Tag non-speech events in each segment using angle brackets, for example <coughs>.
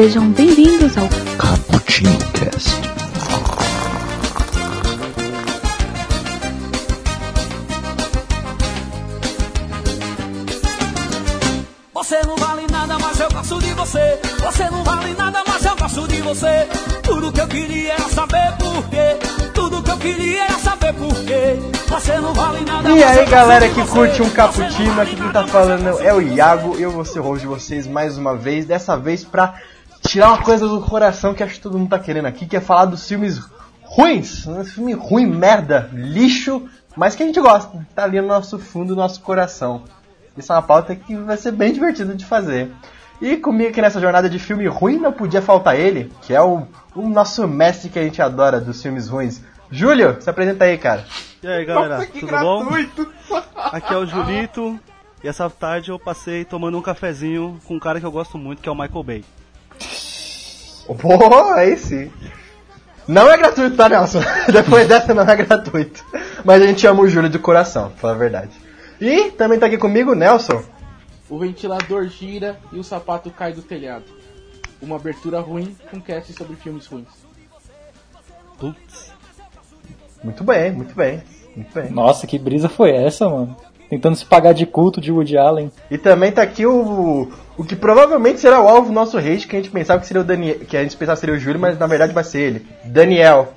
Sejam bem-vindos ao Cappuccino Cast. Você não vale nada, mas eu gosto de você. Você não vale nada, mas eu gosto de você. Tudo que eu queria era saber por quê. Tudo que eu queria era saber por quê. Você não vale nada. E aí galera que curte um cappuccino, não aqui quem tá falando é o Iago, eu vou ser o host de vocês mais uma vez, dessa vez pra tirar uma coisa do coração que acho que todo mundo tá querendo aqui, que é falar dos filmes ruins, um filme ruim, merda, lixo, mas que a gente gosta, tá ali no nosso fundo, no nosso coração. Isso é uma pauta que vai ser bem divertida de fazer. E comigo aqui nessa jornada de filme ruim não podia faltar ele, que é o, o nosso mestre que a gente adora dos filmes ruins. Júlio, se apresenta aí, cara. E aí galera, Nossa, que tudo bom? gratuito! Aqui é o Julito e essa tarde eu passei tomando um cafezinho com um cara que eu gosto muito, que é o Michael Bay. Pô, aí sim. Não é gratuito, tá, Nelson? <laughs> Depois dessa não é gratuito. Mas a gente ama o Júlio de coração, pra falar a verdade. E também tá aqui comigo o Nelson. O ventilador gira e o sapato cai do telhado. Uma abertura ruim com cast sobre filmes ruins. Putz. Muito bem, muito bem. Muito bem. Nossa, que brisa foi essa, mano? Tentando se pagar de culto de Woody Allen. E também tá aqui o. O que provavelmente será o alvo do nosso hate, que a gente pensava que seria o Daniel. Que a gente pensava que seria o Júlio, mas na verdade vai ser ele. Daniel.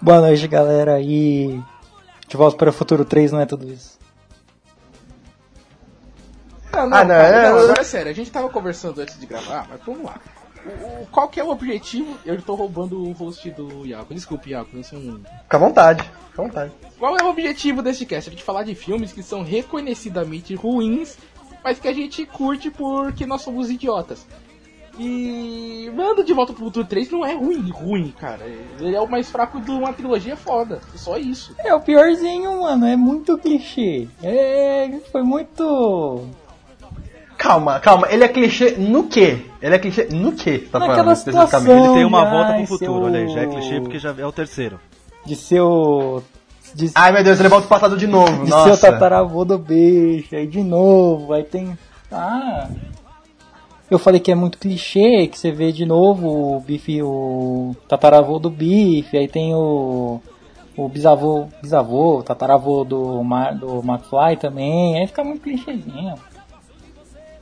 Boa noite, galera. E. De volta para o futuro 3 não é tudo isso. Não, não, Ah, não, é- não, agora é sério, a gente tava conversando antes de gravar, mas vamos lá. O- qual que é o objetivo? Eu tô roubando o host do Iago. Desculpe, Iago, eu sou um. Fica à vontade. Fica à vontade. Qual é o objetivo desse cast? A gente falar de filmes que são reconhecidamente ruins, mas que a gente curte porque nós somos idiotas. E Mando de Volta pro Futuro 3 não é ruim, ruim, cara. Ele é o mais fraco de uma trilogia foda. Só isso. É o piorzinho, mano. É muito clichê. É. Foi muito. Calma, calma. Ele é clichê no quê? Ele é clichê no quê? Tá Naquela falando situação. especificamente? Ele tem uma Ai, volta pro seu- futuro, olha aí, já é clichê porque já é o terceiro. De seu. De, Ai meu Deus, ele volta pro passado de novo. de Nossa. seu tataravô do bicho. Aí de novo. Aí tem. Ah. Eu falei que é muito clichê, que você vê de novo o bife, o tataravô do bife, aí tem o. O bisavô, bisavô, o tataravô do, Mar, do McFly também, aí fica muito clichêzinho.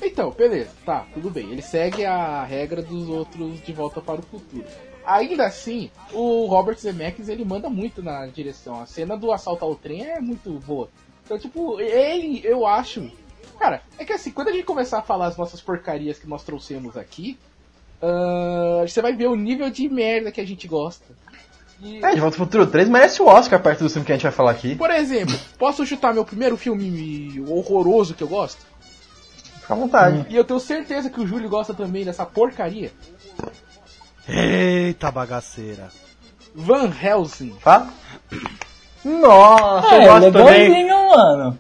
Então, beleza, tá, tudo bem. Ele segue a regra dos outros de volta para o futuro. Ainda assim, o Robert Zemeckis ele manda muito na direção. A cena do assalto ao trem é muito boa. Então, tipo, ele, eu acho. Cara, é que assim, quando a gente começar a falar as nossas porcarias que nós trouxemos aqui, ah, você vai ver o nível de merda que a gente gosta. E, É, De Volta pro Futuro 3 merece o Oscar perto do filme que a gente vai falar aqui. por exemplo, posso chutar meu primeiro filme horroroso que eu gosto? Fica à vontade. E eu tenho certeza que o Júlio gosta também dessa porcaria. Eita bagaceira. Van Helsing. Tá? Nossa, eu É, gosto também. legalzinho, mano.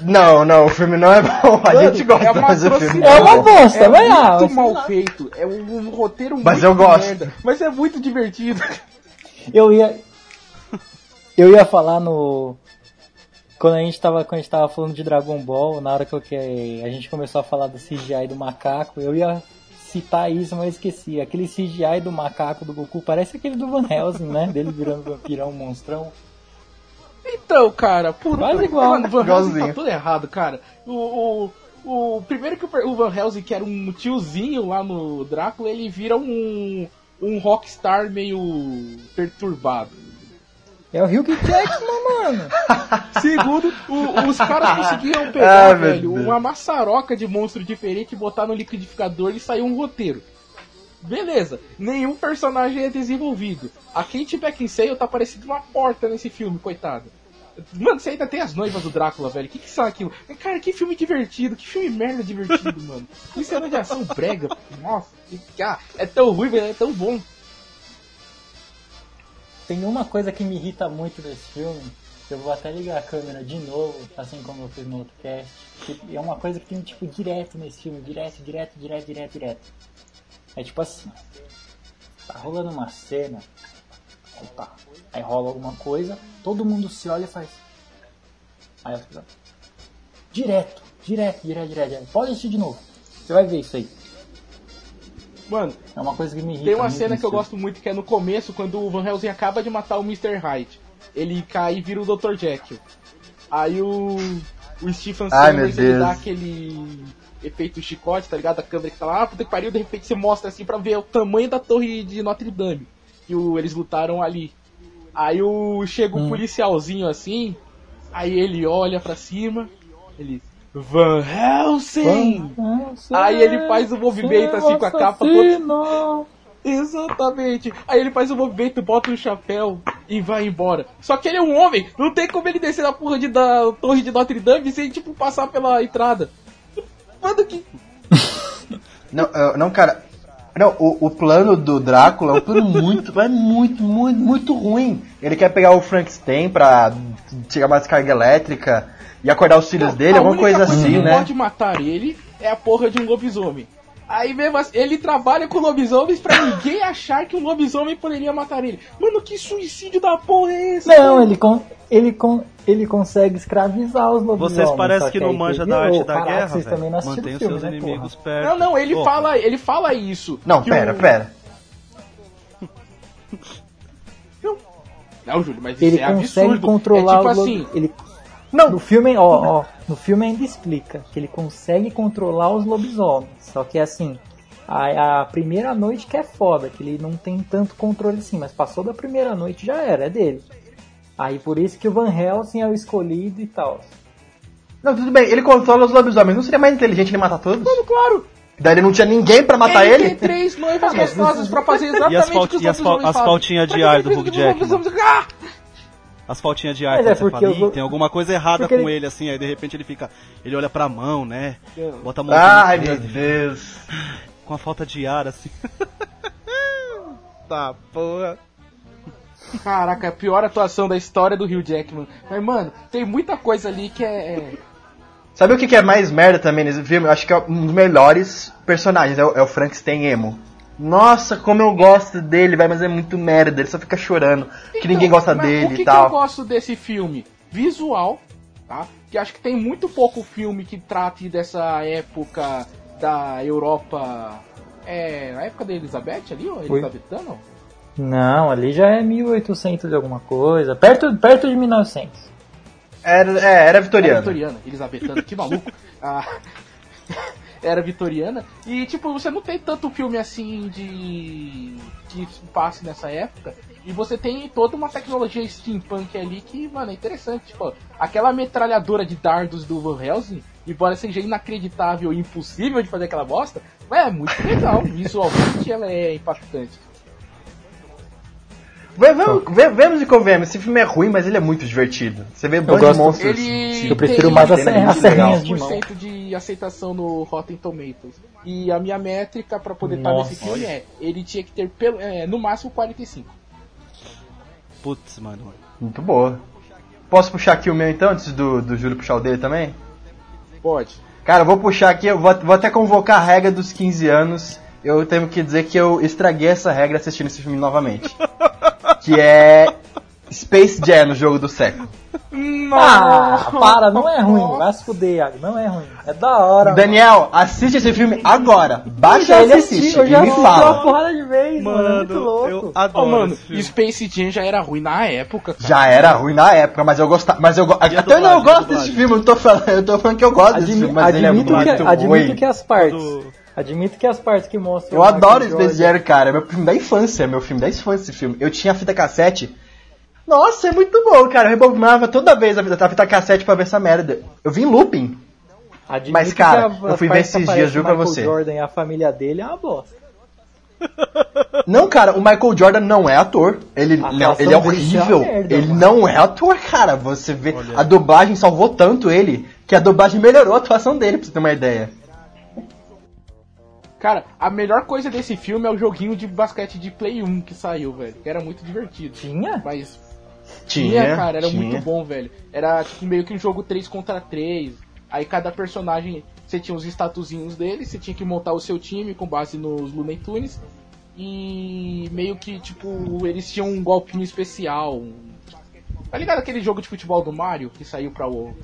Não, não, o filme não é bom. A gente gosta, é uma mas o filme É uma bom. bosta, é vai lá. muito mas mal feito. É um, um roteiro Mas muito eu gosto. merda. Mas é muito divertido. Eu ia. Eu ia falar no. Quando a gente tava, quando a gente tava falando de Dragon Ball, na hora que, eu, que a gente começou a falar do CGI do macaco, eu ia citar isso, mas eu esqueci. Aquele CGI do macaco do Goku parece aquele do Van Helsing, né? Dele virando vampirão, monstrão. Então, cara, puta. Quase igual. Mano, Van Helsing tá tudo errado, cara. O, o, o primeiro que o, o Van Helsing, que era um tiozinho lá no Drácula, ele vira um, um rockstar meio perturbado. É o Hugh Jackman, mano. <laughs> Segundo, o- os caras conseguiam <laughs> pegar, meu velho, uma maçaroca de monstro diferente, botar no liquidificador e sair um roteiro. Beleza, nenhum personagem é desenvolvido. A Kate Beckinsale tá parecendo uma porta nesse filme, coitado. Mano, você ainda tem as noivas do Drácula, velho. O que, que são aquilo? Cara, que filme divertido, que filme merda divertido, mano. Que cena de ação brega. Nossa, que, ah, é tão ruim, velho, é tão bom. Tem uma coisa que me irrita muito desse filme, eu vou até ligar a câmera de novo, assim como eu fiz no outro cast, é uma coisa que tem tipo direto nesse filme, direto, direto, direto, direto, direto. É tipo assim, tá rolando uma cena, opa, aí rola alguma coisa, todo mundo se olha e faz. Aí fico, direto, direto, direto, direto, direto. Pode assistir de novo. Você vai ver isso aí. Mano, É uma coisa que me irrita. tem uma cena que eu gosto muito que é no começo, quando o Van Helsing acaba de matar o Mr. Hyde. Ele cai e vira o Dr. Jekyll. Aí o, o Stephen Sanders ele dá aquele efeito chicote, tá ligado? A câmera que tá lá, ah, puta que pariu, de repente você mostra assim pra ver o tamanho da torre de Notre Dame. Que o, eles lutaram ali. Aí o, chega o Hum. policialzinho assim, aí ele olha pra cima, ele. Van Helsing! Aí ele faz um movimento assim com a capa toda. Exatamente. Aí ele faz o movimento, bota o chapéu e vai embora. Só que ele é um homem, não tem como ele descer da porra de, da torre de Notre Dame sem, tipo, passar pela entrada. Mano, que. <laughs> Não, não cara. Não, o, o plano do Drácula é um plano muito, é muito, muito, muito ruim. Ele quer pegar o Frankenstein pra tirar uma descarga elétrica e acordar os filhos dele, a alguma única coisa assim, que né? pode matar ele é a porra de um lobisomem. Aí mesmo assim, ele trabalha com lobisomens pra ninguém achar que um lobisomem poderia matar ele. Mano, que suicídio da porra é esse? Não, mano? ele, con ele, con ele consegue escravizar os lobisomens. Vocês parecem que aí não que- da arte da caraca, guerra, Vocês também não os filme, seus né, inimigos porra? perto. Não, não, ele Porra. fala, ele fala isso. Não, que pera, o- pera. <laughs> Não, Júlio, mas Ele isso é consegue absurdo. controlar é tipo assim. Ele... Não. No filme, ó, <laughs> ó, no filme ainda explica que ele consegue controlar os lobisomens. Só que assim, a, a primeira noite que é foda, que ele não tem tanto controle assim, mas passou da primeira noite já era, é dele. Aí por isso que o Van Helsing é o escolhido e tal. Não, tudo bem, ele controla os lobisomens. Não seria mais inteligente ele matar todos? Mano, claro. Daí ele não tinha ninguém pra matar ele, ele? tem três noivas Ah, gostosas pra fazer exatamente <laughs> E as o paut- que os e as pau- as pautinhas do os lobisomens- Ah! As faltinhas de ar Mas é porque fala, os lo- "Ih, tem alguma coisa errada porque com ele- ele, assim, aí de repente ele fica. Ele olha pra mão, né? Bota a mão Ai, meu Deus. com a falta de ar, assim. <laughs> tá, porra. Caraca, a pior atuação da história do Hugh Jackman. Mas, mano, tem muita coisa ali que é... Sabe o que que é mais merda também nesse filme? Eu acho que é um dos melhores personagens, é o, é o Frankenstein emo. Nossa, como eu gosto dele, vai, mas é muito merda, ele só fica chorando, que Então, ninguém gosta mas dele o que e que eu tal. gosto desse filme? Visual, tá? Que acho que tem muito pouco filme que trate dessa época da Europa... É, na época da Elizabeth ali, ou Foi. Elizabetana? Não, ali já é 1800 de alguma coisa, perto, perto de 1900. Era, é, era Era vitoriano. vitoriana, que maluco. <laughs> Ah, era vitoriana. E, tipo, você não tem tanto filme assim de. que passe nessa época. E você tem toda uma tecnologia steampunk ali que, mano, é interessante. Tipo, aquela metralhadora de dardos do Van Helsing, embora seja inacreditável e impossível de fazer aquela bosta, é muito legal. <laughs> Visualmente ela é impactante. Vê- Vemos, e convenhamos, esse filme é ruim, mas ele é muito divertido. Você vê bando de gosto- monstros. Ele se- Eu prefiro mais as, legal. serrinhas de mão. 100% de aceitação no Rotten Tomatoes. E a minha métrica pra poder estar nesse filme é, ele tinha que ter pelo, é, no máximo 45. Putz, mano. Muito boa. Posso puxar aqui o meu então, antes do, do Júlio puxar o dele também? Pode. Cara, eu vou puxar aqui, eu vou, vou até convocar a regra dos 15 anos. Eu tenho que dizer que eu estraguei essa regra assistindo esse filme novamente. <laughs> que é Space Jam, o jogo do século. Ah, para, não é ruim, vai se fuder, Iago, não é ruim. É da hora. Daniel, assiste esse filme agora. mano. Baixa ele e assiste. eu já E me assisti uma fala. porrada de vez, mano, é muito louco. eu adoro mano, esse filme. Space Jam já era ruim na época, cara. Já era ruim na época, mas eu gostava. Mas eu go- a Até dublagem, não, eu a gosto dublagem? desse filme, eu tô falando, eu tô falando que eu gosto desse Admi- filme, mas ele é muito que, ruim. admito que as partes. Quando- Admito que as partes que mostram. Eu o adoro Michael Space cara. É meu filme da infância, é meu filme da infância esse filme. Eu tinha a fita cassete. Nossa, é muito bom, cara. Eu rebobinava toda vez a fita, a fita cassete pra ver essa merda. Eu vi em looping. Admito Mas, que cara, a- eu fui ver esses dias, juro pra Michael você. Jordan e a família dele é uma bosta. <laughs> Não, cara, o Michael Jordan não é ator. Ele, não, ele é é horrível. merda, ele mano. não é ator, cara. Você vê. A dublagem salvou tanto ele que a dublagem melhorou a atuação dele, pra você ter uma ideia. Cara, a melhor coisa desse filme é o joguinho de basquete de Play 1 que saiu, velho. Que era muito divertido. Tinha? Mas Tinha, tinha, cara, era tinha. muito bom, velho. Era tipo meio que um jogo 3 contra 3. Aí cada personagem, você tinha os statuzinhos dele, você tinha que montar o seu time com base nos Looney Tunes. E meio que, tipo, eles tinham um golpinho especial. Tá ligado aquele jogo de futebol do Mario que saiu pra o.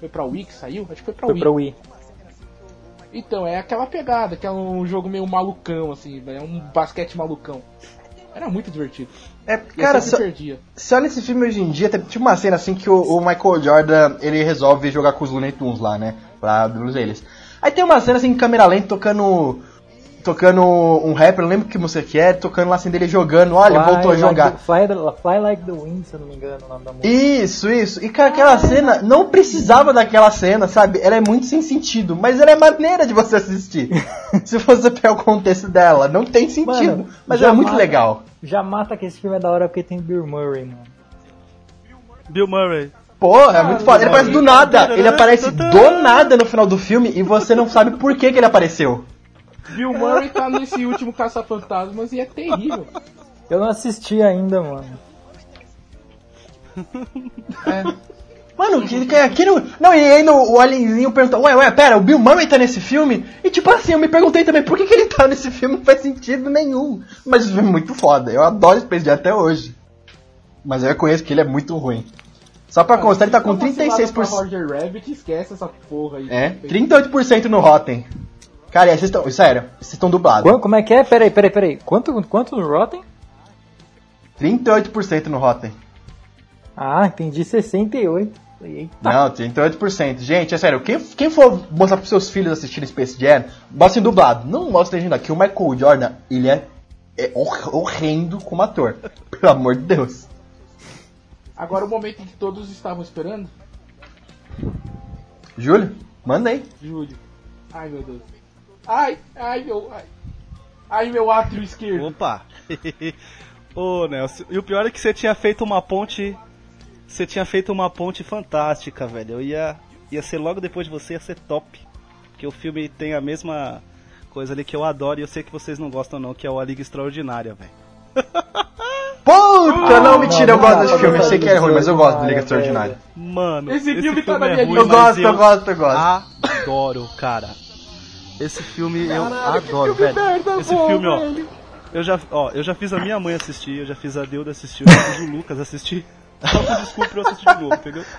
Foi pra Wii que saiu? Acho que foi pra Foi Wii. pra Wii. Então, é aquela pegada, que é um jogo meio malucão, assim, é um basquete malucão. Era muito divertido. É, cara, só, perdia. se olha esse filme hoje em dia, tem tipo uma cena assim que o, o Michael Jordan, ele resolve jogar com os Looney Tunes lá, né? Pra eles. Aí tem uma cena assim, em câmera lenta, tocando... Tocando um rap, eu não lembro que música que é, tocando lá assim dele jogando, olha, Fly voltou a like jogar. the- fly, fly Like the Wind, se eu não me engano, o nome da música. Isso, isso. E cara, aquela cena, não precisava daquela cena, sabe? Ela é muito sem sentido, mas ela é maneira de você assistir. <laughs> Se você pegar o contexto dela, não tem sentido, Mano, mas já é muito mata- legal. Já mata que esse filme é da hora porque tem Bill Murray, mano. Bill Murray. Porra, é muito foda. Ele aparece do nada. Ele aparece do nada no final do filme e você não sabe por que, que ele apareceu. Bill Murray tá nesse último Caça-Fantasmas e é terrível. Eu não assisti ainda, mano. Mano, que, que, que não, não, e aí no, o alienzinho perguntou, ué, ué, pera, o Bill Murray tá nesse filme? E tipo assim, eu me perguntei também, por que, que ele tá nesse filme? Não faz sentido nenhum. Mas filme é muito foda, eu adoro Space Jam até hoje. Mas eu reconheço que ele é muito ruim. Só pra constar, ele tá com Dá uma cilada pra 36%. Roger Rabbit, esquece essa porra aí. É, 38% no Rotten. Cara, e vocês estão, sério, vocês estão dublados. Qu- Como é que é? Peraí, peraí, peraí. Quanto, quanto no Rotten? 38% no Rotten. Ah, entendi 68. Eita. Não, 38%. Gente, é sério, quem, quem for mostrar pros seus filhos assistirem Space Jam, mostrem dublado. Não mostre legenda aqui. O Michael Jordan, ele é, é hor- horrendo como ator. <laughs> Pelo amor de Deus. Agora o momento que todos estavam esperando, Júlio, manda aí. Júlio. Ai meu Deus. Ai, ai meu. Ai, ai meu átrio esquerdo. Opa! <laughs> Ô, Nelson, e o pior é que você tinha feito uma ponte. Você tinha feito uma ponte fantástica, velho. Eu ia. Ia ser logo depois de você, ia ser top. Porque o filme tem a mesma coisa ali que eu adoro e eu sei que vocês não gostam não, que é o A Liga Extraordinária, velho. <laughs> Puta, não, mentira, eu gosto desse filme. Eu sei que é ruim, mas eu gosto do Liga Extraordinária. Mano, Esse filme tá na é minha ruim, lista. Eu gosto, eu gosto, eu gosto. Adoro, cara. Esse filme eu Caralho, adoro, filme velho. merda, Esse bom, filme, ó. velho. Eu já, ó, eu já fiz a minha mãe assistir, eu já fiz a Deuda assistir, eu já fiz o Lucas assistir. <laughs> Só por desculpa pra eu assistir de novo, entendeu? <laughs>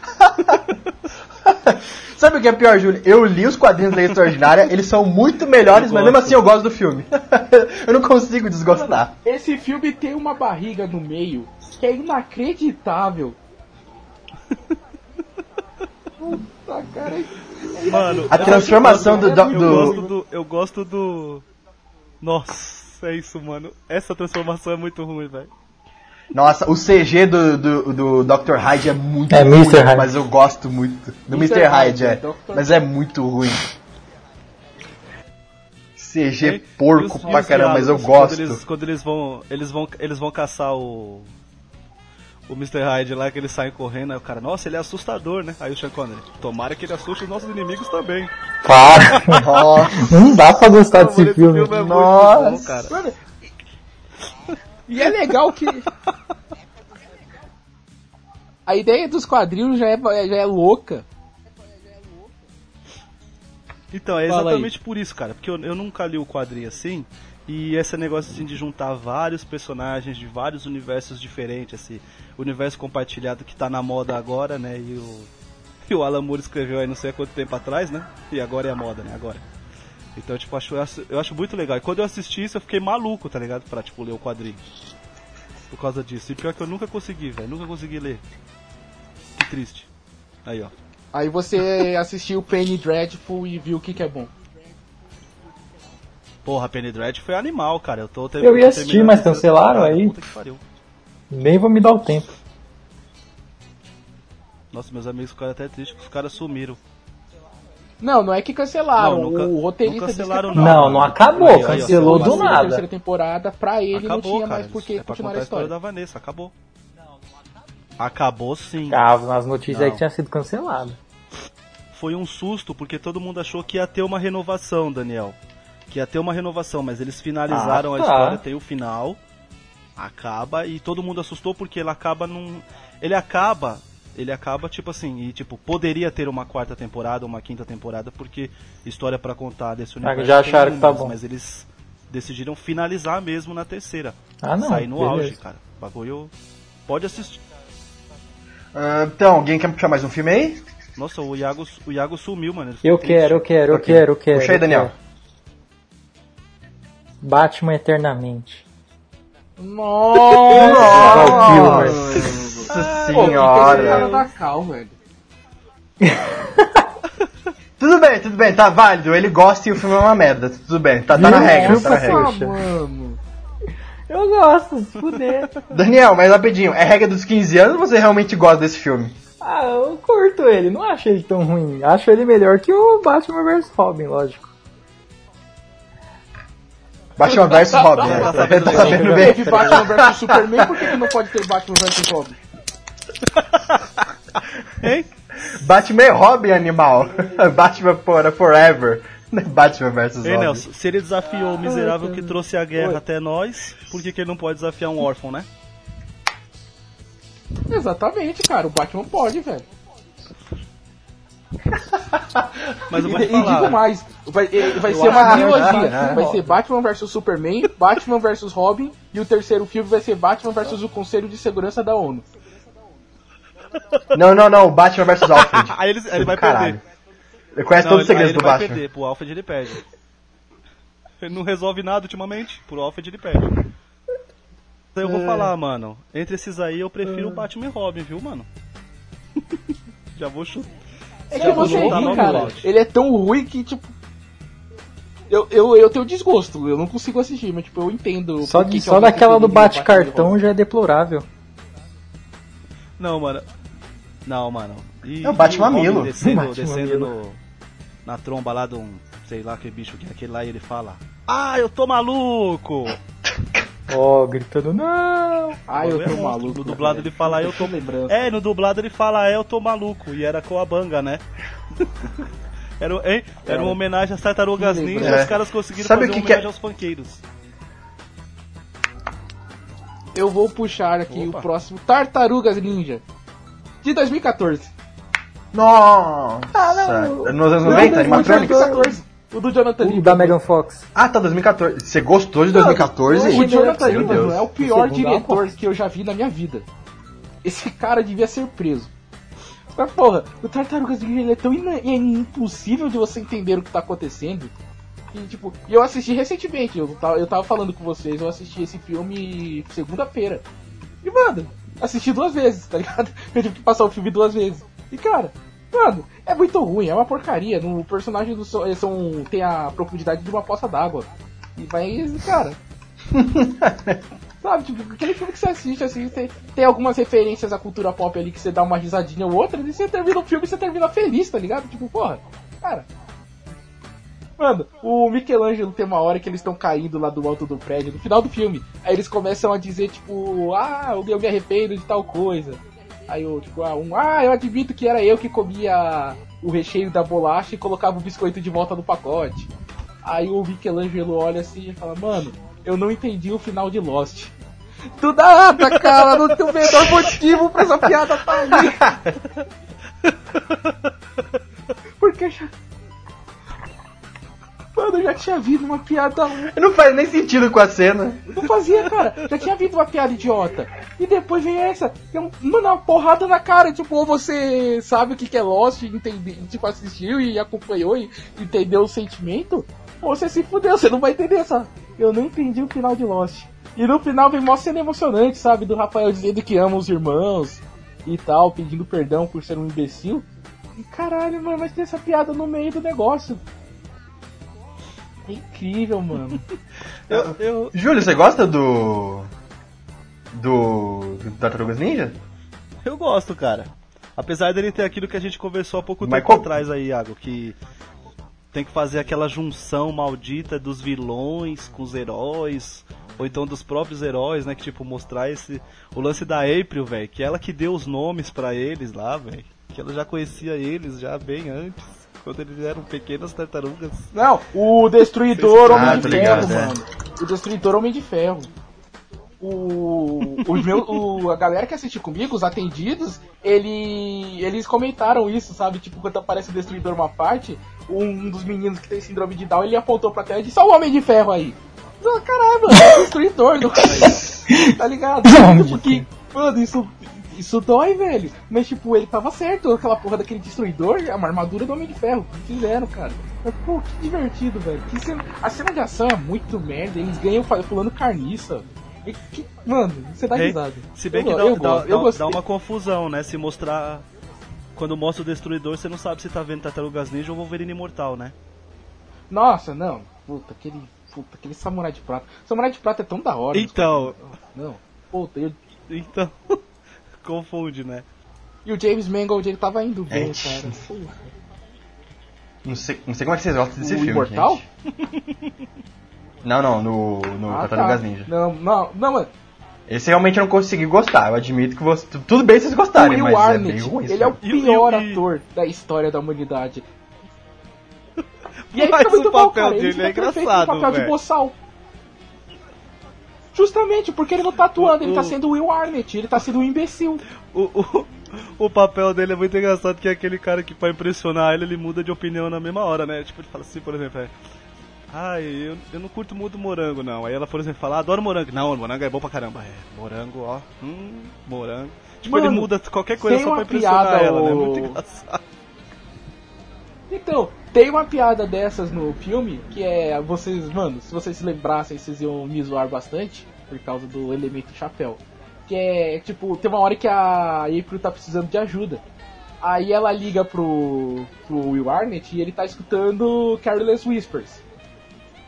Sabe o que é pior, Júlio? Eu li os quadrinhos da Extraordinária, eles são muito melhores, mas mesmo assim eu gosto do filme. <laughs> eu não consigo desgostar. Esse filme tem uma barriga no meio que é inacreditável. Puta, cara. Mano, A transformação do, do, Eu gosto do. Eu gosto do. Nossa, é isso, mano. Essa transformação é muito ruim, velho. Nossa, o CG do, do, do Dr. Hyde é muito É, ruim, Mr. Hyde. mas eu gosto muito. Do Mr. Mr. Hyde, é. Dr. Mas é muito ruim. CG porco os- pra caramba, mas eu gosto. Quando eles, quando eles vão. Eles vão. Eles vão caçar o. O Mr. Hyde lá, que eles saem correndo, aí o cara, nossa, ele é assustador, né? Aí o Sean Connery, tomara que ele assuste os nossos inimigos também. Para. <laughs> Nossa, Não dá pra gostar desse esse filme. é Nossa. bom, cara. Mano, e é legal que. A ideia dos quadrinhos já é, já é louca. Então, é exatamente por isso, cara, porque eu, eu nunca li o quadrinho assim, e esse negócio assim, de juntar vários personagens de vários universos diferentes, esse universo compartilhado que tá na moda agora, né, e o, e o Alan Moore escreveu aí não sei há quanto tempo atrás, né, e agora é a moda, né, agora. Então, tipo, eu acho, eu acho, eu acho muito legal. E quando eu assisti isso, eu fiquei maluco, tá ligado? Pra, tipo, ler o quadrinho. Por causa disso. E pior que eu nunca consegui, velho. Nunca consegui ler. Que triste. Aí, ó. Aí você <laughs> assistiu Penny Dreadful e viu o que, que é bom. Porra, Penny Dread foi animal, cara. Eu, tô, Eu ia assistir, mas a cancelaram aí. Puta que pariu. Nem vou me dar o tempo. Nossa, meus amigos ficaram até tristes que os caras sumiram. Não, não é que cancelaram. Não, nunca- o roteirista não disse que cancelaram, acabou. Não, não acabou, Aí, cancelou Uma do segunda, nada. terceira temporada, pra ele acabou, não tinha cara. mais por que é continuar contar a história. da Vanessa, acabou. Acabou sim. Ah, nas notícias aí Não. que tinha sido cancelado. Foi um susto porque todo mundo achou que ia ter uma renovação, Daniel. Que ia ter uma renovação, mas eles finalizaram Ah, a tá. história, tem o final. Acaba e todo mundo assustou porque ele acaba num. Ele acaba. Ele acaba, tipo assim, e tipo, poderia ter uma quarta temporada, uma quinta temporada, porque história pra contar desse universo. Ah, já tem acharam que tá bom. Mas eles decidiram finalizar mesmo na terceira. Ah, não. Sair no beleza. auge, cara. Bagulho. Pode assistir. Ah, então, alguém quer puxar mais um filme aí? Nossa, o Iago, o Iago sumiu, mano. Eu quero, eu quero, eu quero, eu quero. Puxa aí, Daniel. quero. Batman Eternamente. Nossa! Nossa Pô, senhora. da Cal, velho. <laughs> Tudo bem, tudo bem, tá válido. Ele gosta e o filme é uma merda. Tudo bem, tá, tá na regra, tá na regra. Ah, mano. Eu gosto, se fuder. <laughs> Daniel, mas rapidinho, é regra dos 15 anos ou você realmente gosta desse filme? ah, eu curto ele, não acho ele tão ruim. Acho ele melhor que o Batman vs Robin, lógico. Batman <laughs> vs Robin, né? tá Tá sabendo tá bem. sabendo bem. Teve Batman vs Superman, por que, que não pode ter Batman vs Robin? Hein? <laughs> Batman e Robin, animal. <laughs> Batman for, forever. Batman vs Ei, Robin. Nelson, se ele desafiou o miserável que trouxe a guerra Oi. até nós, por que, que ele não pode desafiar um órfão, né? Exatamente, cara. O Batman pode, velho. <laughs> Mas eu E, vou te e digo falar. mais, vai, vai ser uma trilogia. Ah, Vai ser Batman vs Superman, Batman vs Robin e o terceiro filme vai ser Batman vs o Conselho de Segurança da ONU. Não, não, não, Batman vs Alfred. <laughs> Aí ele, ele vai Caralho. perder. Ele conhece todos os ele, aí segredos ele do vai Batman. perder. Pro Alfred ele perde. Ele não resolve nada ultimamente. Pro Alfred ele perde. Então eu vou É. falar, mano. Entre esses aí eu prefiro o Batman e Robin, viu, mano? <laughs> Já vou chutar. É que vou você botar ri, cara. Ele é tão ruim que, tipo. Eu, eu, eu tenho desgosto, eu não consigo assistir, mas tipo, eu entendo. Só, de, só daquela do bate-cartão já é deplorável. Não, mano. Não, mano. E, É o Batman Robin Milo. Descendo, Batman descendo no, na tromba lá de um. Sei lá que bicho que é aquele lá e ele fala. Ah, eu tô maluco! Ó, gritando, não! Ah, eu É tô maluco. No dublado ele fala, eu tô. lembrando. É, no dublado ele fala, é, eu tô maluco. E era com a banga, né? <laughs> Era, hein? era uma homenagem às tartarugas ninja, lembrança. os caras conseguiram Sabe fazer que uma que é- homenagem aos funkeiros. Eu vou puxar aqui Opa. o próximo Tartarugas Ninja. De 2014. Nossa! Nos anos 90, animatrônicos? 2014. O do Jonathan O Lee. da Megan Fox. Ah, tá, 2014. Você gostou de 2014? O Jonathan Lee, é o pior diretor que eu já vi na minha vida. Esse cara devia ser preso. Mas, porra, o Tartarugas Ninja ele é tão é impossível de você entender o que tá acontecendo. E, tipo, eu assisti recentemente, eu tava, eu tava falando com vocês, eu assisti esse filme segunda-feira. E, mano, assisti duas vezes, tá ligado? <laughs> Eu tive que passar o filme duas vezes. E, cara, mano, é muito ruim, é uma porcaria. No personagem do so- eles são, tem a profundidade de uma poça d'água. E vai, cara. <laughs> Sabe, tipo, aquele filme que você assiste, assim, tem, tem algumas referências à cultura pop ali que você dá uma risadinha ou outra, e você termina o filme e você termina feliz, tá ligado? Tipo, porra, cara. Mano, o Michelangelo tem uma hora que eles estão caindo lá do alto do prédio, no final do filme. Aí eles começam a dizer, tipo, ah, eu me arrependo de tal coisa. Aí eu, tipo, ah, um, ah, eu admito que era eu que comia o recheio da bolacha e colocava o biscoito de volta no pacote. Aí o Michelangelo olha assim e fala, mano, eu não entendi o final de Lost. <laughs> Do nada, cara, não tem o menor motivo pra essa piada tá ali. <laughs> Porque já. Mano, eu já tinha visto uma piada Não faz nem sentido com a cena. não fazia, cara. Já tinha visto uma piada idiota. E depois vem essa. É um, mano, uma porrada na cara. Tipo, ou você sabe o que é Lost, entende, tipo, assistiu e acompanhou e entendeu o sentimento. Ou você se fudeu, você não vai entender essa. Eu não entendi o final de Lost. E no final vem mó cena emocionante, sabe? Do Rafael dizendo que ama os irmãos e tal, pedindo perdão por ser um imbecil. E caralho, mano, mas tem essa piada no meio do negócio. É incrível, mano. <laughs> Eu, eu, Júlio, você gosta do. Do. do Tartarugas Ninja? eu gosto, cara. Apesar dele ter aquilo que a gente conversou há pouco Mas tempo qual- atrás aí, Iago, que tem que fazer aquela junção maldita dos vilões com os heróis, ou então dos próprios heróis, né? Que tipo, mostrar esse. O lance da April, velho, que ela que deu os nomes pra eles lá, velho. Que ela já conhecia eles já bem antes, quando eles eram pequenas tartarugas. Não, o Destruidor Ah, Homem tô de ligado, Ferro, é. mano. O Destruidor Homem de Ferro. O, os meu, o, a galera que assistiu comigo, os atendidos, ele, eles comentaram isso, sabe? Tipo, quando aparece o Destruidor uma parte, um dos meninos que tem síndrome de Down, ele apontou pra tela e disse, ó o Homem de Ferro aí. Caralho, mano, é o Destruidor, do... <laughs> tá ligado? Porque, mano, isso Isso dói, velho. Mas, tipo, ele tava certo. Aquela porra daquele destruidor é uma armadura do Homem de Ferro. O que fizeram, cara? Mas, pô, que divertido, velho. Que cena... A cena de ação é muito merda. Eles ganham pulando carniça. E que- Mano, você dá risada. Se bem Eu que dá, eu dá- eu dá- dá uma confusão, né? Se mostrar. Quando mostra o destruidor, você não sabe se tá vendo Tartarugas Ninja ou Wolverine Imortal, né? Nossa, não. Puta, aquele. Puta, aquele samurai de prata. Samurai de prata é tão da hora. Então. Não. Puta, eu... Então. <laughs> confunde, né? E o James Mangold, ele tava indo bem, Gente. cara. Porra. Não sei, não sei como é que vocês gostam desse O filme, Imortal? gente. Não, não, no, no Ah, Tartarugas tá. Ninja. Não, não, não, mano. Esse realmente eu não consegui gostar. Eu admito que você... tudo bem vocês gostarem, o mas é Arnett, bem ruim. ele é o. E- pior e- ator da história da humanidade. <laughs> E aí Mas fica muito o bom, papel cara. Ele dele é engraçado, papel de velho. boçal. Justamente, porque ele não tá atuando, ele tá O- sendo o Will Arnett, ele tá sendo um imbecil. O, o, o papel dele é muito engraçado, que é aquele cara que pra impressionar ele, ele muda de opinião na mesma hora, né? Tipo, ele fala assim, por exemplo, é. Ai, eu, eu não curto muito morango, não. Aí ela, por exemplo, fala, adoro morango. Não, morango é bom pra caramba. É, morango, ó. Hum, morango. Tipo, Mano, ele muda qualquer coisa só pra impressionar piada, ela, né? o- Muito engraçado. Então, tem uma piada dessas no filme que é. Vocês, mano, se vocês se lembrassem, vocês iam me zoar bastante por causa do elemento chapéu. Que é, tipo, tem uma hora que a April tá precisando de ajuda. Aí ela liga pro, pro Will Arnett e ele tá escutando Careless Whispers.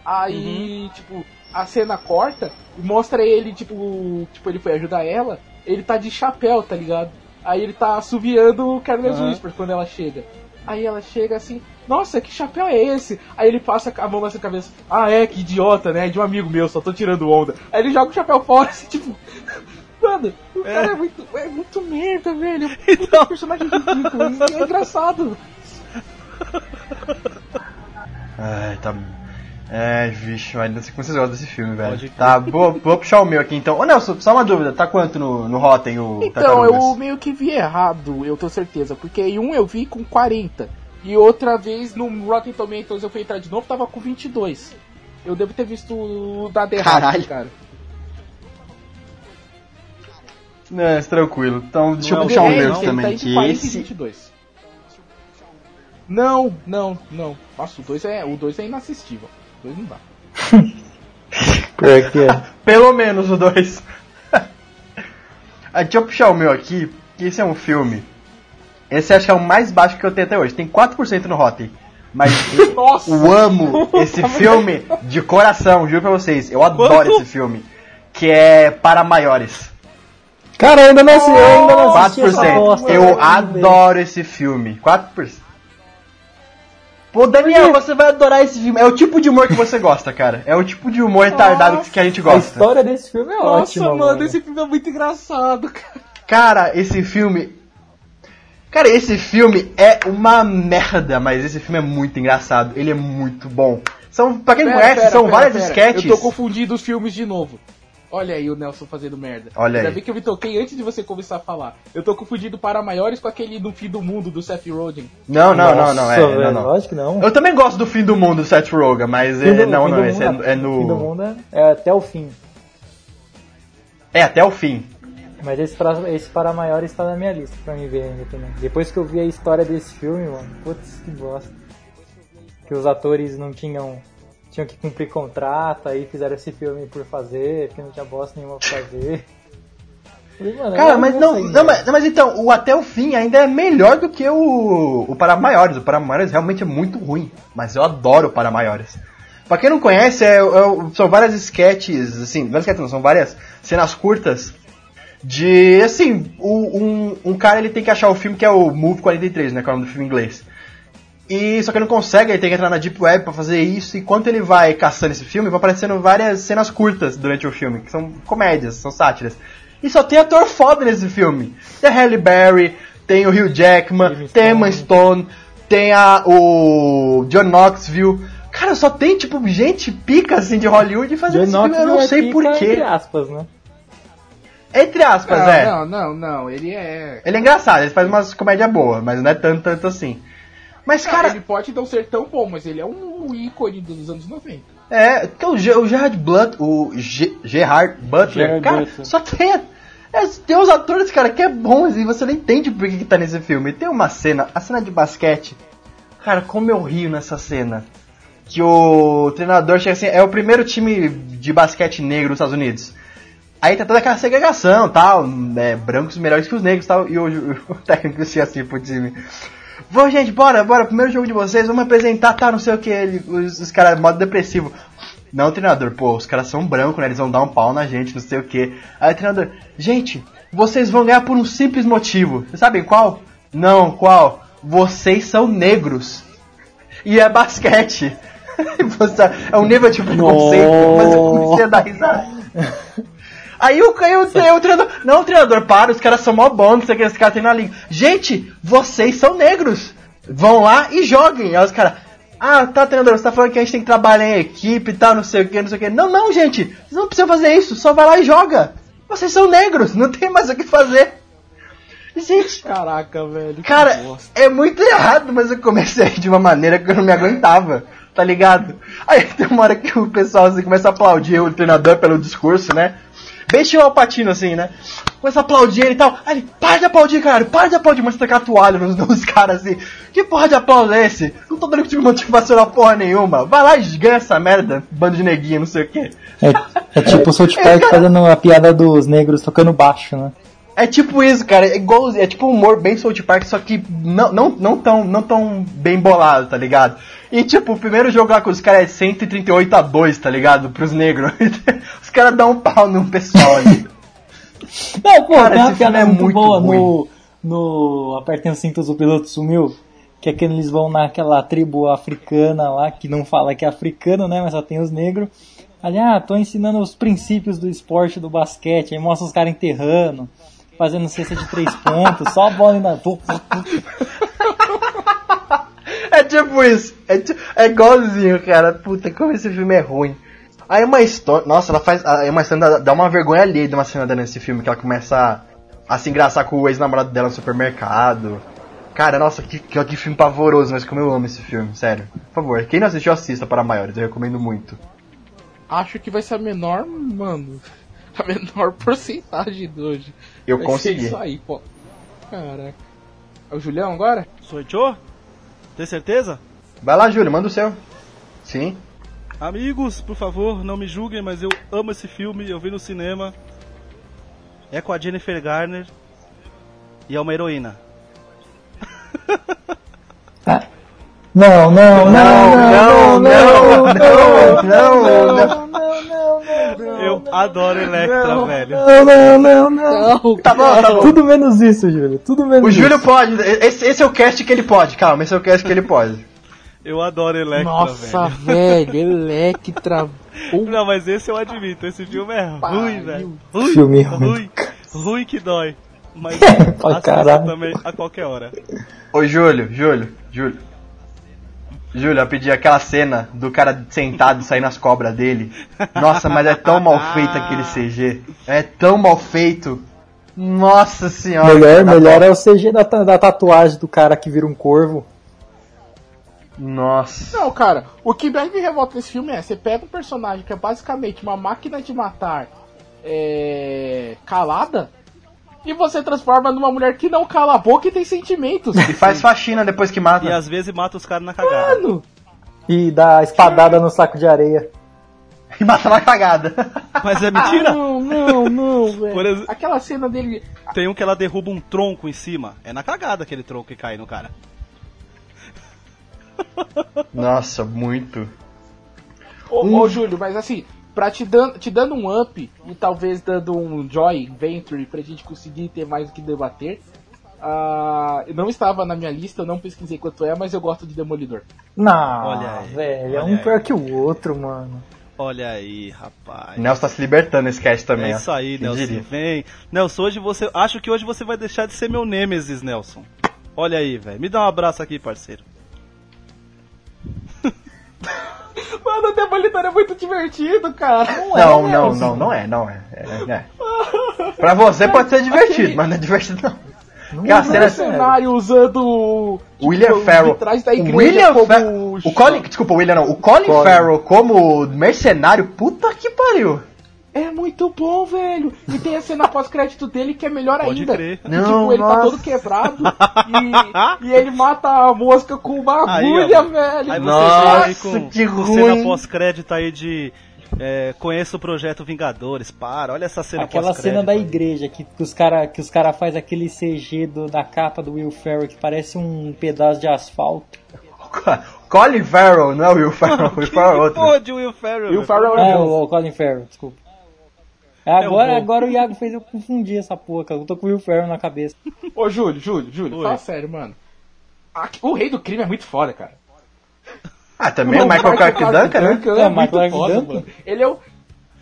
Aí, tipo, a cena corta e mostra ele, tipo, tipo, ele foi ajudar ela, ele tá de chapéu, tá ligado? Aí ele tá assoviando Careless Aham. Whispers quando ela chega. Aí ela chega assim, nossa, que chapéu é esse? Aí ele passa a mão na sua cabeça, ah é, que idiota, né? É de um amigo meu, só tô tirando onda. Aí ele joga o chapéu fora, <laughs> assim, tipo. Mano, o cara é muito, é muito merda, velho. <laughs> É um puta personagem ridículo. é engraçado. <laughs> Ai, tá. É, vixe, mas não sei como vocês gostam desse filme, velho. Pode. Tá, vou, vou puxar o meu aqui então. Ô Nelson, só uma dúvida, tá quanto no, no Rotten o Então, Tartarugas? eu meio que vi errado, eu tenho certeza. Porque em um eu vi com 40. E outra vez no Rotten Tomatoes eu fui entrar de novo, tava com 22. Eu devo ter visto o dado errado, Caralho. cara. É, tranquilo. Então, deixa eu Não é o puxar o meu não. também, tá que 40 e esse... 22. Não, não, não. Nossa, o 2 é, o 2 é inassistível. 2 não dá. <laughs> Pior que é. <laughs> Pelo menos o 2. Deixa eu puxar o meu aqui, que esse é um filme. Esse acho que é o mais baixo que eu tenho até hoje. Tem 4% no Rotten. Mas <laughs> Nossa! eu amo esse filme de coração, juro pra vocês. Eu adoro Quanto? esse filme. Que é Para Maiores. Cara, eu ainda não assisti, eu ainda não assisti essa 4%. bosta. Eu adoro esse filme. 4%. Pô, Daniel, você vai adorar esse filme. É o tipo de humor que você gosta, cara. É o tipo de humor retardado que- que a gente A gosta. história desse filme é Nossa, ótima, mano, esse filme é muito engraçado, cara. Cara, esse filme. Cara, esse filme é uma merda, mas esse filme é muito engraçado. Ele é muito bom. São, pra quem não Pera, conhece, pera, são pera, várias pera. sketches. Eu tô confundindo os filmes de novo. Olha aí o Nelson fazendo merda. Olha Ainda aí. bem que eu me toquei antes de você começar a falar. Eu tô confundindo para maiores com aquele do fim do mundo do Seth Rogen. Não, não, não, não, é, Nossa, não, velho, não. Lógico que não. Eu também gosto do fim do mundo do Seth Rogen, mas é, do- não, fim não, do esse mundo é, é Fim do no. mundo é, é até o fim. É até o fim. Mas esse para, esse para maiores está na minha lista pra mim ver ainda também. Depois que eu vi a história desse filme, mano, putz, que bosta. Que os atores não tinham. Tinham que cumprir contrato, aí fizeram esse filme por fazer, porque não tinha bosta nenhuma pra fazer. <laughs> Falei, mano, Cara, mas não, sair, não, né? mas, mas então, o até o fim ainda é melhor do que o, o Para Maiores. O Para Maiores realmente é muito ruim, mas eu adoro o Para Maiores. Pra quem não conhece, é, é- são várias sketches, assim, várias sketches não, são várias cenas curtas de, assim, o- um, um cara ele tem que achar o filme que é o Move 43, né, que é o nome do filme em inglês. E só que ele não consegue, ele tem que entrar na Deep Web pra fazer isso, e enquanto ele vai caçando esse filme, vai aparecendo várias cenas curtas durante o filme, que são comédias, são sátiras. E só tem ator foda nesse filme. Tem a Halle Berry, tem o Hugh Jackman, tem a Emma Stone, tem a, o John Knoxville. Cara, só tem, tipo, gente pica, assim, de Hollywood fazendo esse filme, eu não sei é pica, porquê. Entre aspas, né? Entre aspas, não, é. não, não, não. Ele é. Ele é engraçado, ele faz umas comédias boas, mas não é tanto, tanto assim. Mas, Cara, cara, ele pode não ser tão bom, mas ele é um ícone dos anos 90. É, que o, Ge- o Gerard Blunt, o Ge- Gerard Butler, Gerard cara, Butler. só tem. É, tem os atores, cara, que é bons e você não entende por que, que tá nesse filme. Tem uma cena, a cena de basquete. Cara, como eu rio nessa cena. Que o treinador chega assim, é o primeiro time de basquete negro dos Estados Unidos. Aí tá toda aquela segregação, tal, né, brancos melhores que os negros, tal, e o, <laughs> o técnico chega assim pro time. Vamos, gente, bora, bora, primeiro jogo de vocês, vamos apresentar, tá, não sei o que, os, os caras, modo depressivo. Não, treinador, pô, os caras são brancos, né, eles vão dar um pau na gente, não sei o que. Aí o treinador, gente, vocês vão ganhar por um simples motivo. Vocês sabem qual? Não, qual? Vocês são negros. E é basquete. <laughs> É um nível de preconceito, mas eu comecei a dar risada. <laughs> Aí o, aí o, aí o treinador. Não, treinador, para, os caras são mó bons, não sei o que, esse cara tem na liga. Gente, vocês são negros. Vão lá e joguem. Aí os caras. Ah, tá, treinador, você tá falando que a gente tem que trabalhar em equipe e tal, não sei o que, não sei o que. Não, não, gente, vocês não precisam fazer isso, só vai lá e joga. Vocês são negros, não tem mais o que fazer. Gente, Caraca, velho. Cara, é muito errado, mas eu comecei de uma maneira que eu não me aguentava, tá ligado? Aí tem uma hora que o pessoal assim, começa a aplaudir o treinador pelo discurso, né? Bem estilo Alpatino, assim, né? Começa a aplaudir ele e tal. Aí ele, para de aplaudir, cara, para de aplaudir, mas tacar a toalha nos, <laughs> nos caras assim. Que porra de aplauso é esse? Não tô dando tipo motivacional porra nenhuma. Vai lá e ganha essa merda, bando de neguinho, não sei o quê. É, é tipo o South <laughs> Park fazendo a piada dos negros tocando baixo, né? É tipo isso, cara. É igual, é tipo um humor bem South Park, só que não, não, não, tão, não tão bem bolado, tá ligado? E tipo, o primeiro jogo lá com os caras é 138 a 2, tá ligado? Pros negros. <laughs> os cacaras dão um pau no pessoal ali. Não, pô, Cara, tem uma piada é muito, muito boa ruim. no, no Apertem os cintos, o piloto sumiu. Que é que eles vão naquela tribo africana lá, que não fala que é africano, né? Mas só tem os negros. Ali, ah, tô ensinando os princípios do esporte do basquete. Aí mostra os caras enterrando, fazendo cesta de três pontos, só a bola tu. <laughs> É tipo isso. É, é igualzinho, cara. Puta, como esse filme é ruim. Aí uma história. Nossa, ela faz. Aí uma cena dá- dá uma vergonha alheia de uma cena dela nesse filme, que ela começa a, a se engraçar com o ex-namorado dela no supermercado. Cara, nossa, que, que, que filme pavoroso, mas como eu amo esse filme, sério. Por favor, quem não assistiu, assista para maiores, eu recomendo muito. Acho que vai ser a menor, mano. <laughs> A menor porcentagem de hoje. Eu vai consegui. Isso aí, pô. Caraca. É o Julião agora? Sou eu? Tem certeza? Vai lá, Júlio, manda o seu. Sim. Amigos, por favor, não me julguem, mas eu amo esse filme, eu vi no cinema. É com a Jennifer Garner e é uma heroína. Não, não, não, não, não, não, não, não, não. Eu adoro Electra, velho. não, não, não, não. Não, Tá bom, tá bom. Tudo menos isso, Júlio. Tudo menos O Júlio isso. pode, esse, esse é o cast que ele pode, calma, esse é o cast que ele pode. Eu adoro Electra, Nossa, velho. velho, Electra. <laughs> Não, mas esse eu admito, esse filme é ruim, velho. Ruim, Filme ruim. ruim, ruim que dói. Mas <laughs> caralho. também a qualquer hora. Ô Júlio, Júlio, Júlio. Júlio, eu pedi aquela cena do cara sentado saindo as cobras dele. Nossa, mas é tão mal feito aquele <laughs> CG. É tão mal feito. Nossa senhora. Melhor, Dá melhor é o CG da, da tatuagem do cara que vira um corvo. Nossa. Não, cara, o que mais me revolta nesse filme é, você pega um personagem que é basicamente uma máquina de matar é, calada e você transforma numa mulher que não cala a boca e tem sentimentos. E faz faxina depois que mata. E às vezes mata os caras na cagada. Mano, E dá espadada no saco de areia. E mata na cagada. <laughs> Mas é mentira? não, não, não, <laughs> Por velho. exemplo- Aquela cena dele. Tem um que ela derruba um tronco em cima. É na cagada aquele tronco que cai no cara. Nossa, muito. Ô, ô, Júlio, mas assim, pra te, dan te dando um up e talvez dando um joy venture pra gente conseguir ter mais o que debater. ah, não estava na minha lista, eu não pesquisei quanto é, mas eu gosto de Demolidor. Não, Olha aí, velho, é um aí. pior que o outro, mano. Olha aí, rapaz. Nelson tá se libertando nesse cast também. É ó. isso aí, Quem Nelson. diria? Vem. Nelson, hoje você. Acho que hoje você vai deixar de ser meu Nêmesis, Nelson. Olha aí, velho. Me dá um abraço aqui, parceiro. <laughs> Mano, o Demolidor é muito divertido, cara. Não, não, não, não é, não é. é, é. Pra você pode ser divertido, Aquele- mas não é divertido não. Não é, cena- mercenário usando tipo, William de Farrell. O William como Farrell. O Colin, desculpa, o William não. O Colin, Colin. Farrell como mercenário, puta que pariu. É muito bom, velho. E tem a cena pós-crédito dele que é melhor Pode ainda. crer. Que, Não, tipo, ele tá nossa. todo quebrado <laughs> e, e ele mata a mosca com uma Aí, agulha, ó, velho. Aí você Nossa, aí com, que com cena ruim. pós-crédito aí de. É, conheço o projeto Vingadores, para, olha essa cena Aquela cena da aí. igreja que, que os cara que os cara faz aquele CG do- da capa do Will Ferrell que parece um pedaço de asfalto. <laughs> Colin Farrell, não é o Will <laughs> Farrell, o Will Farrell é outro. Porra de Will Ferrell. Will. Ferrell Ah, é o, bom. o Colin Farrell, desculpa. Agora, bom. agora o Iago fez eu confundir essa porra, cara. Eu tô com o Will Ferrell na cabeça. Ô, Júlio, Júlio, Júlio, Oi. fala sério, mano. Aqui- O rei do crime é muito foda, cara. Ah, também o Michael Clark Duncan, né? é, É, muito Michael Clark foda, Duncan. mano. Ele é o,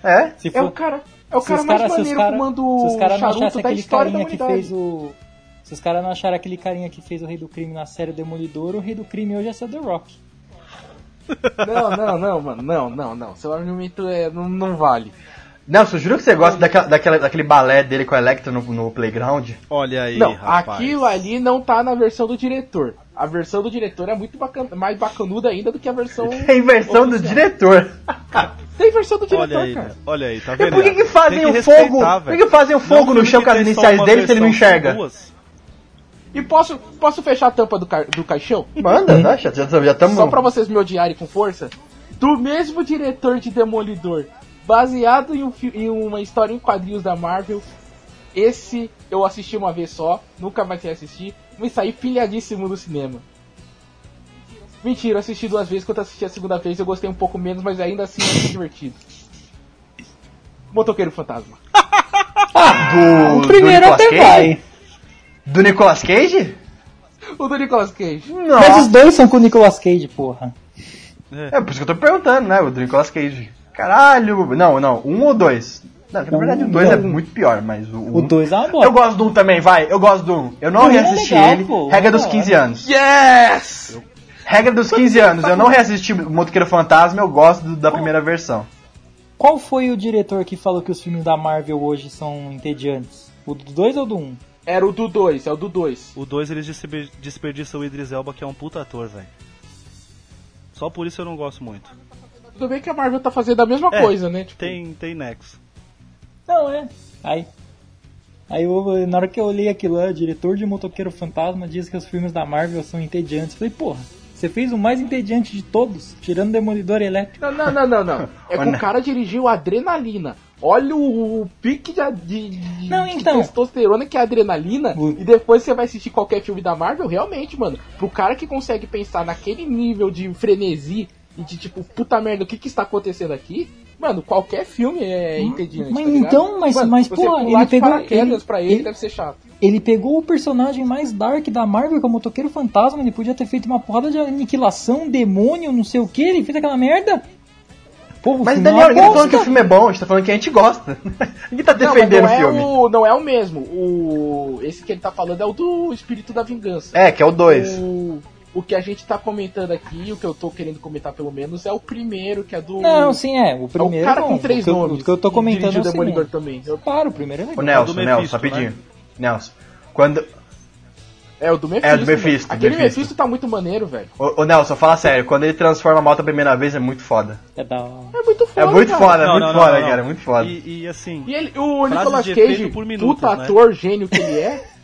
É? Se é for, o cara, é o cara mais cara- se os maneiro cara- fumando se os caras não charuto da aquele história da carinha que humanidade. fez o. Se os caras não acharam aquele carinha que fez o Rei do Crime na série Demolidor, o Rei do Crime hoje é ser The Rock. Não, não, não, mano, não, não, não. Seu argumento é, não, não vale. Nelson, juro que você gosta daquela, daquela, daquele balé dele com a Electra no, no Playground? Olha aí, não, rapaz. aquilo ali não tá na versão do diretor. A versão do diretor é muito bacana, mais bacanuda ainda do que a versão. <laughs> Tem versão do oficial. diretor. <laughs> Tem versão do diretor, Olha aí, cara. olha aí, tá E vendo? por que, que fazem Tem o fogo? Por velho. que, que fazem o Não, fogo no filme chão que com as iniciais uma dele se ele não enxerga? E posso, posso fechar a tampa do, ca- do caixão? <laughs> Manda, tá? Já estamos. Só pra vocês me odiarem com força? Do mesmo diretor de Demolidor, baseado em, um em uma história em quadrinhos da Marvel. Esse eu assisti uma vez só, nunca mais ia assistir, mas saí pilhadíssimo no cinema. Mentira, eu assisti duas vezes, quando assisti a segunda vez eu gostei um pouco menos, mas ainda assim é divertido. Motoqueiro Fantasma. Do, o primeiro do Nicolas até Cage? vai. Do Nicolas Cage? O do Nicolas Cage. Mas Não. os dois são com o Nicolas Cage, porra. É por isso que eu tô perguntando, né? O do Nicolas Cage. Caralho. Não, não. Um ou dois? Não, na verdade o dois Não. é muito pior, mas o O um... dois é uma Eu bosta. gosto do um também, vai. Eu gosto do um. Eu não O é reassisti legal, ele. pô, Regra é dos da 15 hora. anos. Yes! Regra dos 15 anos. Eu não reassisti o Motoqueiro Fantasma, eu gosto do- da primeira versão. Qual foi o diretor que falou que os filmes da Marvel hoje são entediantes? O do dois ou do um? Era o do 2, é o do 2. O 2 eles desper- desperdiçam o Idris Elba, que é um puta ator, velho. Só por isso eu não gosto muito. Tudo bem que a Marvel tá fazendo a mesma É, coisa, né? Tipo, Tem, tem nexo. Não, é. Aí. Aí eu, na hora que eu olhei aquilo lá, o diretor de Motoqueiro Fantasma diz que os filmes da Marvel são entediantes. Falei, porra, você fez o mais entediante de todos, tirando Demolidor Elétrico. Não, não, não, não, não. <laughs> É que o cara dirigiu Adrenalina. Olha o, o pique de, de, de- Não, de então. testosterona que é a adrenalina. O- E depois você vai assistir qualquer filme da Marvel, realmente, mano. Pro cara que consegue pensar naquele nível de frenesi e de tipo, puta merda, o que que está acontecendo aqui? Mano, qualquer filme é entediante. mas tá então, mas- Mano, mas, pô, ele pegou- ele- pra ele, ele- deve ser chato. Ele pegou o personagem mais dark da Marvel, que é o Motoqueiro Fantasma, ele podia ter feito uma porrada de aniquilação, demônio, não sei o que, ele fez aquela merda. Pô, o Mas filme Daniel, é uma ninguém tá falando que o filme é bom, a gente tá falando que a gente gosta. <laughs> ninguém tá Não, defendendo não o é filme. o, não é o mesmo. O, esse que ele tá falando é o do Espírito da Vingança. É, que é o 2. O, o que a gente tá comentando aqui, o que eu tô querendo comentar pelo menos, é o primeiro, que é do. Não, sim, é. O é o primeiro cara bom. com três o que eu, nomes. O que eu tô comentando é o o Demolidor também. Eu paro, o primeiro é O legal. Nelson, do Nelson, Mephisto, rapidinho. né? Nelson. Quando. É o do Mephisto. É, do mano. Mephisto, Aquele Mephisto. Mephisto. tá muito maneiro, velho. Ô, ô, Nelson, fala sério, quando ele transforma a moto a primeira vez é muito foda. É da. É muito foda. É muito cara. foda, é Não, muito não, não, foda, não. cara, é muito foda. E, e, assim, E ele, o Nicolas Cage, puta né? ator, gênio que ele é. <laughs>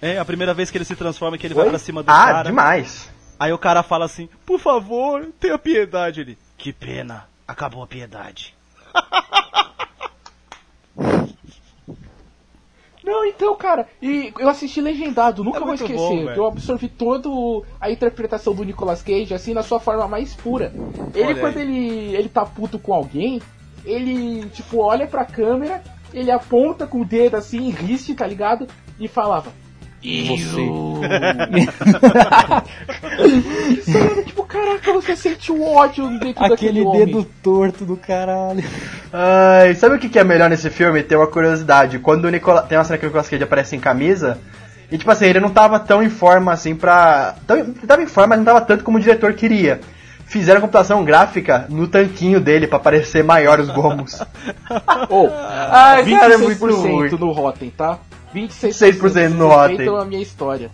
é a primeira vez que ele se transforma que ele Oi? vai pra cima do Ah, cara. demais. Aí o cara fala assim, por favor, tenha piedade. Ele, que pena, acabou a piedade. <laughs> Não, então, cara, e eu assisti legendado, nunca É vou esquecer. bom, eu absorvi toda a interpretação do Nicolas Cage, assim, na sua forma mais pura. Ele, Olha quando aí. ele, ele tá puto com alguém, ele, tipo, olha pra câmera, ele aponta com o dedo, assim, riste, tá ligado? E falava... Você. Sério, tipo, caraca, você sente o ódio dentro Aquele daquele homem. dedo torto do caralho. Ai, sabe o que é melhor nesse filme? Tem uma curiosidade. Quando o Nicolas. Tem uma cena que o Nicolas Cage aparece em camisa. E tipo assim, ele não tava tão em forma assim pra. Tão, ele tava em forma, mas não tava tanto como o diretor queria. Fizeram computação gráfica no tanquinho dele pra parecer maior os gomos. <laughs> Oh, Ai, cara, é muito 26% ruim. no Rotten, tá? 26% 26% no Rotten. A minha história.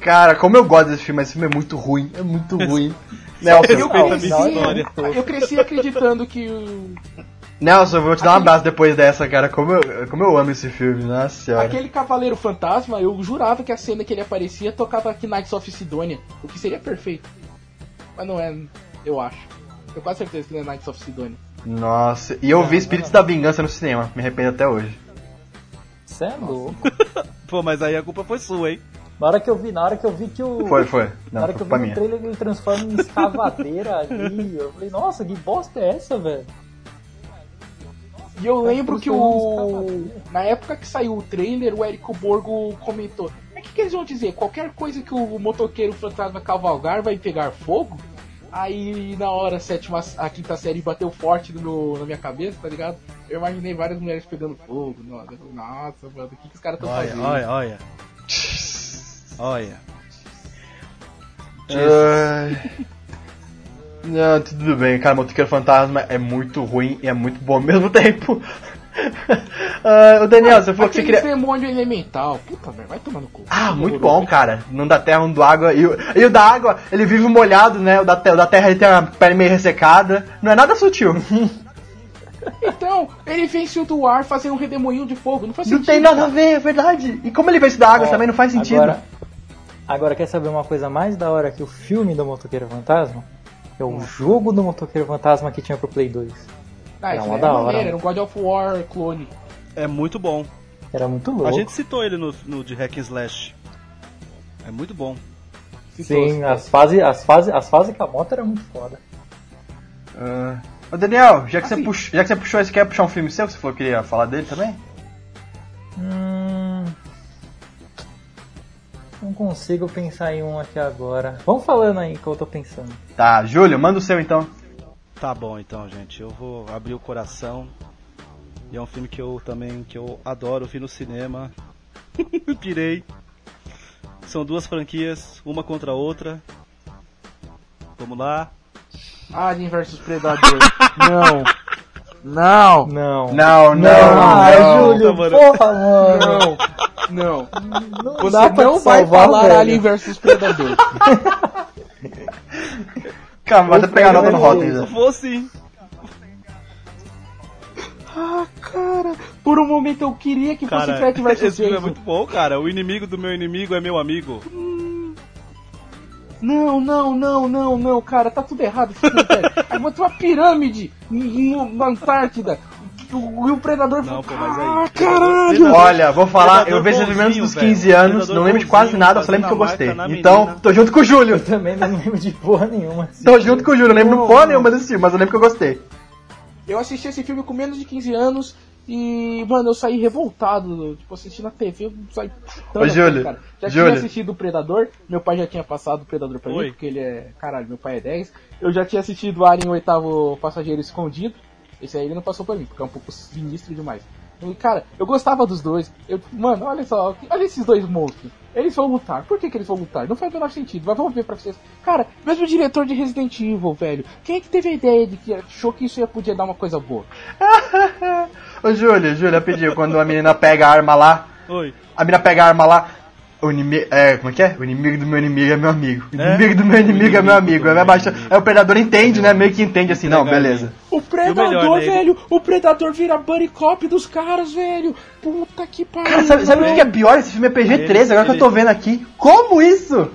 Cara, como eu gosto desse filme, esse filme é muito ruim. É muito <laughs> ruim. Nelson, minha cresci, história. eu cresci acreditando que o, Nelson, eu vou te dar um Aquele- abraço depois dessa, cara. Como eu, como eu amo esse filme, nossa senhora. Aquele Cavaleiro Fantasma, eu jurava que a cena que ele aparecia tocava aqui Knights of Sidonia, o que seria perfeito. Mas não é, eu acho. Eu quase certeza que não é Knights of Sidonia. Nossa, e eu vi Espíritos da Vingança no cinema, me arrependo até hoje. Você é louco. <laughs> Pô, mas aí a culpa foi sua, hein? Na hora que eu vi, na hora que eu vi que o. Foi, foi. Na Não, hora foi que eu vi no minha. trailer ele transforma em escavadeira <laughs> ali, eu falei, nossa, que bosta é essa, velho? E eu lembro que o. Na época que saiu o trailer, o Érico Borgo comentou. Mas o que, que eles vão dizer? Qualquer coisa que o motoqueiro fantasma cavalgar vai pegar fogo? Aí na hora a sétima, a quinta série bateu forte no, na minha cabeça, tá ligado? Eu imaginei várias mulheres pegando fogo. Nossa, eu falei, nossa mano, o que, que os caras estão Olha, fazendo? olha, olha. Olha. Ai. Não, tudo bem, cara. Motoqueiro Fantasma é muito ruim e é muito bom ao mesmo <laughs> tempo. Ah, o Daniel, você falou que você queria. demônio elemental. Puta merda, vai tomando cu. Ah, muito Horroroso. bom, cara. Não da terra, um do água. E o, e o da água, ele vive molhado, né? O da, o da terra ele tem a pele meio ressecada. Não é nada sutil. <laughs> Então, ele vence o do ar fazendo um redemoinho de fogo. Não faz Não sentido. tem nada a ver, é verdade. E como ele vence da água Ó, também não faz sentido. Agora, agora, quer saber uma coisa mais da hora que o filme do Motoqueiro Fantasma? É o jogo do Motoqueiro Fantasma que tinha pro Play 2. Ah, Era isso uma é da hora, era um God of War clone. É muito bom. Era muito louco. A gente citou ele no, no de Hack and Slash. É muito bom. Sim, as fases, as fases, as fases com a moto era muito foda. Ah, Ô Daniel, já que, você Assim. puxou, já que você puxou, você quer puxar um filme seu que você falou que queria falar dele também? Hum, não consigo pensar em um aqui agora. Vamos falando aí que eu tô pensando. Tá, Júlio, manda o seu então. Tá bom então, gente. Eu vou abrir o coração. E é um filme que eu também que eu adoro, vi no cinema. <laughs> Pirei. São duas franquias, uma contra a outra. Vamos lá. Alien vs Predador. <laughs> não. Não. Não. Não, não, ah, não. Júlio, Tá, mano. porra, mano. Não. Não. Não Você dá pra não vai salvar, falar velho. Alien vs Predador. <laughs> Calma, vai pegar a nota no Rotten. Se né? for sim. ah, cara. Por um momento eu queria que fosse Cara, Fred vs esse filme é Jason. muito bom, cara. O inimigo do meu inimigo é meu amigo. Não, não, não, não, não, cara, tá tudo errado. esse filme, velho. <laughs> Aí botou uma pirâmide na Antártida. O, e o Predador Não, falou, pô, mas aí. ah, caralho. Predador- Olha, vou falar, Predador eu vejo ele menos dos velho. 15 anos, Predador não lembro de quase nada, só lembro que eu a gostei. Então, menina. tô junto com o Júlio. Eu também não lembro de porra nenhuma. Tô junto com o Júlio, não lembro porra nenhuma desse filme, mas eu lembro que eu gostei. Eu assisti esse filme com menos de 15 anos e, mano, eu saí revoltado. Tipo, assisti na TV, eu saí. Ô, Júlio, cara. Já Júlio. tinha assistido o Predador, meu pai já tinha passado o Predador pra Oi. mim, porque ele é. Caralho, meu pai é 10. Eu já tinha assistido Alien, o oitavo passageiro escondido. Esse aí ele não passou pra mim, porque é um pouco sinistro demais. E, cara, eu gostava dos dois. Eu, mano, olha só, olha esses dois monstros. Eles vão lutar. Por que, que eles vão lutar? Não faz o menor sentido. Mas vamos ver pra vocês. Cara, mesmo o diretor de Resident Evil, velho. Quem é que teve a ideia de que achou que isso ia podia dar uma coisa boa? <laughs> Ô Júlio, Júlio, pediu, quando a menina pega a arma lá, Oi. a menina pega a arma lá, o inimigo, é, como é que é? O inimigo do meu inimigo é meu amigo. O É? inimigo do meu inimigo é meu amigo. Aí, vai baixar- aí o predador entende, né? Meio que entende assim, não, beleza. O Predador, melhor, né, velho! O Predador vira buddy cop dos caras, velho! Puta que pariu! Cara, sabe, sabe o que é pior? Esse filme é PG-13, agora que eu tô vendo aqui. Como isso?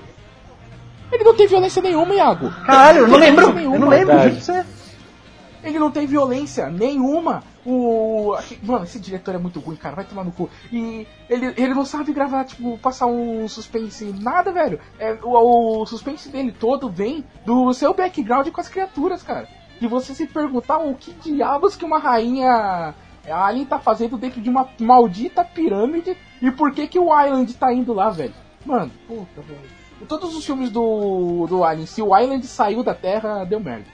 Ele não tem violência nenhuma, Iago! Caralho, eu não lembro. Eu não lembro, Verdade. Ele não tem violência nenhuma. O. Mano, esse diretor é muito ruim, cara. Vai tomar no cu. E ele, ele não sabe gravar, tipo, passar um suspense, nada, velho. É, o, o suspense dele todo vem do seu background com as criaturas, cara. De você se perguntar o que diabos que uma rainha alien tá fazendo dentro de uma maldita pirâmide e por que que o Island tá indo lá, velho. Mano, puta, velho. Todos os filmes do, do Alien, se o Island saiu da Terra, deu merda.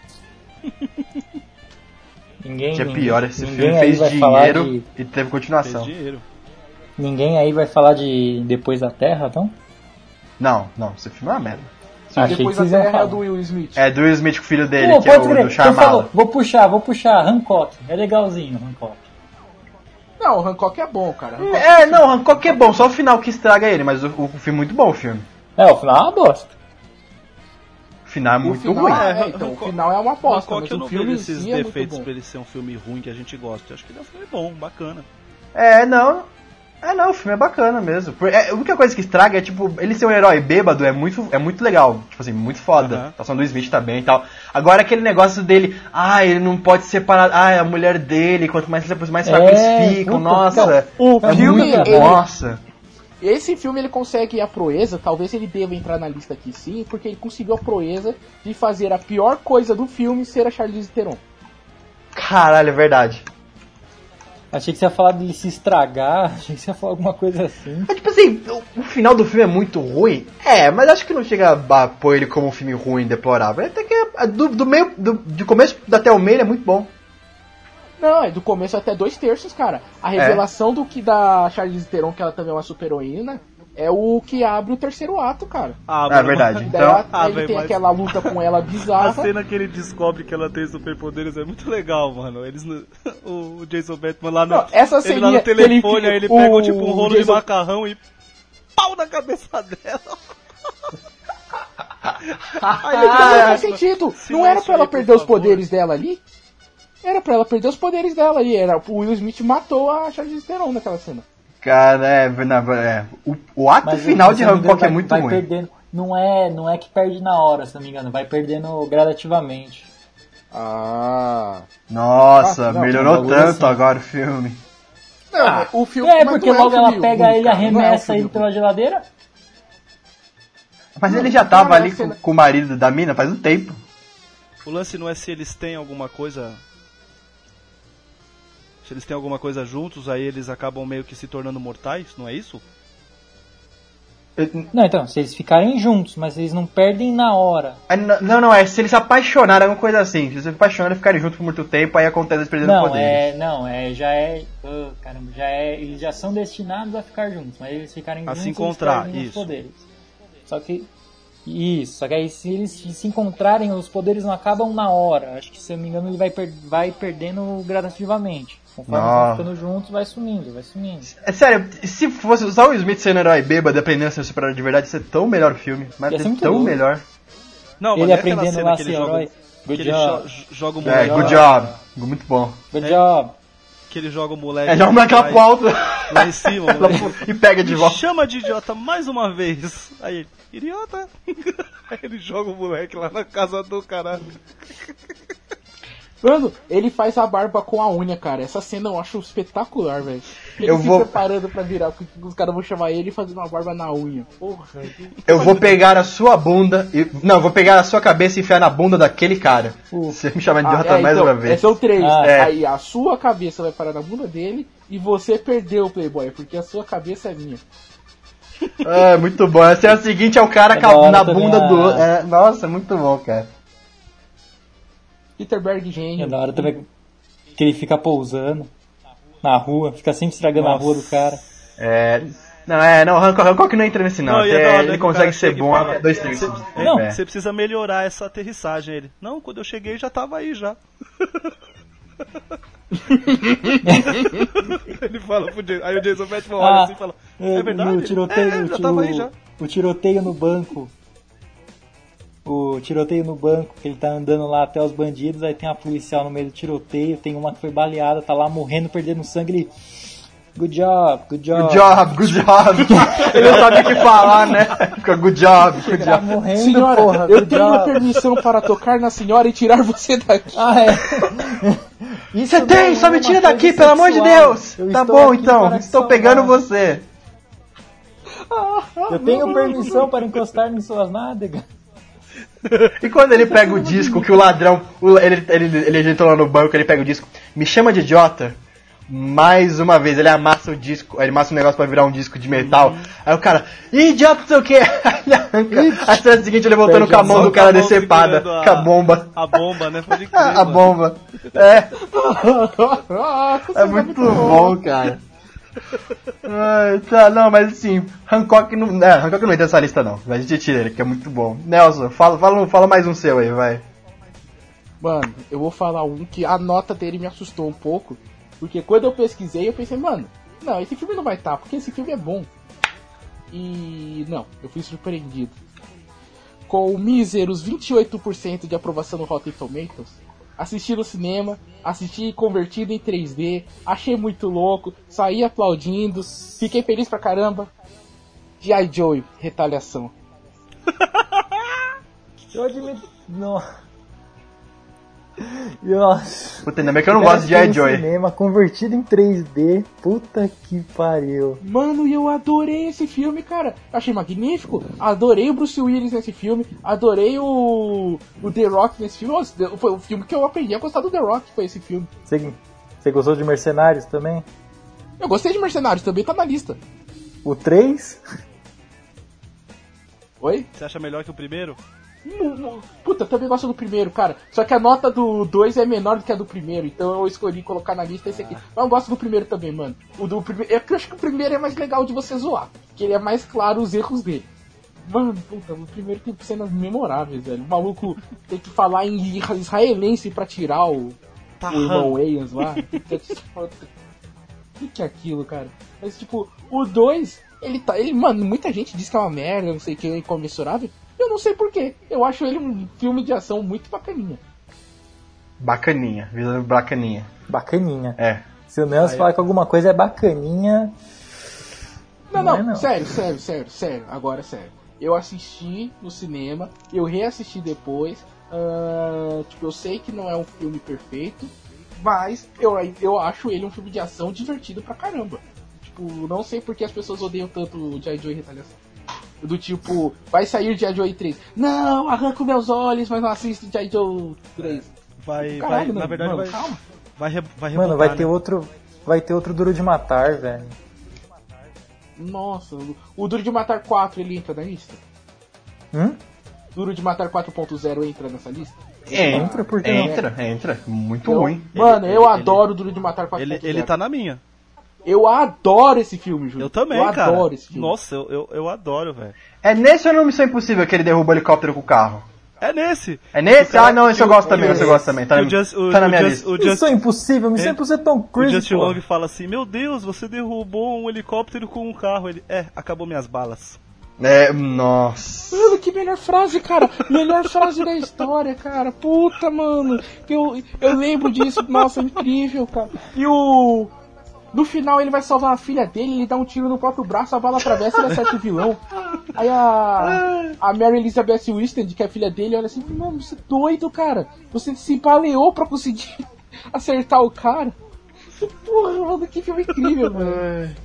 <laughs> Ninguém, Que é ninguém- pior, esse ninguém filme aí fez dinheiro de- e teve continuação. Ninguém aí vai falar de Depois da Terra, então? Não, não, esse filme é uma merda. Achei Depois que a vocês iam Terra é do Will Smith. É do Will Smith com o filho dele, Pô, que é o crer. do vou puxar, vou puxar. Hancock. É legalzinho, Hancock. Não, o Hancock é bom, cara. Hancock- É, não, Hancock é bom, só o final que estraga ele, mas o, o filme é muito bom, o filme. É, o final é uma bosta. O final é O muito final ruim. é, É, então, o Hancock- final é uma aposta, Hancock mas eu o não filme vejo esses si é muito defeitos bom. pra ele ser um filme ruim que a gente gosta. Eu acho que ele é um filme bom, bacana. É, não. É, não, o filme é bacana mesmo. É, a única coisa que estraga é, tipo, ele ser um herói bêbado é muito, é muito legal. Tipo assim, muito foda. Aham. A atuação do Smith tá bem e tal. Agora aquele negócio dele, ah, ele não pode separar, ah, é a mulher dele, quanto mais tempo mais fracos É, eles ficam, puta, nossa. O é filme, muito, ele- nossa. Esse filme ele consegue a proeza, talvez ele deva entrar na lista aqui sim, porque ele conseguiu a proeza de fazer a pior coisa do filme ser a Charlize Theron. Caralho, é verdade. Achei que você ia falar dele se estragar, <laughs> achei que você ia falar alguma coisa assim. Mas, tipo assim, o, o final do filme é muito ruim. É, mas acho que não chega a pôr ele como um filme ruim, deplorável. Até que é- do, do meio, do, de começo até o meio ele é muito bom. Não, é do começo até dois terços, cara. A revelação do que da Charlize Theron, que ela também é uma super heroína, é o que abre o terceiro ato, cara. Ah, É verdade. Então- ela- Ah, ele velho, tem mas- aquela luta com ela <laughs> A bizarra. cena que ele descobre que ela tem superpoderes é muito legal, mano. Eles no- <laughs> o Jason Bateman lá no, Não, essa ele lá no ele telefone, fica- aí ele pega o tipo um rolo Jason- de macarrão e pau na cabeça dela. aí <laughs> ele Não faz sentido. silêncio Não era pra ela perder os favor. poderes dela ali. Era pra ela perder os poderes dela ali. Era, o Will Smith matou a Charlize Theron naquela cena. Cara, é, não, é o, o ato Mas final de Hancock é muito vai ruim. Perdendo, não, é, não é que perde na hora, se não me engano, vai perdendo gradativamente. Ah. Nossa, Ah, não, melhorou tanto assim. agora o filme. Não, Ah, o filme. é, porque não um logo ela filme pega ele, não é arremessa filme ele pela geladeira. Mas Não, ele já tava ali a com, com o marido da mina faz um tempo. O lance não é se eles têm alguma coisa. Se eles têm alguma coisa juntos, aí eles acabam meio que se tornando mortais, não é isso? Não, então, se eles ficarem juntos, mas eles não perdem na hora. Ah, n- Não, não, é se eles se apaixonarem, alguma coisa assim. Se eles se apaixonarem e ficarem juntos por muito tempo, aí acontece eles perdendo Não, poder. é, não, é, já é, ah, caramba, já é, eles já são destinados a ficar juntos, mas eles ficarem A juntos, se eles encontrar, os isso. poderes. Só que, isso, só que aí se eles se encontrarem, os poderes não acabam na hora. Acho que, se eu não me engano, ele vai, per- vai perdendo gradativamente. Conforme eles Nossa. vão ficando juntos, vai sumindo, vai sumindo. É sério, se fosse só o Smith sendo herói bêbado aprendendo a ser super-herói de verdade, ia ser tão melhor o filme. Mas é tão louco. melhor. Não, ele mas é aprendendo cena lá a que ser ele joga, herói. que Good ele job, jo- joga o É, moleque. good job. Muito bom. good É. job. Que ele joga o moleque. É, joga aquela lá, pro alto lá em cima, o <laughs> moleque. e pega de volta. chama de idiota mais uma vez. Aí ele, idiota. <laughs> Aí ele joga o moleque lá na casa do caralho. Mano, ele faz a barba com a unha, cara. Essa cena eu acho espetacular, velho. Ele Eu se vou- preparando pra virar, porque os caras vão chamar ele e fazendo uma barba na unha. Porra, Eu vou pegar a sua bunda e. Não, eu vou pegar a sua cabeça e enfiar na bunda daquele cara. Você me chama de idiota é, mais então, uma vez. é, São três. Ah, é. Aí a sua cabeça vai parar na bunda dele e você perdeu o Playboy, porque a sua cabeça é minha. É, muito bom. A cena seguinte é o cara É a- na bunda a- do outro. É, nossa, muito bom, cara. Peter Berg É gênio. da hora também que ele fica pousando na rua, fica sempre estragando a Nossa. rua do cara. É. Não, é, não, Hancock, Hancock não entra nesse não. Não, é Até né, ele consegue ser bom fala, dois terços. Não, É. você precisa melhorar essa aterrissagem. Ele, não, quando eu cheguei já tava aí já. <laughs> ele fala pro Jason, aí o Jason Bateman olha Ah, assim e fala, é verdade? O tiroteio, é, o, já tava aí já. o tiroteio no banco. O tiroteio no banco, que ele tá andando lá até os bandidos, aí tem uma policial no meio do tiroteio, tem uma que foi baleada, tá lá morrendo, perdendo sangue, ele. Good job, good job. Good job, good job. <laughs> ele não sabe o que falar, né? Fica good job, good Tá job. morrendo, Senhora, porra, eu good tenho job. permissão para tocar na senhora e tirar você daqui. Ah, é. <laughs> Isso Você tem, só me tira daqui, pelo amor de sexual. Deus. Eu Tá bom então, estou pegando você. Eu tenho permissão para encostar em suas nádegas. E quando ele pega o disco que o ladrão. ele, ele, ele entrou lá no banco, ele pega o disco, me chama de idiota. Mais uma vez, ele amassa o disco, ele amassa o negócio pra virar um disco de metal. Aí o cara, "Ih, idiota, não sei o que. <laughs> A cena seguinte ele voltando com a a mão do cara a decepada, segurando com a bomba. A bomba, né? Crer, <laughs> A bomba. É, <laughs> é muito bom, cara. Ai, tá, não, mas assim, Hancock não. É, Hancock não entra nessa lista não. A gente tira ele, que é muito bom. Nelson, fala, fala, fala mais um seu aí, vai. Mano, eu vou falar um que a nota dele me assustou um pouco. Porque quando eu pesquisei, eu pensei, mano, não, esse filme não vai estar, porque esse filme é bom. E não, eu fui surpreendido. com míseros 28% de aprovação no Rotten Tomatoes. Assisti no cinema, assisti convertido em 3D, achei muito louco, saí aplaudindo, fiquei feliz pra caramba. G.I. Joe, retaliação. Eu admito. Não. <laughs> Nossa. Puta, ainda bem que eu não gosto de G.I. Joy. cinema convertido em 3D. Puta que pariu. Mano, e eu adorei esse filme, cara. Achei magnífico. Adorei o Bruce Willis nesse filme. Adorei o, o The Rock nesse filme. Nossa, foi o filme que eu aprendi a gostar do The Rock, foi esse filme. Você, você gostou de Mercenários também? Eu gostei de Mercenários, também tá na lista. O 3? Oi? Você acha melhor que o primeiro? Puta, eu também gosto do primeiro, cara. Só que a nota do 2 é menor do que a do primeiro, então eu escolhi colocar na lista esse aqui. Mas eu gosto do primeiro também, mano. O do primeiro. Eu acho que o primeiro é mais legal de você zoar. Que ele é mais claro os erros dele. Mano, puta, o primeiro tem cenas memoráveis, velho. O maluco <laughs> tem que falar em israelense pra tirar o, Tá o irmão Wayans lá. <laughs> O que, que é aquilo, cara? Mas tipo, o 2, ele tá. Ele, mano, muita gente diz que é uma merda, não sei o que, é incomensurável. Eu não sei porquê. Eu acho ele um filme de ação muito bacaninha. Bacaninha, visão bacaninha. Bacaninha. É. Se o Nelson falar que alguma coisa é bacaninha. Não, Não não, é, não. sério, sério, sério, sério, agora é sério. Eu assisti no cinema, eu reassisti depois. ah, tipo, eu sei que não é um filme perfeito, mas eu, eu acho ele um filme de ação divertido pra caramba. Tipo, não sei por que as pessoas odeiam tanto o e Retaliação. Do tipo, vai sair G.I. Joe 3. Não, arranco meus olhos, mas não assisto G.I. Joe 3. Vai, Caralho, vai mano, na verdade, mano, vai, calma. vai, re, vai Mano, rebotar, vai ter né? outro. Vai ter outro duro de matar, velho. Nossa, o Duro de Matar 4 ele entra na lista? Hum? Duro de Matar 4.0 entra nessa lista? Entra, por que não? entra, entra. Muito Eu- ruim. Mano, Ele- eu ele- adoro Duro de Matar 4.0. Ele, ele tá na minha. Eu adoro esse filme, Júlio. Eu também, eu cara. adoro esse filme. Nossa, eu, eu, eu adoro, velho. É nesse ou no Missão Impossível que ele derruba o helicóptero com o carro? É nesse. É nesse? O cara Ah, não, esse eu gosto o- também, esse eu gosto também. Tá, o na- Just- o- tá na o minha Just- lista. o Just- Isso é impossível, me É. sempre você tão O crazy, Justin pô. Long fala assim: Meu Deus, você derrubou um helicóptero com um carro. Ele, é, acabou minhas balas. É, nossa. Mano, que melhor frase, cara. melhor frase da história, cara. Puta, mano. Eu, eu lembro disso. Nossa, incrível, cara. E o... No final ele vai salvar a filha dele, ele dá um tiro no próprio braço, a bala atravessa e ele acerta o vilão. Aí a, a Mary Elizabeth Winstead, que é a filha dele, olha assim, mano, você é doido, cara. Você se empaleou pra conseguir <laughs> acertar o cara. Porra, mano, que filme incrível, mano.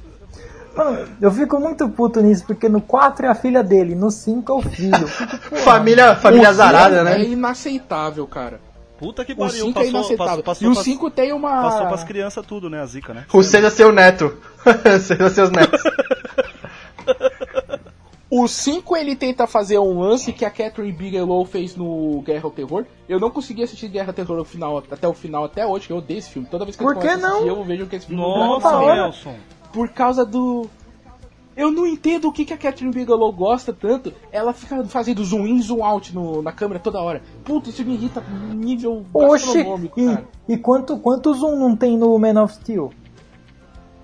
Mano, eu fico muito puto nisso, porque no 4 é a filha dele, no 5 é o filho. Família, família O azarada, né? É inaceitável, cara. Puta que O pariu. 5 é Passou, inaceitável. passou, e o passou, 5 tem uma. passou pras crianças tudo, né? A zica, né? O seja seu neto. <laughs> seja seus netos. <laughs> O 5 ele tenta fazer um lance que a Catherine Bigelow fez no Guerra ao Terror. Eu não consegui assistir Guerra ao Terror no final, até o final até hoje, que eu odeio esse filme. Toda vez que Por eu que a assistir, não? eu vejo que esse filme é Nossa, merda. Nelson. Por causa do. Eu não entendo o que, que a Catherine Bigelow gosta tanto. Ela fica fazendo zoom in, zoom out no- na câmera toda hora. Puta, isso me irrita nível Oxi, astronômico, e, cara. e quanto, quanto zoom não tem no Man of Steel?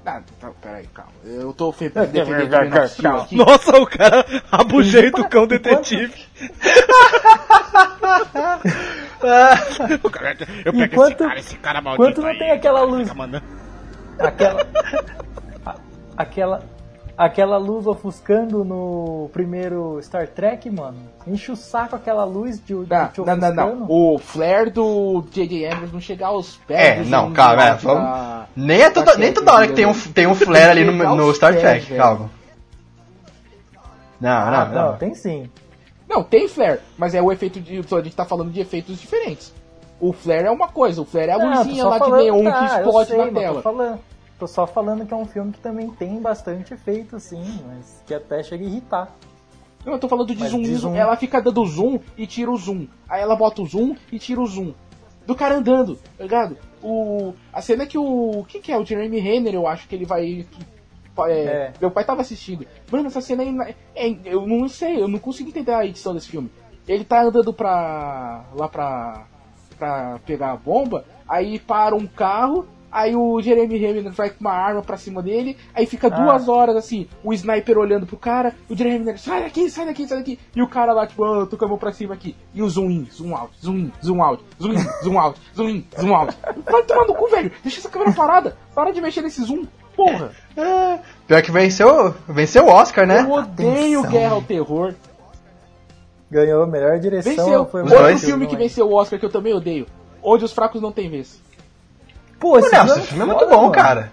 Ah, tá, peraí, calma. Eu tô <laughs> É, defendendo é, o Man of Steel calma. aqui. <laughs> Nossa, o cara rabugento o cão detetive. <laughs> cara, eu pego quanto- esse cara, esse cara maldito quanto não aí, tem aquela cara, luz? Aquela. a- aquela. Aquela luz ofuscando no primeiro Star Trek, mano. Enche o saco aquela luz de, de Não, não, não. O flare do J.J. Abrams não chegar aos pés É, não, calma, é, vamos. da- Nem, é toda, da nem toda hora que tem um, tem um flare ali no, no Star pés, Trek, velho. calma. Não, Ah, não, não, não. tem sim. Não, tem flare, mas é o efeito de. A gente tá falando de efeitos diferentes. O flare é uma coisa, o flare é a Não, luzinha lá falando- de neon tá, que explode sei, na tela. Tô, só falando que é um filme que também tem bastante efeito, sim, mas que até chega a irritar. Não, eu tô falando de zoom, de zoom. Ela fica dando zoom e tira o zoom. Aí ela bota o zoom e tira o zoom. Do cara andando, tá ligado? O, a cena que o. Quem que é? O Jeremy Renner, eu acho que ele vai. é, É. Meu pai tava assistindo. Mano, essa cena aí. É, eu não sei, eu não consigo entender a edição desse filme. Ele tá andando pra. lá pra. pra pegar a bomba, aí para um carro, Aí o Jeremy Renner vai com uma arma pra cima dele, aí fica duas horas assim, o sniper olhando pro cara, o Jeremy Renner, sai daqui, sai daqui, sai daqui, e o cara lá, tipo, ah, eu tô com a mão pra cima aqui, e o zoom in, zoom out, zoom in, zoom out, zoom in, zoom out, zoom in, zoom out. Vai tomar no cu, velho, deixa essa câmera parada, para de mexer nesse zoom, porra. É, pior que venceu, venceu o Oscar, né? Eu odeio Atenção. Guerra ao Terror. Ganhou a melhor direção. Venceu. Foi Outro filme que venceu o Oscar que eu também odeio. Onde os fracos não têm vez. Pô, esse Não, esse filme é muito foda, bom, mano. cara.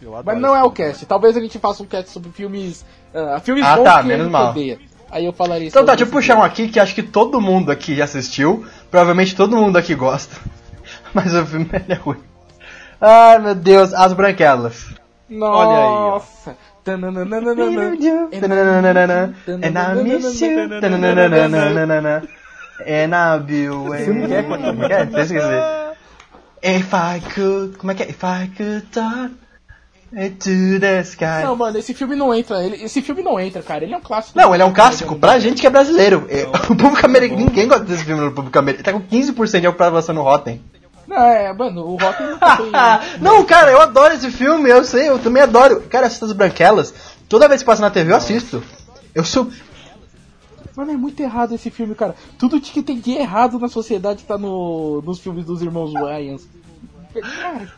Eu adoro Mas não é o cast. Talvez a gente faça um cast sobre filmes. ah, filmes Ah, bons tá, que menos mal. odeia. Aí eu falaria Então tá, deixa eu puxar um filme. aqui que acho que todo mundo aqui já assistiu. Provavelmente todo mundo aqui gosta. <laughs> Mas o filme é ruim. Ai meu Deus, As Branquelas. Olha aí, ó. Nossa. And I miss you. And é é? Esqueci. If I could. Como é que é? If I could talk to the sky. Não, mano, esse filme não entra. ele- esse filme não entra, cara. Ele é um clássico. Não, ele é um clássico pra gente que é brasileiro. É, <laughs> O público americano. Ninguém gosta desse filme no público americano. Tá com 15% de aprovação no Rotten. Não, é, mano, o Rock nunca foi. não, cara, eu adoro esse filme, eu sei, eu também adoro. Cara, essas branquelas, toda vez que passa na TV eu assisto. Eu sou. Mano, é muito errado esse filme, cara. Tudo que tem de errado na sociedade tá no, nos filmes dos irmãos Wayans.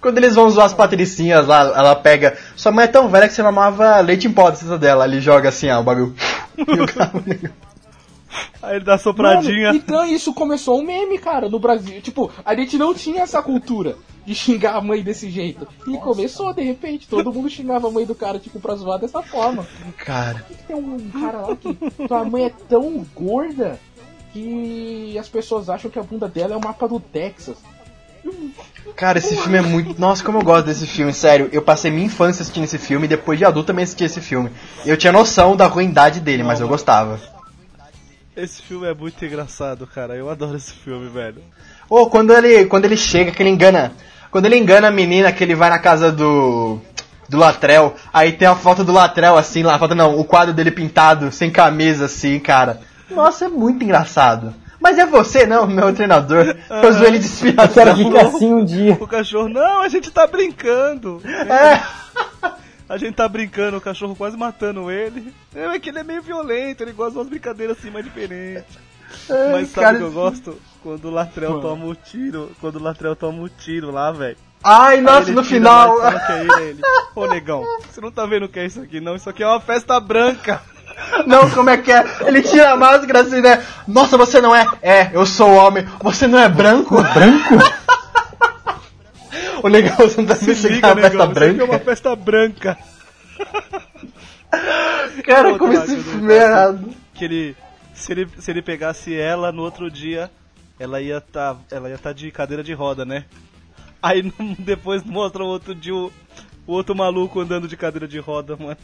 Quando eles vão zoar as patricinhas lá, ela pega. Sua mãe é tão velha que você mamava leite em pó da dela. Ele joga assim, ó, o bagulho. <laughs> Aí ele dá sopradinha. Mano, então isso começou um meme, cara, no Brasil. Tipo, a gente não tinha essa cultura de xingar a mãe desse jeito. E começou, de repente, todo mundo xingava a mãe do cara, tipo, pra zoar dessa forma. Cara. Tem um cara lá que tua mãe é tão gorda que as pessoas acham que a bunda dela é o mapa do Texas. Cara, esse filme é muito. Nossa, como eu gosto desse filme, sério. Eu passei minha infância assistindo esse filme e depois de adulto também assisti esse filme. Eu tinha noção da ruindade dele, mas eu gostava. Esse filme é muito engraçado, cara. Eu adoro esse filme, velho. Ou quando ele, quando ele chega, que ele engana. Quando ele engana a menina, que ele vai na casa do. Do Latrell, aí tem a foto do Latrell assim lá, a foto não, o quadro dele pintado, sem camisa assim, cara. Nossa, é muito engraçado. Mas é você, não, meu treinador. Eu usou ele de Eu quero inspiração. ficar assim um dia. O cachorro, não, a gente tá brincando. É. <laughs> A gente tá brincando, o cachorro quase matando ele. É que ele é meio violento, ele gosta de umas brincadeiras assim mais diferentes. <laughs> Mas sabe cara, o que eu gosto? Quando o Latrell toma o tiro. Quando o Latrell toma o tiro lá, velho. Ai, nossa, no final. que é ele, ele? Ô negão, você não tá vendo o que é isso aqui não? Isso aqui é uma festa branca. <laughs> Não, como é que é? Ele tira a máscara assim, né? Nossa, você não é? É, eu sou homem. Você não é branco? Branco? <laughs> o legal, você não tá Se isso aqui é liga, uma negão, festa aqui é uma branca? festa branca. <laughs> Cara, como esse filme é errado. Que ele se, ele. se ele pegasse ela no outro dia, ela ia tá, ela ia tá de cadeira de roda, né? Aí <laughs> depois mostra o outro dia o, o outro maluco andando de cadeira de roda, mano.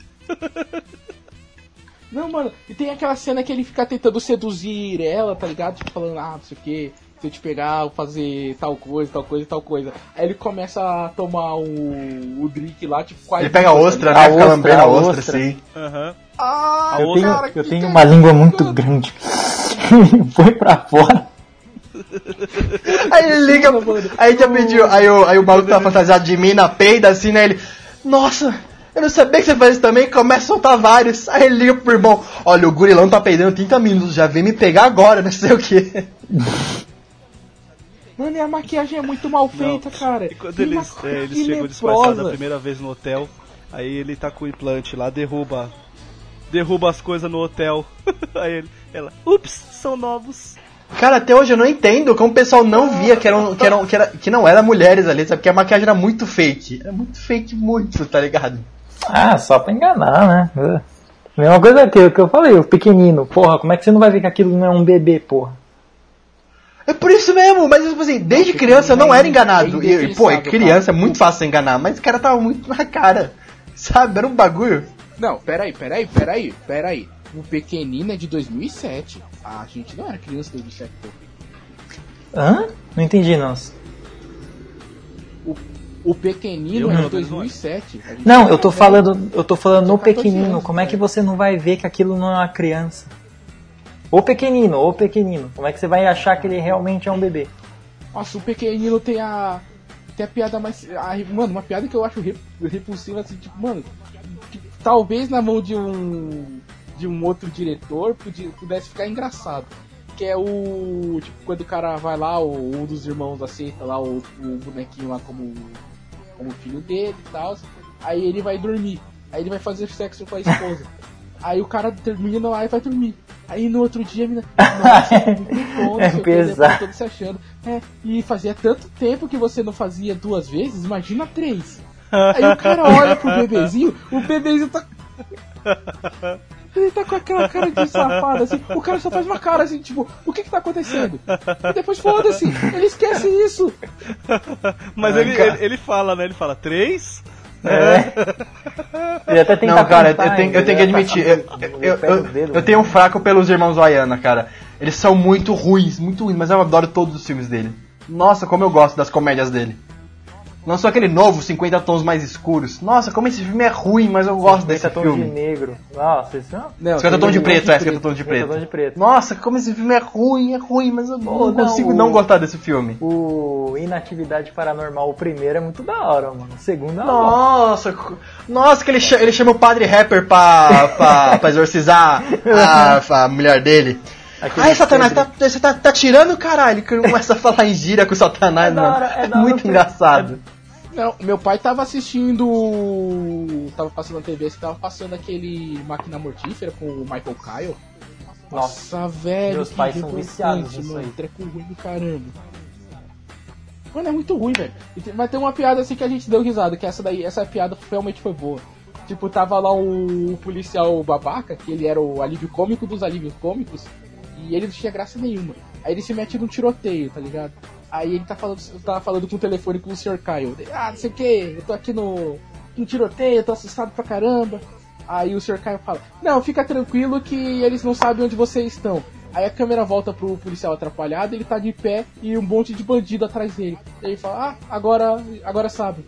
Não, mano, e tem aquela cena que ele fica tentando seduzir ela, tá ligado? Tipo, falando, ah, não sei o que, se eu te pegar, fazer tal coisa, tal coisa, tal coisa. Aí ele começa a tomar o, o drink lá, tipo, quase. Ele pega a ostra, A né? Fica ostra, lambendo a a ostra, assim. Aham. Ah, Eu tenho, cara, eu tenho uma língua muito grande. <laughs> Foi pra fora. Aí ele liga, aí já pediu, aí o, aí o maluco tá fantasiado de mina, peida assim, né? Ele, nossa, eu não sabia que você faz isso também, começa a soltar vários. Aí ele liga pro irmão, olha, o gurilão tá peidando 30 minutos, já vem me pegar agora, não sei o que. <laughs> Mano, e a maquiagem é muito mal feita, cara. E quando Que eles, é, eles chegam disfarçados leprosa. a primeira vez no hotel, aí ele tá com o implante lá, derruba. Derruba as coisas no hotel. <laughs> aí ele, ela, ups, são novos. Cara, até hoje eu não entendo como o pessoal não via que, eram, que, eram, que, era, que não era mulheres ali, sabe? Porque a maquiagem era muito fake. Era muito fake, muito, tá ligado? Ah, só pra enganar, né? Uh. Mesma coisa que, que eu falei, o pequenino. Porra, como é que você não vai ver que aquilo não é um bebê, porra? É por isso mesmo, mas tipo assim, desde criança eu não era enganado. é E, e, pô, é criança é muito fácil enganar, mas o cara tava muito na cara. <laughs> Sabe? Era um bagulho. Não, peraí, peraí, peraí, peraí. O pequenino é de 2007. Ah, a gente não era criança em 2007, pô. Hã? Não entendi, não. O pequenino Eu é não, de não. 2007. A gente Não, eu tô falando, eu tô falando no 14 pequenino. anos, Como é que velho. você não vai ver que aquilo não é uma criança? Ô pequenino, ô pequenino. Como é que você vai achar que ele realmente é um bebê? Nossa, o pequenino tem a. tem a piada mais. ai, mano, uma piada que eu acho rep- repulsiva, assim, tipo, mano, que talvez na mão de um. de um outro diretor podia, pudesse ficar engraçado. Que é o. Tipo, quando o cara vai lá, o, um dos irmãos aceita lá o, o bonequinho lá como, como filho dele e tal. Aí ele vai dormir. Aí ele vai fazer sexo com a esposa. <laughs> Aí o cara termina lá e vai dormir. Aí no outro dia a menina. <laughs> Nossa, muito bom, É pesado. todo se achando. É, e fazia tanto tempo que você não fazia duas vezes, imagina três. Aí o cara olha pro bebezinho, o bebezinho tá. <laughs> Ele tá com aquela cara de safado, assim. O cara só faz uma cara assim, tipo, o que que tá acontecendo? E depois foda-se, ele esquece isso. <laughs> Mas Ah, ele, ele, ele fala, né? Ele fala três. <laughs> Ele até tenta Não, cara, eu tenho, eu tenho que tá admitir, eu, passando eu, eu, eu tenho um fraco pelos irmãos Wayana, cara. Eles são muito ruins, muito ruins, mas eu adoro todos os filmes dele. Nossa, como eu gosto das comédias dele. Lançou aquele novo 50 tons mais escuros. Nossa, como esse filme é ruim, mas eu gosto desse 50 tons de filme. negro. Nossa, isso é uma... Não, 50 tons de preto, é, 50 tons de 50 preto. Nossa, como esse filme é ruim, é ruim, mas eu Oh, não não, consigo o- não gostar desse filme. O Inatividade Paranormal, o primeiro, é muito da hora, mano. O segundo é Nossa, nossa, que ele chama, ele chama o padre rapper pra, pra, pra exorcizar a, a mulher dele. Aquele Ai, Satanás, tá, você tá, tá tirando, caralho, que começa a falar em gíria com o Satanás, É mano. hora, é É, muito engraçado. Não, meu pai tava assistindo. Tava passando na TV, você tava passando aquele Máquina Mortífera com o Michael Kyle. Nossa, velho. Meus pais são viciados nisso mano. aí. Treco ruim do caramba. Mano, é muito ruim, velho. Mas tem uma piada assim que a gente deu risada, que essa daí, essa piada realmente foi boa. Tipo, tava lá o policial babaca, que ele era o alívio cômico dos alívios cômicos, e ele não tinha graça nenhuma. Aí ele se mete num tiroteio, tá ligado? Aí ele tá falando, tá falando com o telefone com o Sr. Kyle. Ele, Ah, não sei o que, eu tô aqui no, no tiroteio, eu tô assustado pra caramba. Aí o Sr. Kyle fala, não, fica tranquilo que eles não sabem onde vocês estão. Aí a câmera volta pro policial atrapalhado, ele tá de pé e um monte de bandido atrás dele. Aí ele fala, ah, agora, agora sabe.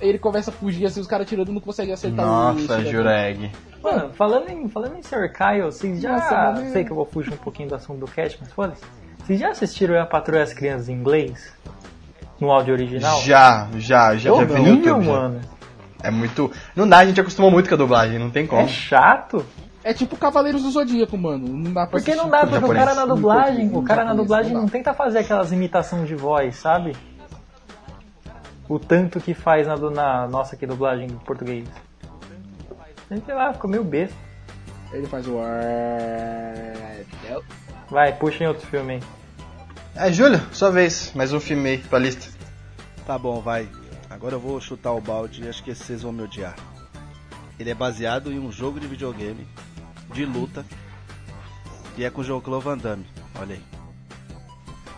Aí ele começa a fugir, assim, os caras tirando não conseguem acertar o Nossa. Jureg. Mano, falando em, falando em Sr. Kyle, vocês já. Nossa, mano, é- Sei que eu vou fugir um pouquinho do assunto do cast, mas foda-se. Vocês já assistiram a Patrulha das Crianças em inglês? No áudio original? Já, já, já, já vi no YouTube. já. mano. É muito. Não dá, a gente acostumou muito com a dublagem, não tem como. É chato. É tipo Cavaleiros do Zodíaco, mano. Não dá pra Porque não dá, porque o cara na Em dublagem, o cara na dublagem não tenta fazer aquelas imitações de voz, sabe? O tanto que faz na, na nossa aqui dublagem em português. Sei lá, ficou meio besta. Ele faz o. Vai, puxa em outro filme aí. É, Júlio, sua vez. Mais um filme aí pra lista. Tá bom, vai. Agora eu vou chutar o balde e acho que vocês vão me odiar. Ele é baseado em um jogo de videogame de luta e é com o Jean-Claude Van Damme. Olha aí.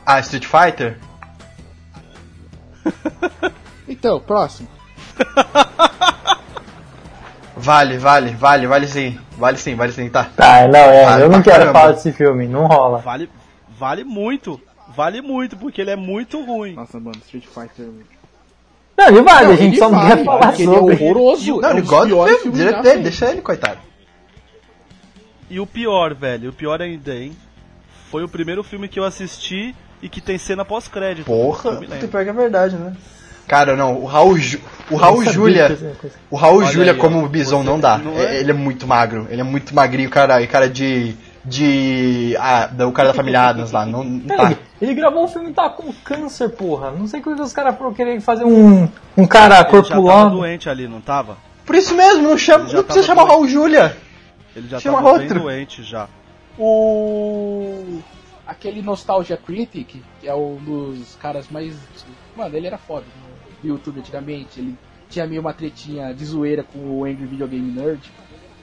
Ah, Street Fighter? <laughs> Então, próximo. <laughs> Vale, vale, vale, vale sim. Vale sim, vale sim, tá. Tá, não, é, Vale eu não quero caramba. falar desse filme, não rola. Vale, vale muito. Vale muito, porque ele é muito ruim. Nossa, mano, Street Fighter. Não, ele vale, Não, a gente só não vale, quer falar porque ele é sobre. horroroso. Não, é ele um gosta do filme, direito dele, deixa ele, coitado. E o pior, velho, o pior ainda, hein? Foi o primeiro filme que eu assisti e que tem cena pós-crédito. Porra, lembro. pior que é verdade, né? Cara, não, o Raul, Ju- o Raul Júlia, que o Raul Olha Júlia aí, como Bison não dá. não É- é? Ele é muito magro, ele é muito magrinho, cara, e cara de de ah, do cara da família Adams lá, não, não tá. Ele, ele gravou o filme e tá com câncer, porra. Não sei como os caras foram querer fazer um, um cara Ele já tava corpulento. doente ali, não tava? Por isso mesmo, não chama, não precisa chamar o. Raul Júlia. Ele já Chama tava bem outro. doente já. O. Aquele Nostalgia Critic, que é um dos caras mais. Mano, ele era foda no YouTube antigamente. Ele tinha meio uma tretinha de zoeira com o Angry Video Game Nerd.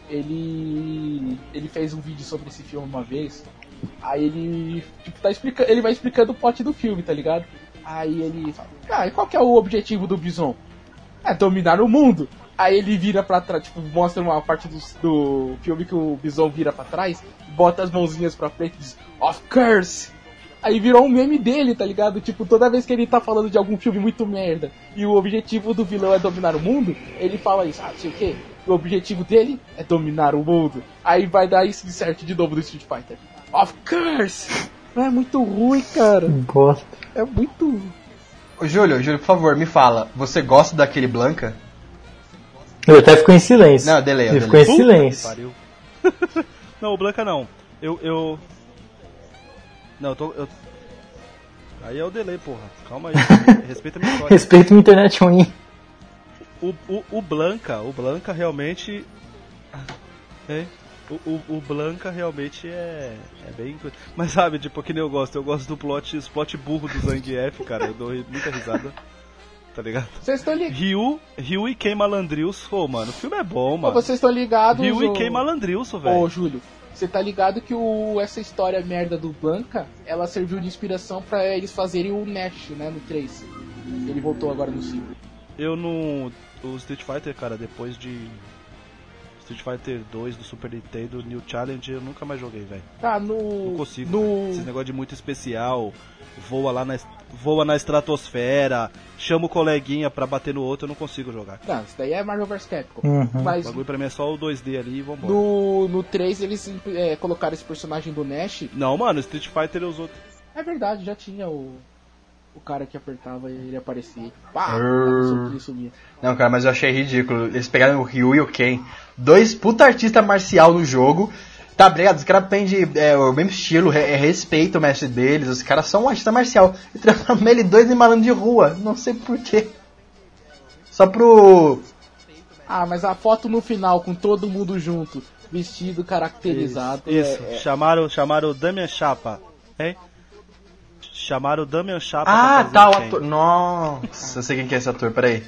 Ele. Ele fez um vídeo sobre esse filme uma vez. Aí ele. Tipo, tá explicando. Ele vai explicando o plot do filme, tá ligado? Aí ele fala, ah, e qual que é o objetivo do Bison? É dominar o mundo. Aí ele vira pra trás, tipo, mostra uma parte do, do filme que o Bison vira pra trás, bota as mãozinhas pra frente e diz, Of course! Aí virou um meme dele, tá ligado? Tipo, toda vez que ele tá falando de algum filme muito merda e o objetivo do vilão é dominar o mundo, ele fala isso, ah, sei o quê. O objetivo dele é dominar o mundo. Aí vai dar isso de certo de novo do Street Fighter. Of course! É muito ruim, cara. Bosta. É muito. Ô, Júlio, Júlio, por favor, me fala. Você gosta daquele Blanca? Ele até ficou em silêncio. Não, delay, Ele ficou em silêncio. <laughs> não, o Blanca não. Eu. eu... Não, eu tô. Eu... Aí é o delay, porra. Calma aí. <laughs> Respeita a minha história. Respeito a internet ruim. O, o, o Blanca, o Blanca realmente. É. O, o, o Blanca realmente é, é bem. Mas sabe, tipo, que nem eu gosto. Eu gosto do plot, os plot burro do Zangief, <laughs> cara. Eu dou muita risada. Tá ligado? Vocês estão ligados. Ryu, Ryu e Ken Malandrilson. Pô, mano, o filme é bom, mano. Vocês estão ligados. Ryu e ô- Ken Malandrilson, Ô, velho. Júlio, você tá ligado que o, essa história merda do Blanca, ela serviu de inspiração pra eles fazerem o Nash, né, no 3. Ele voltou agora no 5. Eu não. O Street Fighter, cara, depois de. Street Fighter 2 do Super Nintendo, New Challenge, eu nunca mais joguei, velho. Tá, no. Não consigo. No. Esse negócio de muito especial, voa lá na, voa na estratosfera, chama o coleguinha pra bater no outro, eu não consigo jogar. Não, isso daí é Marvel vs Capcom. Uhum. O Mas bagulho pra mim é só o 2D ali e vambora. no, no 3 eles é, colocaram esse personagem do Nash. Não, mano, Street Fighter os outros. É verdade, já tinha o. O cara que apertava e ele aparecia. Pá! Sumia. Não, cara, mas eu achei ridículo. Eles pegaram o Ryu e o Ken, dois puta artista marcial no jogo. Tá, obrigado. Os caras aprendem é, o mesmo estilo, re, é, respeita o mestre deles. Os caras são um artista marcial. E transformam ele dois em malandro de rua. Não sei porquê. Só pro. Ah, mas a foto no final com todo mundo junto, vestido, caracterizado. Isso, é- é- chamaram, chamaram o Damian Chapa, hein? Chamaram o Damian Chapa Ah, tá, o ator. Nossa, eu sei quem que é esse ator, peraí.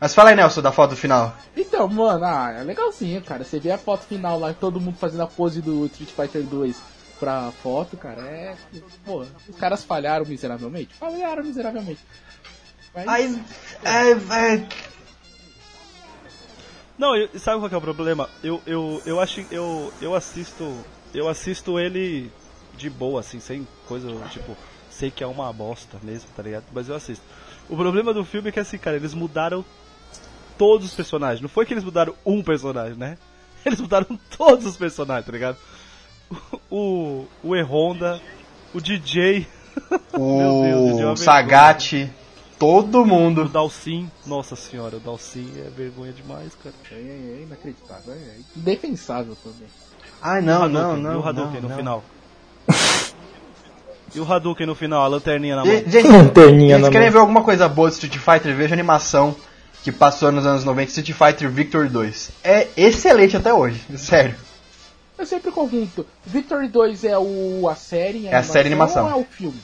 Mas fala aí, Nelson, da foto final. <laughs> Então, mano, ah, é legalzinho, cara. Você vê a foto final lá, todo mundo fazendo a pose do Street Fighter 2 pra foto, cara, é. Pô, os caras falharam miseravelmente? Falharam miseravelmente. Mas, Aí. É, é, Não, eu- sabe qual que é o problema? Eu, eu, eu acho eu, eu assisto. Eu assisto ele de boa, assim, sem coisa, tipo, sei que é uma bosta mesmo, tá ligado? Mas eu assisto. O problema do filme é que assim, cara, eles mudaram todos os personagens. Não foi que eles mudaram um personagem, né? <laughs> Eles mudaram todos os personagens, tá ligado? O, o E-Honda, o DJ, <laughs> Meu Deus, é o Sagat, todo o mundo. Dalsin. Nossa senhora, o Dalsin é vergonha demais, cara. é, é inacreditável, é indefensável também. Ai, E o não, Hadouken, não, E não. o Hadouken não, no não. final. E o Hadouken no final, a lanterninha na mão. E- Gente, Lanterninha na querem mão. ver alguma coisa boa de Street Fighter? Veja a animação que passou nos anos 90, Street Fighter Victor 2. É excelente até hoje, <laughs> sério. Eu sempre conjunto. Victory 2 é o, a série, É a série animação. ou é o filme?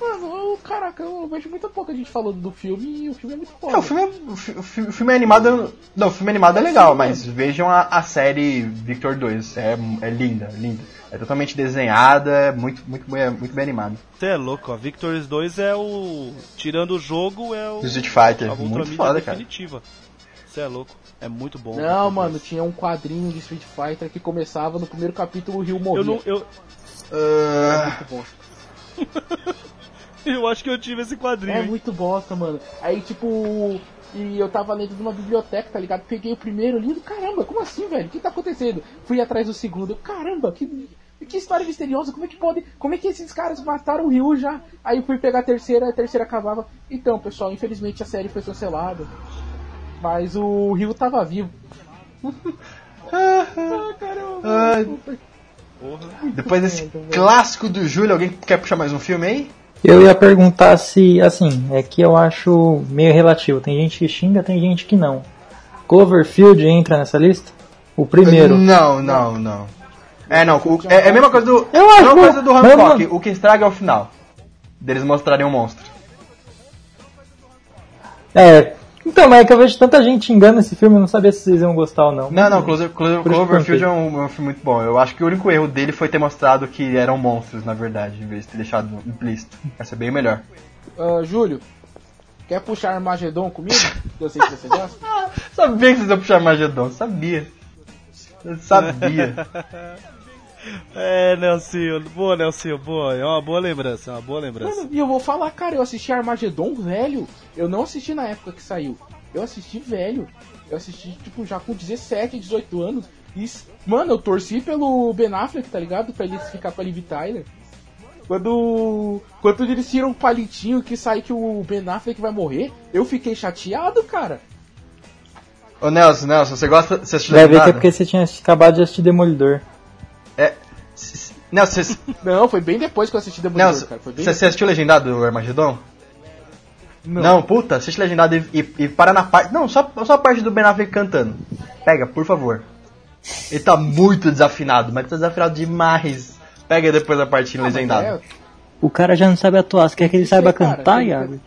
Mano, eu- caraca, eu vejo muito pouco a gente falando do filme e o filme é muito bom. É, o, filme é, o fi- o fi- o filme é animado. Não, o filme animado é legal, mas vejam a, a série Victor 2. É, é linda, linda. É totalmente desenhada, é muito, muito, bem- muito bem animado. Você é louco, a Victories 2 é o. Tirando o jogo, é o. Street Fighter, a muito foda, cara. definitiva. Você é louco, é muito bom. Não, mano, tinha um quadrinho de Street Fighter que começava no primeiro capítulo o Ryu morria. Eu não. Eu, Ah, Muito bosta. <laughs> <laughs> eu acho que eu tive esse quadrinho. É hein? muito bosta, mano. Aí, tipo, e eu tava lendo numa biblioteca, tá ligado? Peguei o primeiro livro, caramba, como assim, velho? O que tá acontecendo? Fui atrás do segundo, caramba, que, que história misteriosa, como é que pode. Como é que esses caras mataram o Ryu já? Aí fui pegar a terceira, a terceira acabava. Então, pessoal, infelizmente a série foi cancelada. Mas o Ryu tava vivo. ah, caramba. Ah. Porra. depois desse clássico do Júlio, alguém quer puxar mais um filme aí? Eu ia perguntar se, assim, é que eu acho meio relativo. Tem gente que xinga, tem gente que não. Cloverfield entra nessa lista? O primeiro. Não, não, não. É, não, o- é, é a mesma coisa do. Eu é a acho mesma coisa do Hancock. O que estraga é o final. Deles mostrarem o monstro. É. Então, mas é que eu vejo tanta gente xingando esse filme, eu não sabia se vocês iam gostar ou não. Não, não, Closer, Closer, Cloverfield é um, é um filme muito bom. Eu acho que o único erro dele foi ter mostrado que eram monstros, na verdade, em vez de ter deixado implícito. Essa é bem melhor. Ah, Júlio, quer puxar Armagedon comigo? Eu sei que você gosta. <laughs> Sabia que vocês iam puxar Magedon, sabia. Eu sabia. <laughs> <laughs> É, Nelsinho, boa, Nelsinho, boa. É uma boa lembrança, é uma boa lembrança. Mano, e eu vou falar, cara, eu assisti Armagedon velho. Eu não assisti na época que saiu. Eu assisti velho. Eu assisti, tipo, já com 17, 18 anos. E, mano, eu torci pelo Ben Affleck, tá ligado? Pra ele ficar com a Liv Tyler. Quando, quando eles tiram um palitinho que sai que o Ben Affleck vai morrer, eu fiquei chateado, cara. Ô Nelson, Nelson, você gosta. Você assistiu ver que é porque você tinha acabado de assistir Demolidor. É. s- s- Nelson, você, Não, foi bem depois que eu assisti Demolidor, Nelson, cara. Você assistiu legendado do Armagedon? Não. puta, assiste legendado e, e, e para na parte. Não, só, só a parte do Ben Affleck cantando. Pega, por favor. Ele tá muito desafinado, mas tá desafinado demais. Pega depois a parte Ah, mas legendada. é, O cara já não sabe atuar, você quer que ele saiba cara, cantar, tem- Iago?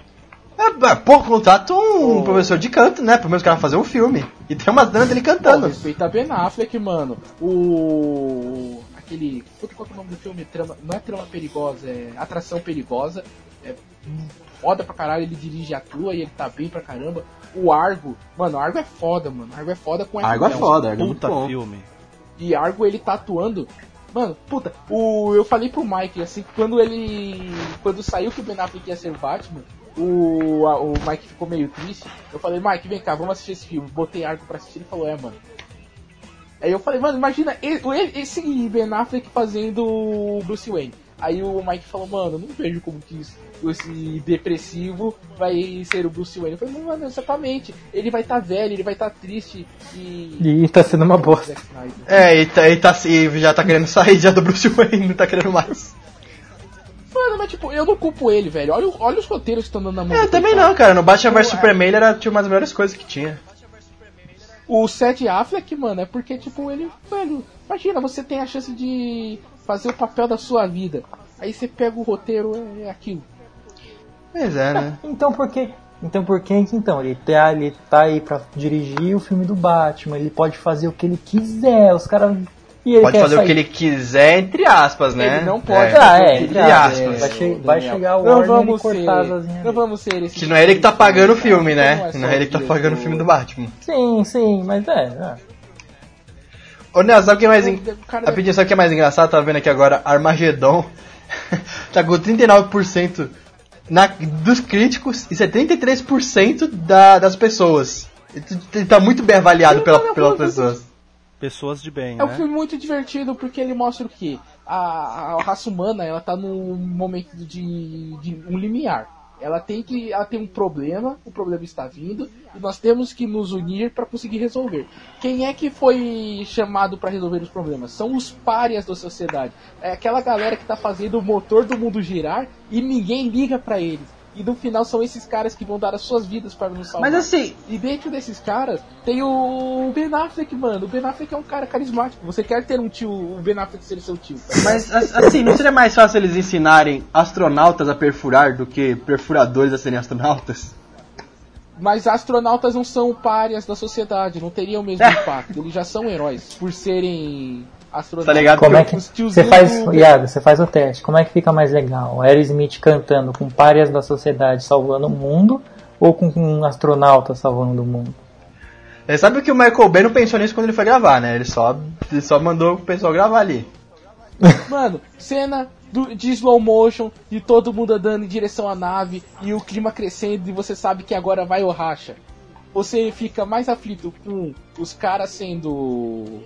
É, é, pô, contrata um Oh. professor de canto, né? Pelo menos o cara fazer um filme. E tem umas danas dele Pô, cantando. respeita Ben Affleck, mano. O. Aquele. Puta, qual que é o nome do filme? Trama... Não é trama perigosa, é atração perigosa. É foda pra caralho, ele dirige e atua e ele tá bem pra caramba. O Argo, mano, o Argo é foda, mano. Argo é foda com Argo é foda, Argo é muito Puta bom. filme. E Argo ele tá atuando. Mano, puta, o, eu falei pro Mike, assim, quando ele. Quando saiu que o Ben Affleck ia ser o Batman, o, a- o Mike ficou meio triste. Eu falei, Mike, vem cá, vamos assistir esse filme. Botei Argo pra assistir, ele falou, é, mano. Aí eu falei, mano, imagina esse Ben Affleck fazendo o Bruce Wayne. Aí o Mike falou, mano, não vejo como que isso, esse depressivo vai ser o Bruce Wayne. Eu falei, mano, exatamente. Ele vai estar velho, ele vai estar triste e. E tá sendo uma bosta. É, e, tá, e, tá, e já tá querendo sair já do Bruce Wayne, não tá querendo mais. Mano, mas tipo, eu não culpo ele, velho. Olha, olha os roteiros que estão dando na mão. É, também coitado. não, cara. No Batman vs. Superman ele era tipo, uma das melhores coisas que tinha. O Seth Affleck, mano, é porque, tipo, ele, velho, imagina, você tem a chance de fazer o papel da sua vida. Aí você pega o roteiro, é, é aquilo. Pois é, né? <laughs> Então por que? Então por que que então? Ele tá, ele tá aí pra dirigir o filme do Batman, ele pode fazer o que ele quiser, os caras. E ele Pode quer fazer sair. o que ele quiser, entre aspas, né? Ele não pode. Ah, é, Entre aspas. aspas. Vai, che- vai chegar o não vamos e cortar ser, as asinhas Não dele. vamos ser esse Que não é ele que tá pagando o filme, né? é Não é ele que tá pagando o filme do Batman. Sim, sim, mas é. é. Ô, Nelson, sabe o que é mais. En... Rapidinho, sabe o que é mais engraçado? Tava vendo aqui agora, Armagedon <laughs> tá com 39% na... dos críticos e 73% da... das pessoas. Ele tá muito bem avaliado pela... não, pelas pessoas. Pessoas de bem, É um né? filme muito divertido porque ele mostra o quê? A, a raça humana, ela tá num momento de, de um limiar. Ela tem que, ela tem um problema, o problema está vindo e nós temos que nos unir para conseguir resolver. Quem é que foi chamado para resolver os problemas? São os párias da sociedade. É aquela galera que tá fazendo o motor do mundo girar e ninguém liga para eles. E no final são esses caras que vão dar as suas vidas para nos salvar. Mas assim, E dentro desses caras tem o Ben Affleck, mano. O Ben Affleck é um cara carismático. Você quer ter um tio, o Ben Affleck ser seu tio. tá? mas as- assim, não seria mais fácil eles ensinarem astronautas a perfurar do que perfuradores a serem astronautas? Mas astronautas não são párias da sociedade, não teriam o mesmo <laughs> impacto. Eles já são heróis por serem Tá ligado? Como é que Os você faz, Iago, você faz o teste? Como é que fica mais legal? O Aerosmith cantando com párias da sociedade salvando o mundo ou com um astronauta salvando o mundo? Você sabe que o Michael Bay não pensou nisso quando ele foi gravar, né? Ele só, ele só mandou o pessoal gravar ali. <laughs> Mano, cena do- de slow motion, de todo mundo andando em direção à nave e o clima crescendo e você sabe que agora vai o racha. Você fica mais aflito com os caras sendo.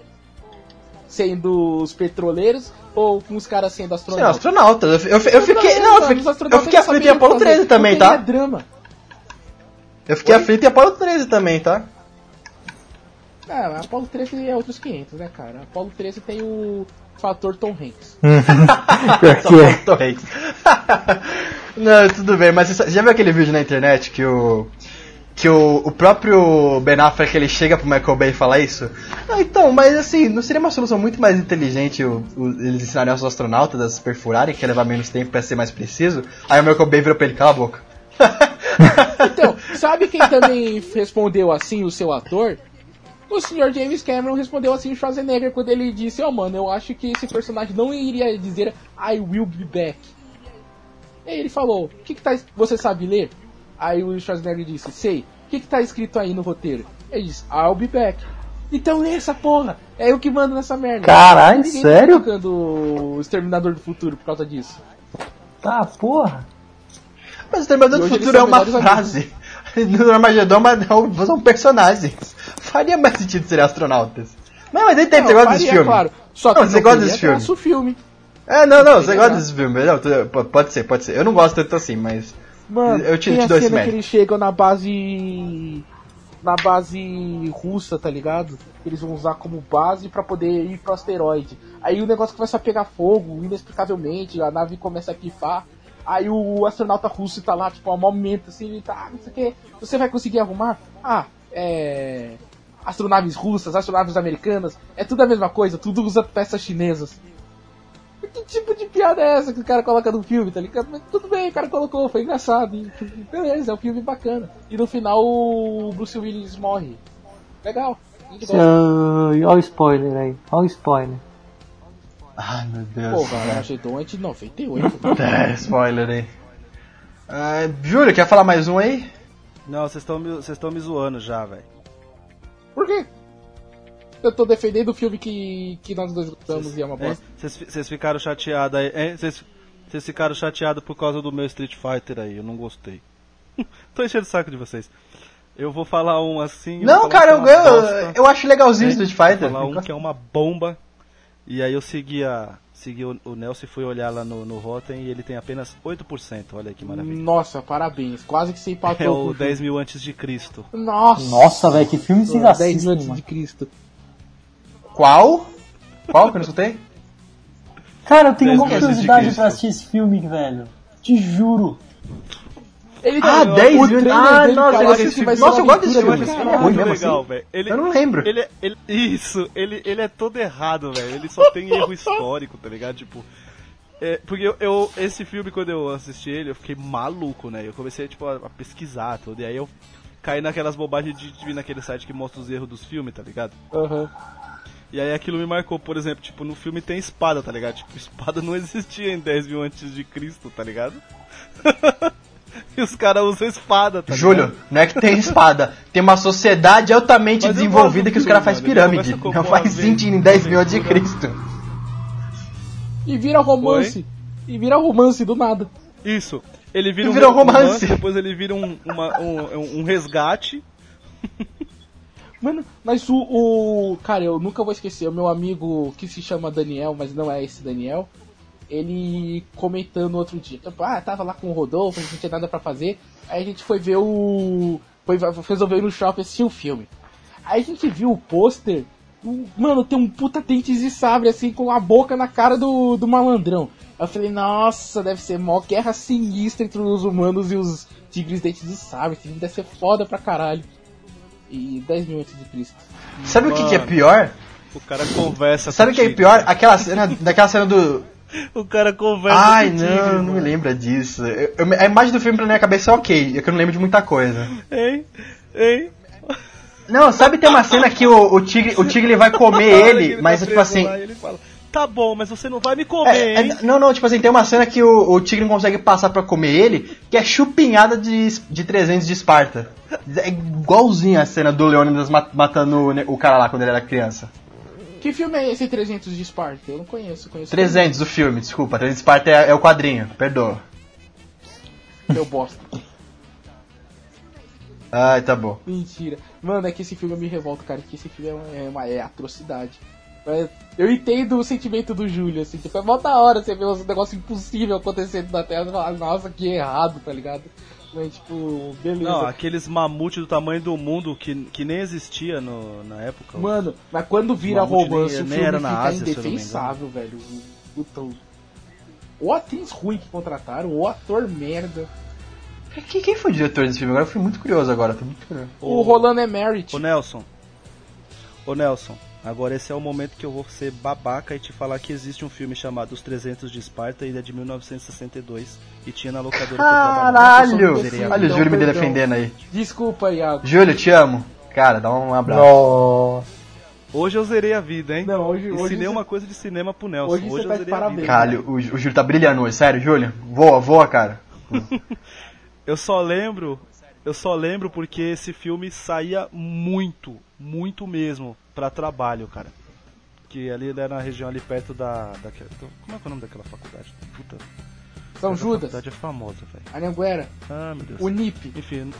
Sendo os petroleiros ou com os caras sendo Sim, astronautas? astronautas. Eu, eu, eu fiquei. Não, eu fiquei, eu aflito em fazer, 13 também, tá? É drama. Eu fiquei Oi? aflito em Apollo 13 também, tá? Ah, Apollo 13 é outros 500, né, cara? Apollo 13 tem o fator Tom Hanks. <laughs> Que é. <laughs> Tom Hanks. <laughs> Não, tudo bem, mas você já viu aquele vídeo na internet que o. Que o, o próprio Ben Affleck ele chega pro Michael Bay e fala isso? Ah, então, mas assim, não seria uma solução muito mais inteligente o, o- eles ensinarem aos astronautas a se perfurarem, que ia levar menos tempo pra ser mais preciso? Aí o Michael Bay virou pra ele, cala a boca. <laughs> Então, sabe quem também respondeu assim o seu ator? O Sr. James Cameron respondeu assim o Schwarzenegger quando ele disse, ó mano, eu acho que esse personagem não iria dizer I will be back. E aí ele falou, o que que tá, você sabe ler? Aí o Schwarzenegger disse, sei, o que que tá escrito aí no roteiro? Ele disse, I'll be back. Então lê essa porra, é eu que mando nessa merda. Caralho, Ninguém sério? Tá o Exterminador do Futuro por causa disso. Tá, porra. Mas o Terminador E do Futuro é uma frase. <laughs> No Armagedon mas não, são personagens. <laughs> Faria mais sentido serem astronautas. Não, mas entendo, você Não, gosta desse faria, filme. Claro. Só que Não, não, você gosta desse filme. traço o filme. É, não, não, você gosta desse filme. Não, pode ser, pode ser. Eu não gosto tanto assim, mas. Mano, Eu te- tem te a cena que eles chegam na base. Na base russa, tá ligado? Eles vão usar como base pra poder ir pro asteroide. Aí o negócio começa a pegar fogo, inexplicavelmente, a nave começa a pifar. Aí o astronauta russo tá lá, tipo, a um momento assim, ele tá, ah, não sei o que, você vai conseguir arrumar? Ah, é. Astronaves russas, astronaves americanas, é tudo a mesma coisa, tudo usa peças chinesas. Que tipo de piada é essa que o cara coloca no filme, tá ligado? Mas tudo bem, o cara colocou, foi engraçado. E, beleza, é um filme bacana. E no final o Bruce Willis morre. Legal. a gente gosta. Olha o spoiler aí, olha o spoiler. Ai, meu Pô, Deus. Armagedon é de 98. É, spoiler aí. Ah, Júlio, quer falar mais um aí? Não, vocês estão me, vocês estão me zoando já, velho. Por quê? Eu tô defendendo o filme que, que nós dois gostamos e é uma bosta. Vocês fi- vocês ficaram chateados aí, hein? Vocês ficaram chateados por causa do meu Street Fighter aí, eu não gostei. <laughs> Tô enchendo o saco de vocês. Eu vou falar um assim. eu Não, cara, eu, é bosta. eu, eu acho legalzinho? Street Fighter. Vou falar um que é uma bomba. E aí eu segui, a, segui o, o Nelson e fui olhar lá no, no Rotten e ele tem apenas 8%. Olha aí que maravilha. Nossa, parabéns. Quase que você empatou É o filme. 10 mil antes de Cristo. Nossa! Nossa, velho, que filme vocês 10 assistem, antes de Cristo. Qual? Qual que eu não escutei? Cara, eu tenho uma curiosidade pra assistir esse filme, velho. Te juro. Ele Ah, o 10 mil- Ah, dele nossa, que vai filme- ser nossa, eu gosto desse filme, caralho. filme é ruim mesmo legal, assim? velho. Ele, Eu não lembro. Ele, é- ele, isso, ele, ele é todo errado, velho. Ele só tem erro <laughs> histórico, tá ligado? Tipo. é, porque eu, eu- esse filme, quando eu assisti ele, eu fiquei maluco, né? Eu comecei, tipo, a, a pesquisar tudo. E aí eu caí naquelas bobagens de, de vir naquele site que mostra os erros dos filmes, tá ligado? Aham. E aí aquilo me marcou, por exemplo, tipo, no filme tem espada, tá ligado? Tipo, espada não existia em 10 mil antes de Cristo, tá ligado? <laughs> e os caras usam espada, tá Júlio, ligado? não é que tem espada. Tem uma sociedade altamente Mas desenvolvida que os caras fazem. Ele pirâmide. Não faz sentido em 10 mil antes de. Cristo. E vira romance. E vira romance do nada. Isso. Ele vira E um vira um romance, romance. depois ele vira um, uma- um, um resgate. Mano, mas o, o. Cara, eu nunca vou esquecer. O meu amigo que se chama Daniel, mas não é esse Daniel. Ele comentando outro dia. Tipo, ah, tava lá com o Rodolfo, a gente não tinha nada pra fazer. Aí a gente foi ver o. Foi, resolveu ir no shopping assistir o filme. Aí a gente viu o pôster. Mano, tem um puta dentes de sabre assim, com a boca na cara do, do malandrão. Eu falei, nossa, deve ser mó guerra sinistra entre os humanos e os tigres dentes de sabre. Deve ser foda pra caralho. E 10 mil antes de Cristo. Sabe o que, que é Mano. pior? O cara conversa Sabe o que é pior? Aquela cena, daquela cena do. <laughs> O cara conversa Ai, contigo, não, não irmão. me lembra disso. Eu- eu- a imagem do filme pra minha cabeça é ok, é que eu não lembro de muita coisa. Hein? Hein? Não, sabe tem uma cena que o, o tigre, o tigre ele vai comer <laughs> ele, tá mas é tipo assim. lá, ele fala, tá bom, mas você não vai me comer, É, hein? é, não, não, tipo assim, tem uma cena que o, o tigre não consegue passar pra comer ele, que é chupinhada de, de 300 de Esparta. É igualzinho a cena do Leônidas ma- matando o, cara lá quando ele era criança. Que filme é esse 300 de Esparta? Eu não conheço, conheço. 300 o filme, desculpa, 300 de Esparta é, é o quadrinho, perdoa. Meu bosta. Ai, tá bom. Mentira. Mano, é que esse filme eu me revolta, cara. Que esse filme é uma, é uma- é atrocidade. Mas eu entendo o sentimento do Júlio, assim. Tipo, é mó da hora você ver um negócio impossível acontecendo na Terra e falar, nossa, que errado, tá ligado? Mas, tipo, beleza. Não, aqueles mamute do tamanho do mundo que, que nem existia no, na época. Mano, mas quando vira romance, nem- o nem filme era na fica Ásia, indefensável, velho. O- Puta, o- ou atriz ruim que contrataram, ou ator merda. Quem, quem foi o diretor desse filme? Agora eu fui muito curioso agora, tô muito curioso. O, Rolando Emmerich. Ô Nelson. Ô Nelson, agora esse é o momento que eu vou ser babaca e te falar que existe um filme chamado Os 300 de Esparta, ele é de 1962 e tinha na locadora que eu trabalhava. Caralho! Olha o Júlio me perdão. defendendo aí. Desculpa, Iago. Júlio, te amo. Cara, dá um abraço. Nossa. Hoje eu zerei a vida, hein? Não, hoje- hoje Ensinei você- uma coisa de cinema pro Nelson. hoje Hoje, você eu tá zerei a parabéns. vida. Caralho, o, o Júlio tá brilhando hoje, sério, Júlio? Voa, voa, cara. <laughs> Eu só lembro, eu só lembro porque esse filme saía muito, muito mesmo pra trabalho, cara. Que ali ele era na região ali perto da, daquela, como é que é o nome daquela faculdade? Puta, São essa Judas, faculdade é famosa, velho. Anhanguera, Ah, meu Deus. Unip, Enfim,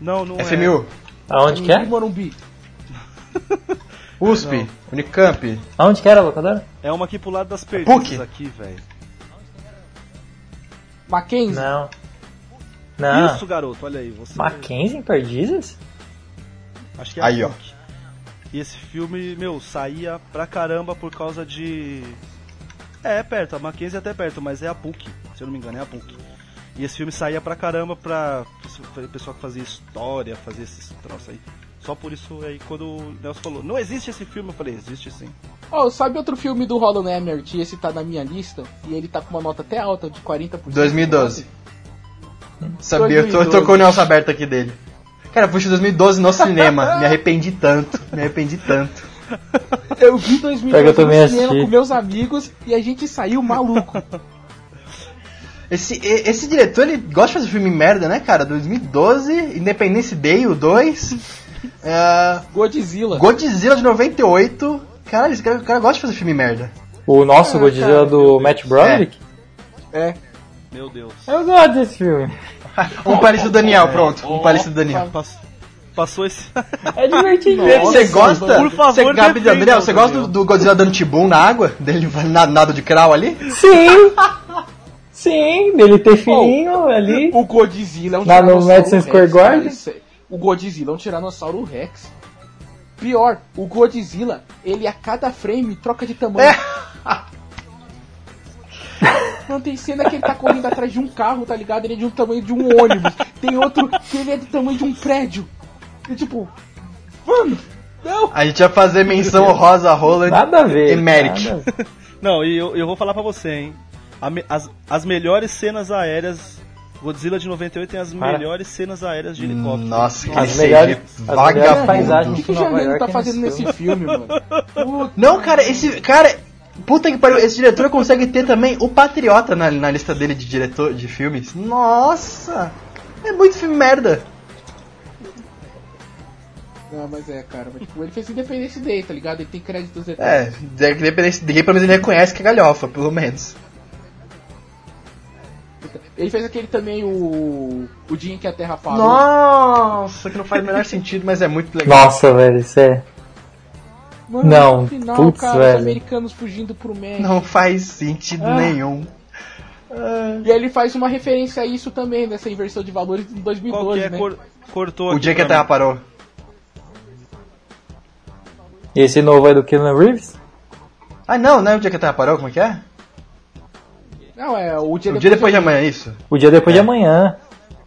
não, não é. FMU. Aonde que é? Morumbi. <laughs> USP, Unicamp. Aonde que era a locadora? É uma aqui pro lado das perdidas PUC. aqui, velho. Mackenzie? Não. Não. Isso, garoto, olha aí. Você... Mackenzie em Perdizes? Acho que é a Aí, ó. E esse filme, meu, saía pra caramba por causa de. É, é perto, a Mackenzie é até perto, mas é a PUC, se eu não me engano, é a PUC. E esse filme saía pra caramba pra pra pessoal que fazia história, fazia esses troços aí. Só por isso aí, quando o Nelson falou, não existe esse filme, eu falei, existe sim. Oh, sabe outro filme do Roland Emmerich? Esse tá na minha lista. E ele tá com uma nota até alta, de 40%. 2012. Sabia, eu tô, eu tô 2012. com o Nelson aberto aqui dele. Cara, puxa 2012 no cinema. Me arrependi tanto. Me arrependi tanto. Eu vi 2012 Pega, eu também no cinema assisti. com meus amigos e a gente saiu maluco. Esse, esse diretor, ele gosta de fazer filme merda, né, cara? 2012, Independence Day, o 2. é, Godzilla. Godzilla de 98. Caralho, esse cara, o cara gosta de fazer filme merda. O nosso É, Godzilla cara, do Matt Broderick? É. Meu Deus. Eu gosto desse filme. <laughs> Um parecido do Daniel, pronto. Um parecido do Daniel. Pass- Passou esse. É divertido. Você gosta? por favor, você, Gabi, Daniel, você gosta do, Godzilla dando tibum na água? Dele nado, nado de crawl ali? Sim! <laughs> Sim, dele ter filhinho ali. O Godzilla é um Lá no tiranossauro Madison Square Garden? é- O Godzilla é um tiranossauro Rex. Pior, o Godzilla, ele a cada frame troca de tamanho. <laughs> É. Não tem cena que ele tá correndo atrás de um carro, tá ligado? Ele é de um tamanho de um ônibus. Tem outro que ele é do tamanho de um prédio. E tipo, mano, não. A gente vai fazer menção honrosa a Roland Nada a ver. e Merrick. <laughs> Não, e eu, eu vou falar pra você, hein. As, as melhores cenas aéreas. Godzilla de 98 tem as Para. melhores cenas aéreas de helicóptero. Nossa, que As melhores- as melhores vagabundo. paisagens. O que, que o York tá é fazendo nesse nesse filme, mano? Puta. Não, cara, esse. Cara, puta que pariu, esse diretor consegue ter também o Patriota na, na lista dele de diretor de filmes. Nossa! É muito filme merda. Não, mas é, cara. Mas, tipo, ele fez Independence Day, tá ligado? Ele tem créditos É, eternos. independente de pelo menos ele reconhece que é galhofa, pelo menos. Ele fez aquele também, o. O dia em que a Terra parou. Nossa, que não faz o menor sentido, mas é muito legal. Nossa, velho, isso é. Mano, Não, no final, putz, cara, velho. os americanos fugindo pro México. Não faz sentido Ah. nenhum. E aí ele faz uma referência a isso também, nessa inversão de valores de Qual 2012, que é? né? Cor- cortou O dia que a Terra parou. E esse novo é do Keanu Reeves? Ah, não, não é o dia que a Terra parou, como é que é? Não, é o dia, O dia depois de amanhã, é isso? O dia depois de amanhã.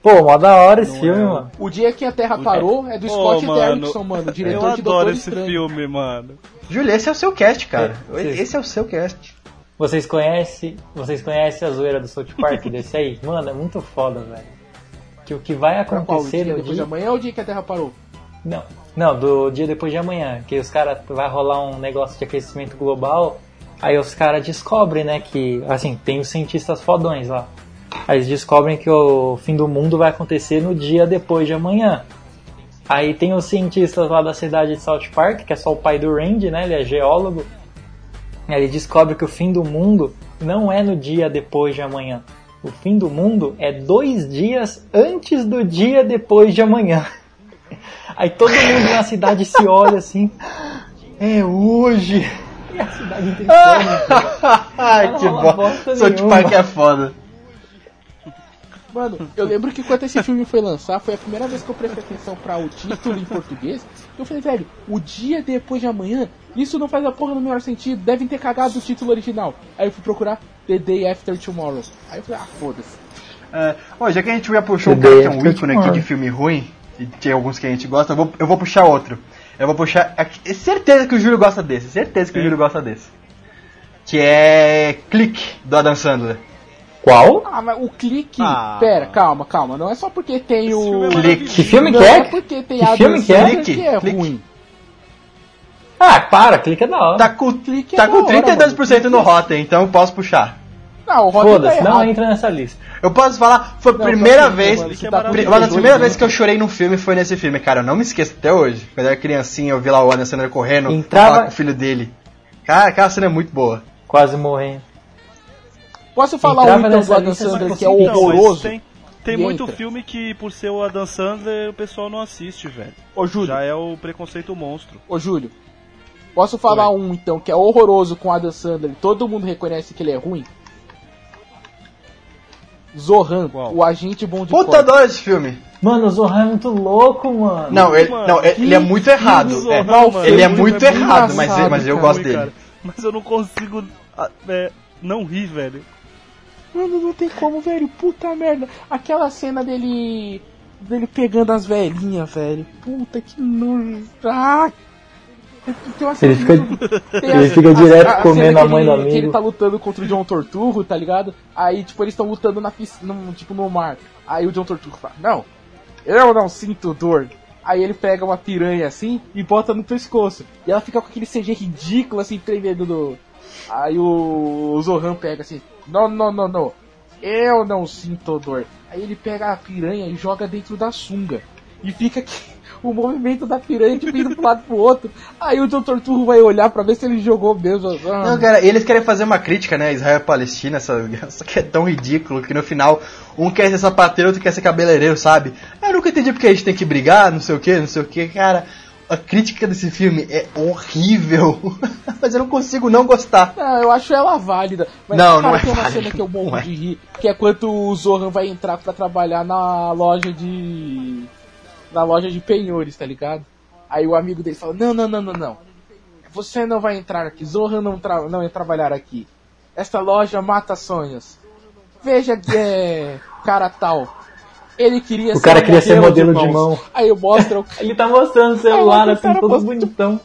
Pô, mó da hora esse filme, é. mano. O dia que a Terra parou é do Pô, Scott mano, Derrickson, mano, diretor Eu de adoro Doutor esse Estranho. filme, mano. Júlia, esse é o seu cast, cara. É. Esse é o seu cast. Vocês conhecem, vocês conhecem a zoeira do South Park <laughs> desse aí? Mano, é muito foda, velho. Que o que vai o acontecer dia no depois de dia... amanhã ou o dia que a Terra parou? Não, não, do dia depois de amanhã, que os caras vai rolar um negócio de aquecimento global, aí os caras descobrem, né, que assim, tem os cientistas fodões lá. Aí eles descobrem que o fim do mundo vai acontecer no dia depois de amanhã. Aí tem os cientistas lá da cidade de South Park, que é só o pai do Randy, né, ele é geólogo. Aí ele descobre que o fim do mundo não é no dia depois de amanhã. O fim do mundo é dois dias antes do dia depois de amanhã. <laughs> Aí todo mundo na cidade se olha assim. É hoje! E a cidade inteira. Ai, que bom. South. Park é foda. Mano, eu lembro que quando esse filme foi lançar, foi a primeira vez que eu prestei atenção pra o título em português. Eu falei, velho, o dia depois de amanhã, isso não faz a porra no menor sentido, devem ter cagado o título original. Aí eu fui procurar The Day After Tomorrow. Aí eu falei, ah, foda-se. É, ó, já que a gente já puxou um The é ícone aqui Tomorrow. de filme ruim, e tem alguns que a gente gosta, eu vou, eu vou puxar outro. Eu vou puxar. é certeza que o Júlio gosta desse, certeza que o Júlio gosta desse. Que é Clique, do Adam Sandler. Qual? Ah, mas o clique. Ah. Pera, calma, calma. Não é só porque tem Esse filme o. é Clique. Que filme não que é é? porque tem Que a filme que é? Clique, que é clique. ruim. Ah, para, clica da hora. Tá com, Clique é tá da com hora, 32% no. Rotten, então eu posso puxar. Não, o tá Foda-se, não errado. entra nessa lista. Eu posso falar, foi a Não, primeira tá sim, vez. mano, você tá tá com pri- Uma das 32 primeiras vezes que eu chorei num filme foi nesse filme, cara. Eu não me esqueço até hoje. Quando eu era criancinha, eu vi lá o Sandler correndo pra Entrava- falar com o filho dele. Cara, aquela cena é muito boa. Quase morrendo. Posso falar Entrava um então do Adam Sandler que é consegui. Então, horroroso? tem, tem muito entra. filme que, por ser o Adam Sandler, o pessoal não assiste, velho. Ô, Júlio, Já é o preconceito monstro. ô, Júlio. Posso falar um, então, que é horroroso com Adam Sandler, e todo mundo reconhece que ele é ruim? Zohan, Qual? o agente bom de Puta, adoro esse filme. Mano, o Zohan é muito louco, mano. Não, ele, Mano, não, ele, ele é muito errado. Zohan, é. mano, ele é muito- muito é errado, mas, mas eu cara. gosto Ruim, dele. cara. Mas eu não consigo ah, é, não rir, velho. Mano, não tem como, velho. Puta merda. Aquela cena dele. dele pegando as velhinhas, velho. Puta que nojo. Ah! Uma cena Ele fica- ele fica direto comendo que a mãe ele- do Que amigo. ele tá lutando contra o John Torturro, tá ligado? Aí, tipo, eles estão lutando na piscina, no- tipo, no mar. Aí o John Torturro fala, não, eu não sinto dor. Aí ele pega uma piranha assim e bota no pescoço. E ela fica com aquele CG ridículo, assim, tremendo do... Aí o, o Zohan pega assim, não, não, não, não. Eu não sinto dor. Aí ele pega a piranha e joga dentro da sunga. E fica aqui, <laughs> o movimento da piranha de indo pro lado pro outro. Aí o Dr. Turro vai olhar pra ver se ele jogou mesmo. Ah, Não, cara, eles querem fazer uma crítica, né? Israel e Palestina, essa <laughs> só que é tão ridículo que no final um quer ser sapateiro, outro quer ser cabeleireiro, sabe? Eu nunca entendi porque a gente tem que brigar, não sei o que, não sei o que, cara. A crítica desse filme é horrível, <laughs> mas eu não consigo não gostar. Não, eu acho ela válida. Mas, Não, cara, não é tem uma válida, cena que eu morro não é. de rir, que é quando o Zohan vai entrar pra trabalhar na loja de. na loja de penhores, tá ligado? Aí o amigo dele fala, não, não, não, não, não. Você não vai entrar aqui, Zohan não, tra não vai trabalhar aqui. Esta loja mata sonhos. Veja que é cara tal. Ele queria O cara queria ser modelo de mãos. mão. Aí eu mostro <laughs> Ele tá mostrando o celular Ah, assim, cara todo mostrou- bonitão.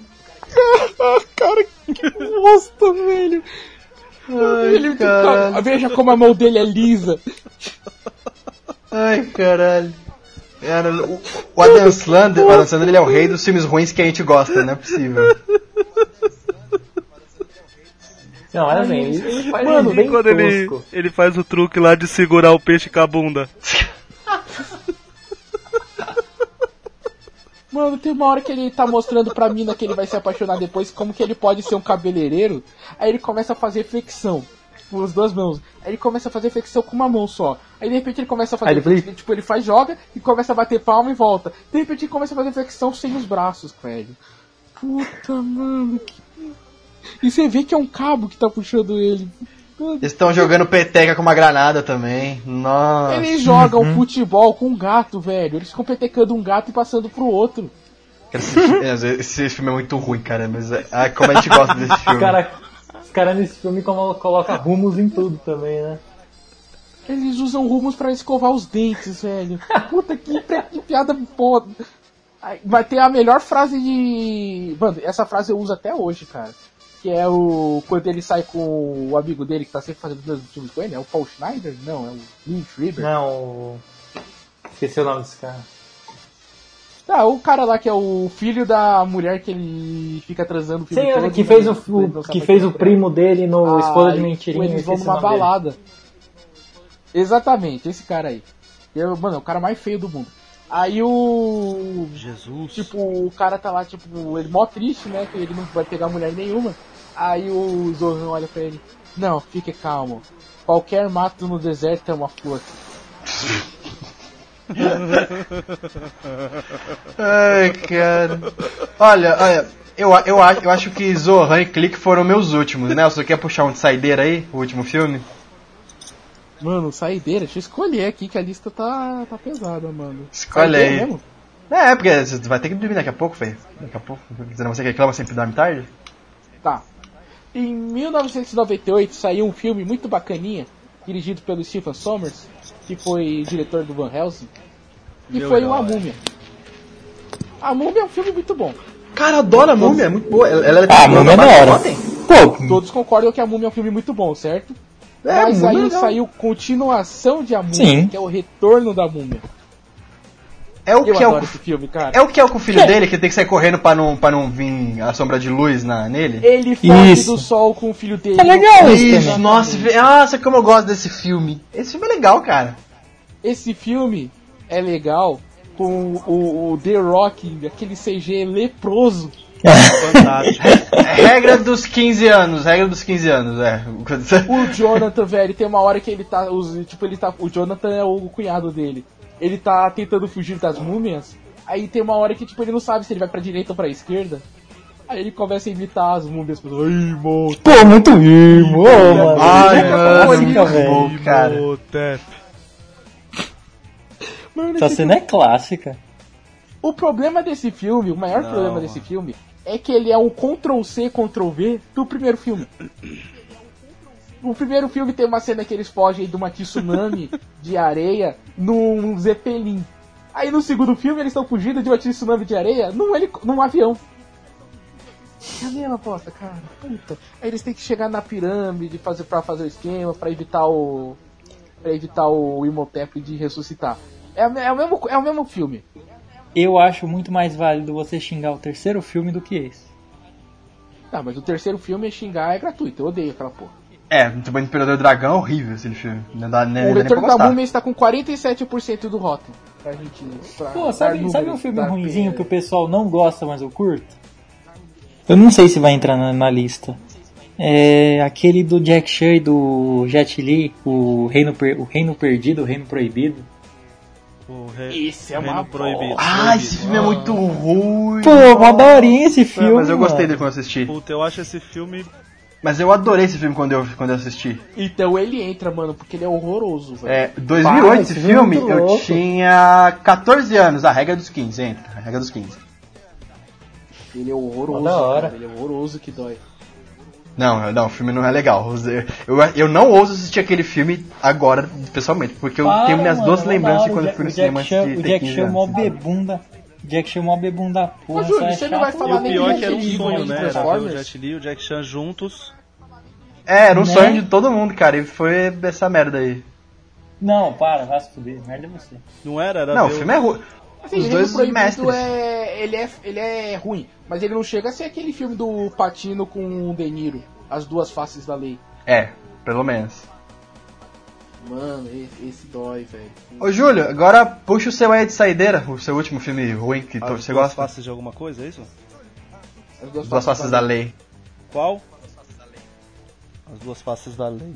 cara que bosta, velho. Ele, caralho. veja como a mão dele é lisa. Ai, caralho. Cara, o, o Adam Sandler, o Adam Sandler ele é o rei dos filmes ruins que a gente gosta, não é possível. Não, é assim, ele, ele faz Mano, um bem Quando ele, ele faz o truque lá de segurar o peixe com a bunda. <laughs> Mano, tem uma hora que ele tá mostrando pra mina que ele vai se apaixonar depois, como que ele pode ser um cabeleireiro. Aí ele começa a fazer flexão com as duas mãos. Aí ele começa a fazer flexão com uma mão só. Aí de repente ele começa a fazer. Ele flipa. tipo, ele faz, joga e começa a bater palma e volta. De repente ele começa a fazer flexão sem os braços, velho. Puta, mano. que- E você vê que é um cabo que tá puxando ele. Eles estão jogando peteca com uma granada também. Nossa. Eles jogam futebol com um gato, velho. Eles ficam petecando um gato e passando pro outro. Cara, Esse, fi- esse filme é muito ruim, cara, mas é- como a gente gosta desse <laughs> filme. caras os cara nesse filme como- coloca rumos em tudo também, né? Eles usam rumos pra escovar os dentes, velho. Puta que, que piada foda. Ai, Vai ter a melhor frase de. Mano, essa frase eu uso até hoje, cara. Que é o. Quando ele sai com o amigo dele que tá sempre fazendo os mesmos filmes com ele, é o Paul Schneider? Não, é o Lynn Schreiber. Não, esqueci o nome desse cara. Ah, o cara lá que é o filho da mulher que ele fica transando o filme Sim, todo, que fez o, não o- que fez o é. primo dele no Ah, Esposa de Mentirinha. Eles vão numa nome dele. balada. Exatamente, esse cara aí. Eu, mano, é o cara mais feio do mundo. Aí o. Jesus. Tipo, o cara tá lá, tipo, ele mó triste, né? Que ele não vai pegar mulher nenhuma. Aí o Zohan olha pra ele. Não, fique calmo. Qualquer mato no deserto é uma flor. <laughs> Ai, cara. Olha, olha, eu, eu, acho- eu acho que Zohan e Click foram meus últimos, né? Você quer puxar um de saideira aí? O último filme? Mano, saideira, deixa eu escolher aqui que a lista tá, tá pesada, mano. Escolhe aí. mesmo? É, porque você vai ter que dormir daqui a pouco, velho. Daqui a pouco. Você que reclama sempre dorme tarde. Tá. Em 1998 saiu um filme muito bacaninha, dirigido pelo Stephen Sommers, que foi diretor do Van Helsing, e Meu foi herói. uma múmia. A múmia é um filme muito bom. Cara, adoro a múmia, é muito boa. Ela, ela Ah, a múmia é da hora. Pô, Todos concordam que a múmia é um filme muito bom, certo? É, Mas aí legal. saiu continuação de A Múmia, Sim. que é o retorno da múmia. É o Eu que é o, filme, cara. é o que é o com o filho dele, que tem que sair correndo pra não, pra não vir a sombra de luz na, nele? Ele foge Isso. do sol com o filho dele. É legal isso Isso, também. nossa, ve- nossa, como eu gosto desse filme. Esse filme é legal, cara. Esse filme é legal com o, o The Rock, aquele CG leproso. Fantástico. Regra dos 15 anos, regra dos 15 anos, é. O Jonathan, velho, tem uma hora que ele tá. Os, tipo, ele tá. O Jonathan é o cunhado dele. Ele tá tentando fugir das múmias. Aí tem uma hora que, tipo, ele não sabe se ele vai pra direita ou pra esquerda. Aí ele começa a imitar as múmias, pessoas, mo, Pô, muito imo, mano. Ai, mano, cara. Essa cena é clássica. O problema desse filme, o maior Não, problema desse filme, é que ele é um Ctrl-C, Ctrl-V do primeiro filme. O primeiro filme tem uma cena que eles fogem de uma tsunami <laughs> de areia num Zeppelin. Aí no segundo filme eles estão fugindo de uma tsunami de areia num, helic- num avião. É a mesma aposta, cara. Puta. Aí eles têm que chegar na pirâmide fazer, pra fazer o esquema, pra evitar o. pra evitar o Imhotep de ressuscitar. É, é, o mesmo, é o mesmo filme. Eu acho muito mais válido você xingar o terceiro filme do que esse. Ah, mas o terceiro filme xingar é gratuito, eu odeio aquela porra. É, tipo, Imperador Dragão é horrível esse filme. Não dá, nem, o Retorno da. Múmia está com 47% do Rotten. Pra gente. Pra Pô, sabe, sabe um filme ruimzinho que o pessoal não gosta, mas eu curto? Eu não sei se vai entrar na, na lista. É aquele do Jack Chan e do Jet Li, o Reino, Per- o Reino Perdido, o Reino Proibido. O re... Esse é uma proibido. Ah, esse filme é muito ruim. Pô, mó daorinha esse É, filme. mas eu gostei dele quando eu assisti. Puta, eu acho esse filme. Mas eu adorei esse filme quando eu, quando eu assisti. Então ele entra, mano, porque ele é horroroso, velho. É, 2008 Para, esse filme, é eu louco. tinha 14 anos. A regra dos 15, entra. A regra dos 15. Ele é horroroso, Da hora. cara. Ele é horroroso que dói. Não, não, o filme não é legal. Eu, eu não ouso assistir aquele filme agora, pessoalmente, porque eu Para, tenho minhas mano, duas lembranças de quando eu fui no Jack- cinema Jack de Chan- O Jack 15 Chan mó bebunda. Jack Chan mó bebunda porra. Ô, Júlio, é você não vai falar E o pior que era um sonho, né? Era ver o. Jet Li e o Jack Chan juntos. É, era um Né? sonho de todo mundo, cara, e foi essa merda aí. Não, para, vai se fuder. Merda é você. Não era? Era Não, o filme é ruim. Assim, Os dois Proibido mestres. É, ele, é, ele é ruim, mas ele não chega a ser aquele filme do Patino com o De Niro, As Duas Faces da Lei. É, pelo menos. Mano, esse, esse dói, velho. Ô Júlio, agora puxa o seu aí de saideira, o seu último filme ruim que As você duas gosta. faces de alguma coisa, é isso? As Duas, As duas faces da lei. Qual? As duas faces da lei.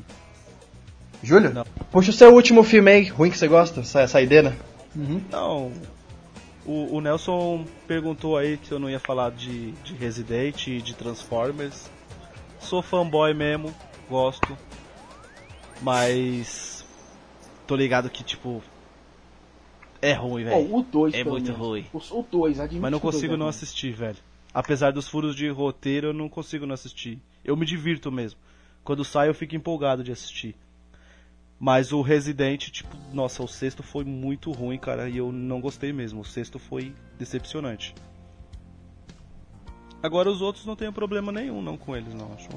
Júlio, Não. puxa o seu último filme aí, ruim que você gosta, sa saideira. Não. O, o Nelson perguntou aí se eu não ia falar de, de Resident e de Transformers. Sou fanboy mesmo, gosto. Mas. Tô ligado que, tipo. É ruim, velho. o 2 É muito ruim. O 2, admito Mas não que consigo não assistir, velho. Apesar dos furos de roteiro, eu não consigo não assistir. Eu me divirto mesmo. Quando sai, eu fico empolgado de assistir. Mas o Resident, tipo, nossa, o sexto foi muito ruim, cara, e eu não gostei mesmo. O sexto foi decepcionante. Agora os outros não tenho problema nenhum não com eles, não. Acho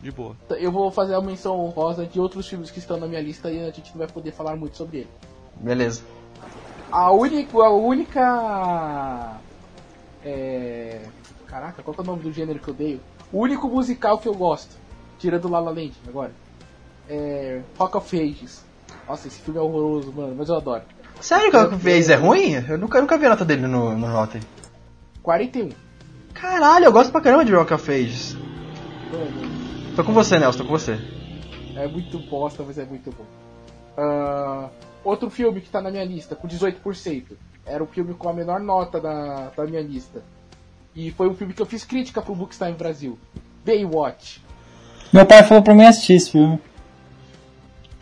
de boa. Eu vou fazer a menção honrosa de outros filmes que estão na minha lista e a gente não vai poder falar muito sobre ele. Beleza. A única. A única. É. Caraca, qual que é o nome do gênero que eu odeio? O único musical que eu gosto, tirando La La Land agora, é. Rock of Ages. Nossa, esse filme é horroroso, mano, mas eu adoro. Sério que o Vez é ruim? Eu nunca, eu nunca vi a nota dele no, no Rotten. 41. Caralho, eu gosto pra caramba de Rock of Ages. Mano, Tô com você, Nelson, tô com você. é muito bosta, mas é muito bom. Ah, outro filme que tá na minha lista, com 18%. Era o filme com a menor nota da, da minha lista. E foi um filme que eu fiz crítica pro Bookstime Brasil. Baywatch. Meu pai falou pra mim assistir esse filme.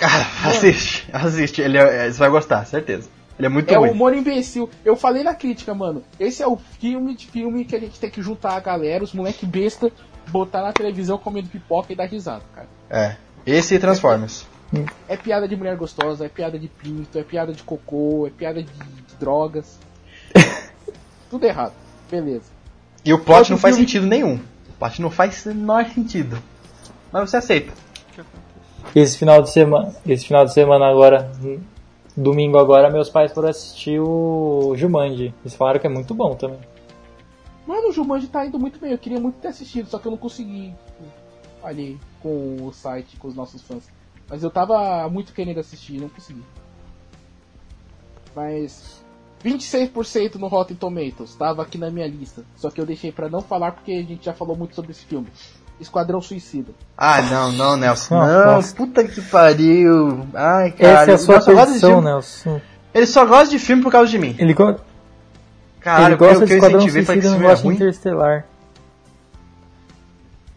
Cara, assiste, assiste. Ele é, você vai gostar, certeza. Ele é muito É o ruim. humor imbecil. Eu falei na crítica, mano. Esse é o filme de filme que a gente tem que juntar a galera, os moleque besta, botar na televisão comendo pipoca e dar risada, cara. É. Esse e Transformers. É piada de mulher gostosa, é piada de pinto, é piada de cocô, é piada de, de drogas. <laughs> Tudo errado. Beleza. E o plot Outro não faz filme- sentido nenhum. O plot não faz o menor sentido. Mas você aceita. Esse final de semana, esse final de semana agora, hum, domingo agora, meus pais foram assistir o Jumanji. Eles falaram que é muito bom também. Mano, o Jumanji tá indo muito bem. Eu queria muito ter assistido, só que eu não consegui ali com o site, com os nossos fãs. Mas eu tava muito querendo assistir, não consegui. Mas 26% no Rotten Tomatoes, tava aqui na minha lista. Só que eu deixei pra não falar porque a gente já falou muito sobre esse filme. Esquadrão Suicida. Ah, não, não, Nelson. Não, Não, nossa. puta que pariu. Ai, cara. Essa é a sua gosta de filme- Nelson. Ele só gosta de filme por causa de mim. Ele, go Caralho, ele gosta de Esquadrão Suicida, esse não filme é gosta de. Interestelar.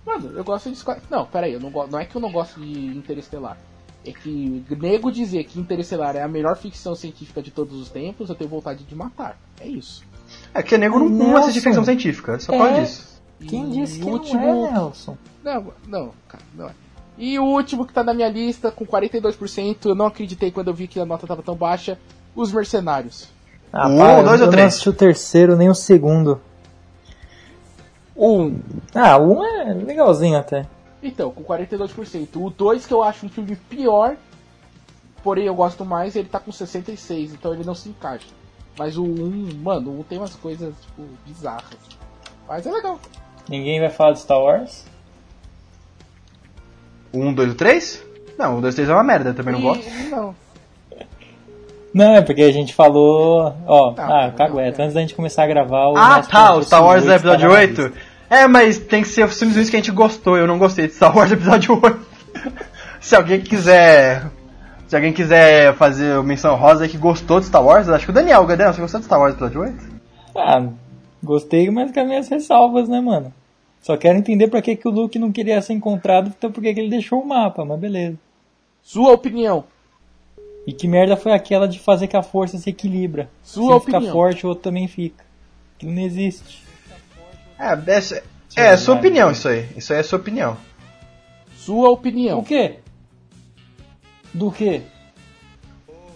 Mano, eu gosto de Squad. Não, pera aí, eu não, go... não é que eu não gosto de Interestelar. É que nego dizer que Interestelar é a melhor ficção científica de todos os tempos, eu tenho vontade de matar. É isso. É que nego não, não assiste Nelson. ficção científica, só É. fala disso. Quem E disse que o não último... é, Nelson? Não, não, cara, não é. E o último que tá na minha lista, com 42%, eu não acreditei quando eu vi que a nota tava tão baixa, Os Mercenários. Ah, Um, para, dois eu ou não três? assisti o terceiro, nem o segundo. Um. Ah, o um é legalzinho até. Então, com 42%. O 2, que eu acho um filme pior, porém eu gosto mais, ele tá com 66%, então ele não se encaixa. Mas o 1, mano, o 1 tem umas coisas, tipo, bizarras. Mas é legal. Ninguém vai falar de Star Wars? Um, dois ou três? Não, um, dois, três é uma merda, também não E- gosto. Não. Não, é porque a gente falou. Ó, Tá, ah, cagueta, antes da gente começar a gravar o. Ah, tá, o Star Wars oito episódio tá na 8. lista. É, mas tem que ser os filmes ruins que a gente gostou. Eu não gostei de Star Wars episódio <laughs> 8. Se alguém quiser. Se alguém quiser fazer menção rosa que gostou de Star Wars, acho que o Daniel, o Daniel, você gostou de Star Wars episódio 8? Ah, gostei, mas com as minhas ressalvas, né, mano? Só quero entender pra que, que o Luke não queria ser encontrado, então por que que ele deixou o mapa, mas beleza. Sua opinião. E que merda foi aquela de fazer que a força se equilibra? Sua Se um ficar opinião. forte, o outro também fica. Que não existe. É, essa, é, é sua opinião isso aí. Isso aí é sua opinião. Sua O opinião. quê? Do quê?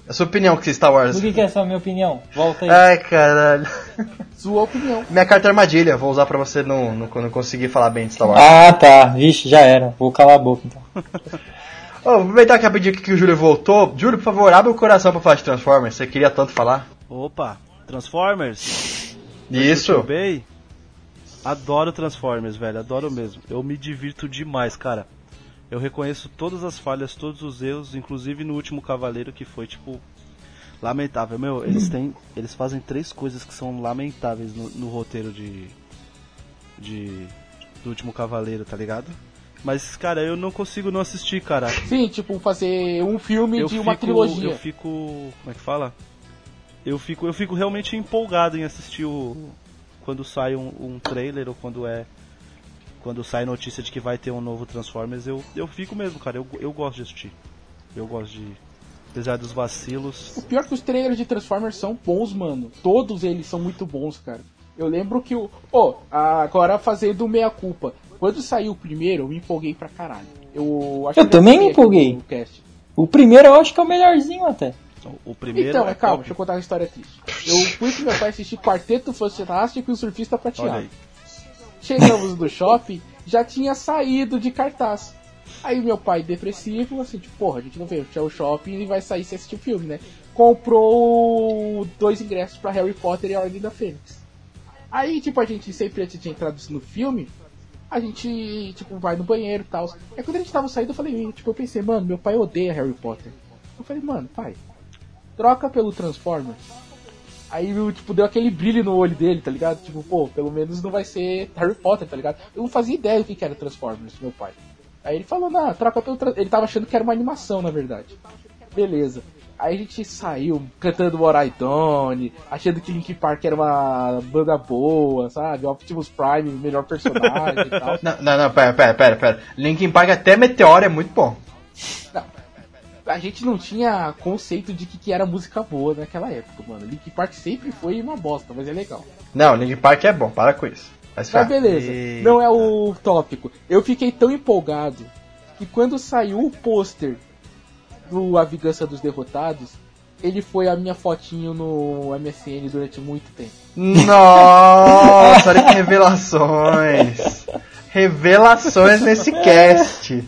É sua opinião que Star Wars. Do que, que é essa minha opinião? Volta aí. Ai, caralho. <laughs> Sua opinião. Minha carta é armadilha, vou usar pra você não, não, não conseguir falar bem de Star Wars. Ah, tá. Vixe, já era. Vou calar a boca então. <laughs> Ô, vou aproveitar que rapidinho que o Júlio voltou. Júlio, por favor, abre o coração pra falar de Transformers. Você queria tanto falar. Opa, Transformers. Isso. Bay. Adoro Transformers, velho, adoro mesmo. Eu me divirto demais, cara. Eu reconheço todas as falhas, todos os erros, inclusive no último Cavaleiro que foi tipo lamentável. Meu, eles têm, eles fazem três coisas que são lamentáveis no, no roteiro de de do último Cavaleiro, tá ligado? Mas cara, eu não consigo não assistir, cara. Sim, tipo, fazer um filme Eu de uma fico, trilogia. eu fico, como é que fala? Eu fico, eu fico realmente empolgado em assistir o quando sai um, um trailer ou quando é quando sai notícia de que vai ter um novo Transformers, eu, eu fico mesmo, cara. Eu, eu gosto de assistir. Eu gosto de apesar dos vacilos. O pior é que os trailers de Transformers são bons, mano. Todos eles são muito bons, cara. Eu lembro que o. Ô, agora fazendo meia culpa. Quando saiu o primeiro, eu me empolguei pra caralho. Eu, acho Eu que também me empolguei. O primeiro eu acho que é o melhorzinho até. O primeiro Então, é calma, top. deixa eu contar uma história triste. Eu fui com meu pai assistir Quarteto Fantástico e o Surfista Olha Prateado. Chegamos no shopping, já tinha saído de cartaz. Aí meu pai, depressivo, assim, tipo, porra, a gente não veio ao shopping e vai sair sem assistir o filme, né? Comprou dois ingressos pra Harry Potter e a Ordem da Fênix. Aí, tipo, a gente sempre antes de entrar no filme, a gente, tipo, vai no banheiro e tal. Aí quando a gente tava saindo, eu falei, tipo, eu pensei, mano, meu pai odeia Harry Potter. Eu falei, mano, pai, troca pelo Transformers. Aí, tipo, deu aquele brilho no olho dele, tá ligado? Tipo, pô, pelo menos não vai ser Harry Potter, tá ligado? Eu não fazia ideia do que era Transformers, meu pai. Aí ele falou, não, troca pelo Trans-" Ele tava achando que era uma animação, na verdade. Beleza. Aí a gente saiu cantando What I Done, achando que Link Park era uma banda boa, sabe? Optimus Prime, melhor personagem e tal. <laughs> Não, não, não, pera, pera, pera, pera. Linkin Park até Meteoro é muito bom. A gente não tinha conceito de que, que era música boa naquela época, mano. Link Park sempre foi uma bosta, mas é legal. Não, Linkin Park é bom, para com isso. Mas ferrar. beleza, Eita. não é o tópico. Eu fiquei tão empolgado que quando saiu o pôster do A Vingança dos Derrotados, ele foi a minha fotinho no MSN durante muito tempo. Nossa, olha que revelações. Revelações nesse cast.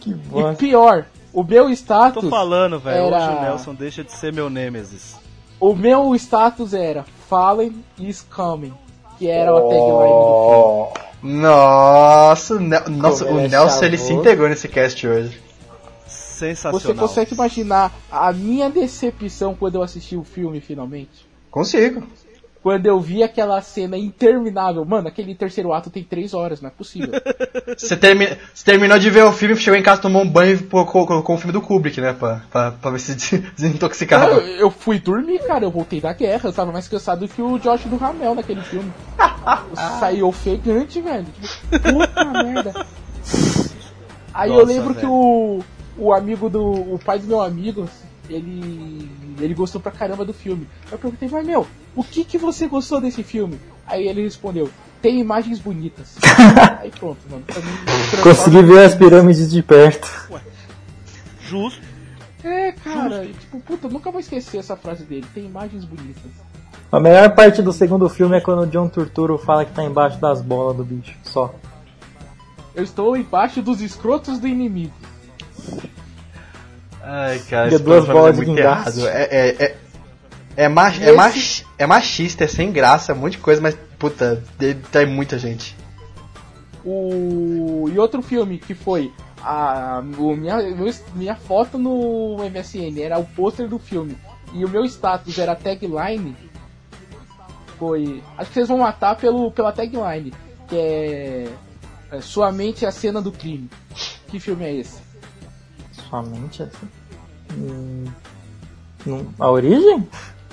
Que E bosta. pior, o meu status. Tô falando, velho. era- Hoje o Nelson deixa de ser meu Nemesis. O meu status era Fallen is Coming. Que era a tagline do filme. Nossa, o Nel- nossa, o é Nelson ele se integrou nesse cast hoje. Sensacional. Você consegue imaginar a minha decepção quando eu assisti o filme finalmente? Consigo. Quando eu vi aquela cena interminável, mano, aquele terceiro ato tem três horas, não é possível. <laughs> Você, termi você terminou de ver o filme, chegou em casa, tomou um banho e colocou, colocou o filme do Kubrick, né? Pra, pra, pra ver se des- <laughs> desintoxicava. eu, eu fui dormir, cara, eu voltei da guerra, eu tava mais cansado que o Josh do Ramel naquele filme. <laughs> Eu saí ofegante, velho. Tipo, puta merda. Aí eu Nossa, lembro velho. que o, o amigo do. o pai do meu amigo, ele. ele gostou pra caramba do filme. Eu perguntei, mas meu, o que que você gostou desse filme? Aí ele respondeu, tem imagens bonitas. <laughs> Aí pronto, mano. Pra mim, Consegui ver as pirâmides de perto. Justo. É, cara, tipo, puta, eu nunca vou esquecer essa frase dele. Tem imagens bonitas. A melhor parte do segundo filme é quando o John Turturro fala que tá embaixo das bolas do bicho. Só. Eu estou embaixo dos escrotos do inimigo. Ai, cara, esse duas bolas é de muito guindaste. errado. É, é, é, é, mach, é, mach, é machista, é sem graça, é um monte de coisa, mas, puta, trai muita gente. O... E outro filme que foi a o minha, minha foto no MSN era o pôster do filme e o meu status era a tagline foi acho que vocês vão matar pelo pela tagline que é, é sua mente é a cena do crime que filme é esse Somente assim. Hum, a origem?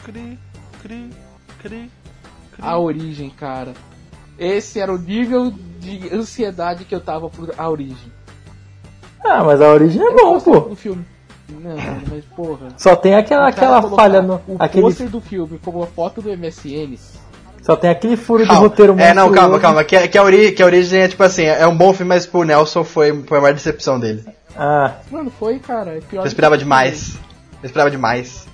Cri, cri, cri. a origem cara esse era o nível de ansiedade que eu tava por a origem Ah, mas a origem é Eu bom, pô. do filme não mas porra Só tem aquela, aquela falha no. O Aquele, pôster do filme como a foto do MSN. só tem aquele furo de Calma. roteiro É, não, calma, calma. Que, que, a ori, que a origem é tipo assim, é um bom filme, mas pro Nelson foi, foi a maior decepção dele. Ah, Mano, foi, cara. É pior Eu esperava que- demais. Eu esperava demais.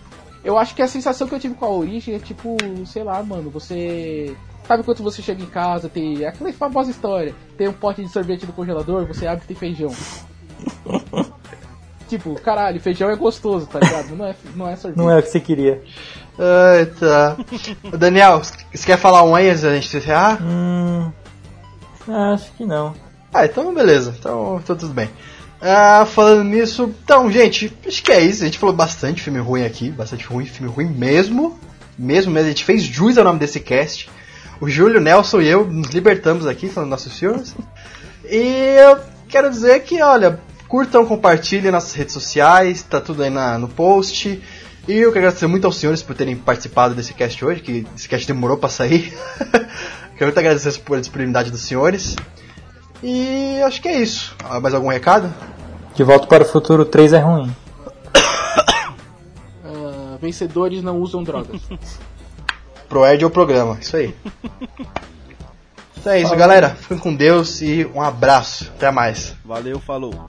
Eu acho que a sensação que eu tive com a origem é tipo, sei lá, mano, você. Sabe quando você chega em casa, tem aquela famosa história, tem um pote de sorvete no congelador, você abre e tem feijão. <laughs> tipo, caralho, feijão é gostoso, tá ligado? Não é, não é sorvete. não é o que você queria. Ai, tá. Daniel, você quer falar um aí antes da gente encerrar? Hum. Acho que não. Ah, então beleza. Então, então tudo bem. Ah, falando nisso, então, gente, acho que é isso. A gente falou bastante filme ruim aqui, bastante ruim, filme ruim mesmo. Mesmo mesmo, a gente fez jus ao nome desse cast. O Júlio, Nelson e eu nos libertamos aqui falando nossos filmes. E eu quero dizer que, olha, curtam, compartilhem nas redes sociais, tá tudo aí na, no post. E eu quero agradecer muito aos senhores por terem participado desse cast hoje, que esse cast demorou pra sair. <laughs> quero muito agradecer por a disponibilidade dos senhores. E acho que é isso. Ah, Mais algum recado? De Volta para o Futuro 3 é ruim. <coughs> Ah, vencedores não usam drogas. <laughs> Pro Ed é o programa, isso aí. <laughs> Então é isso, galera. Fiquem com Deus e um abraço. Até mais. Valeu, falou.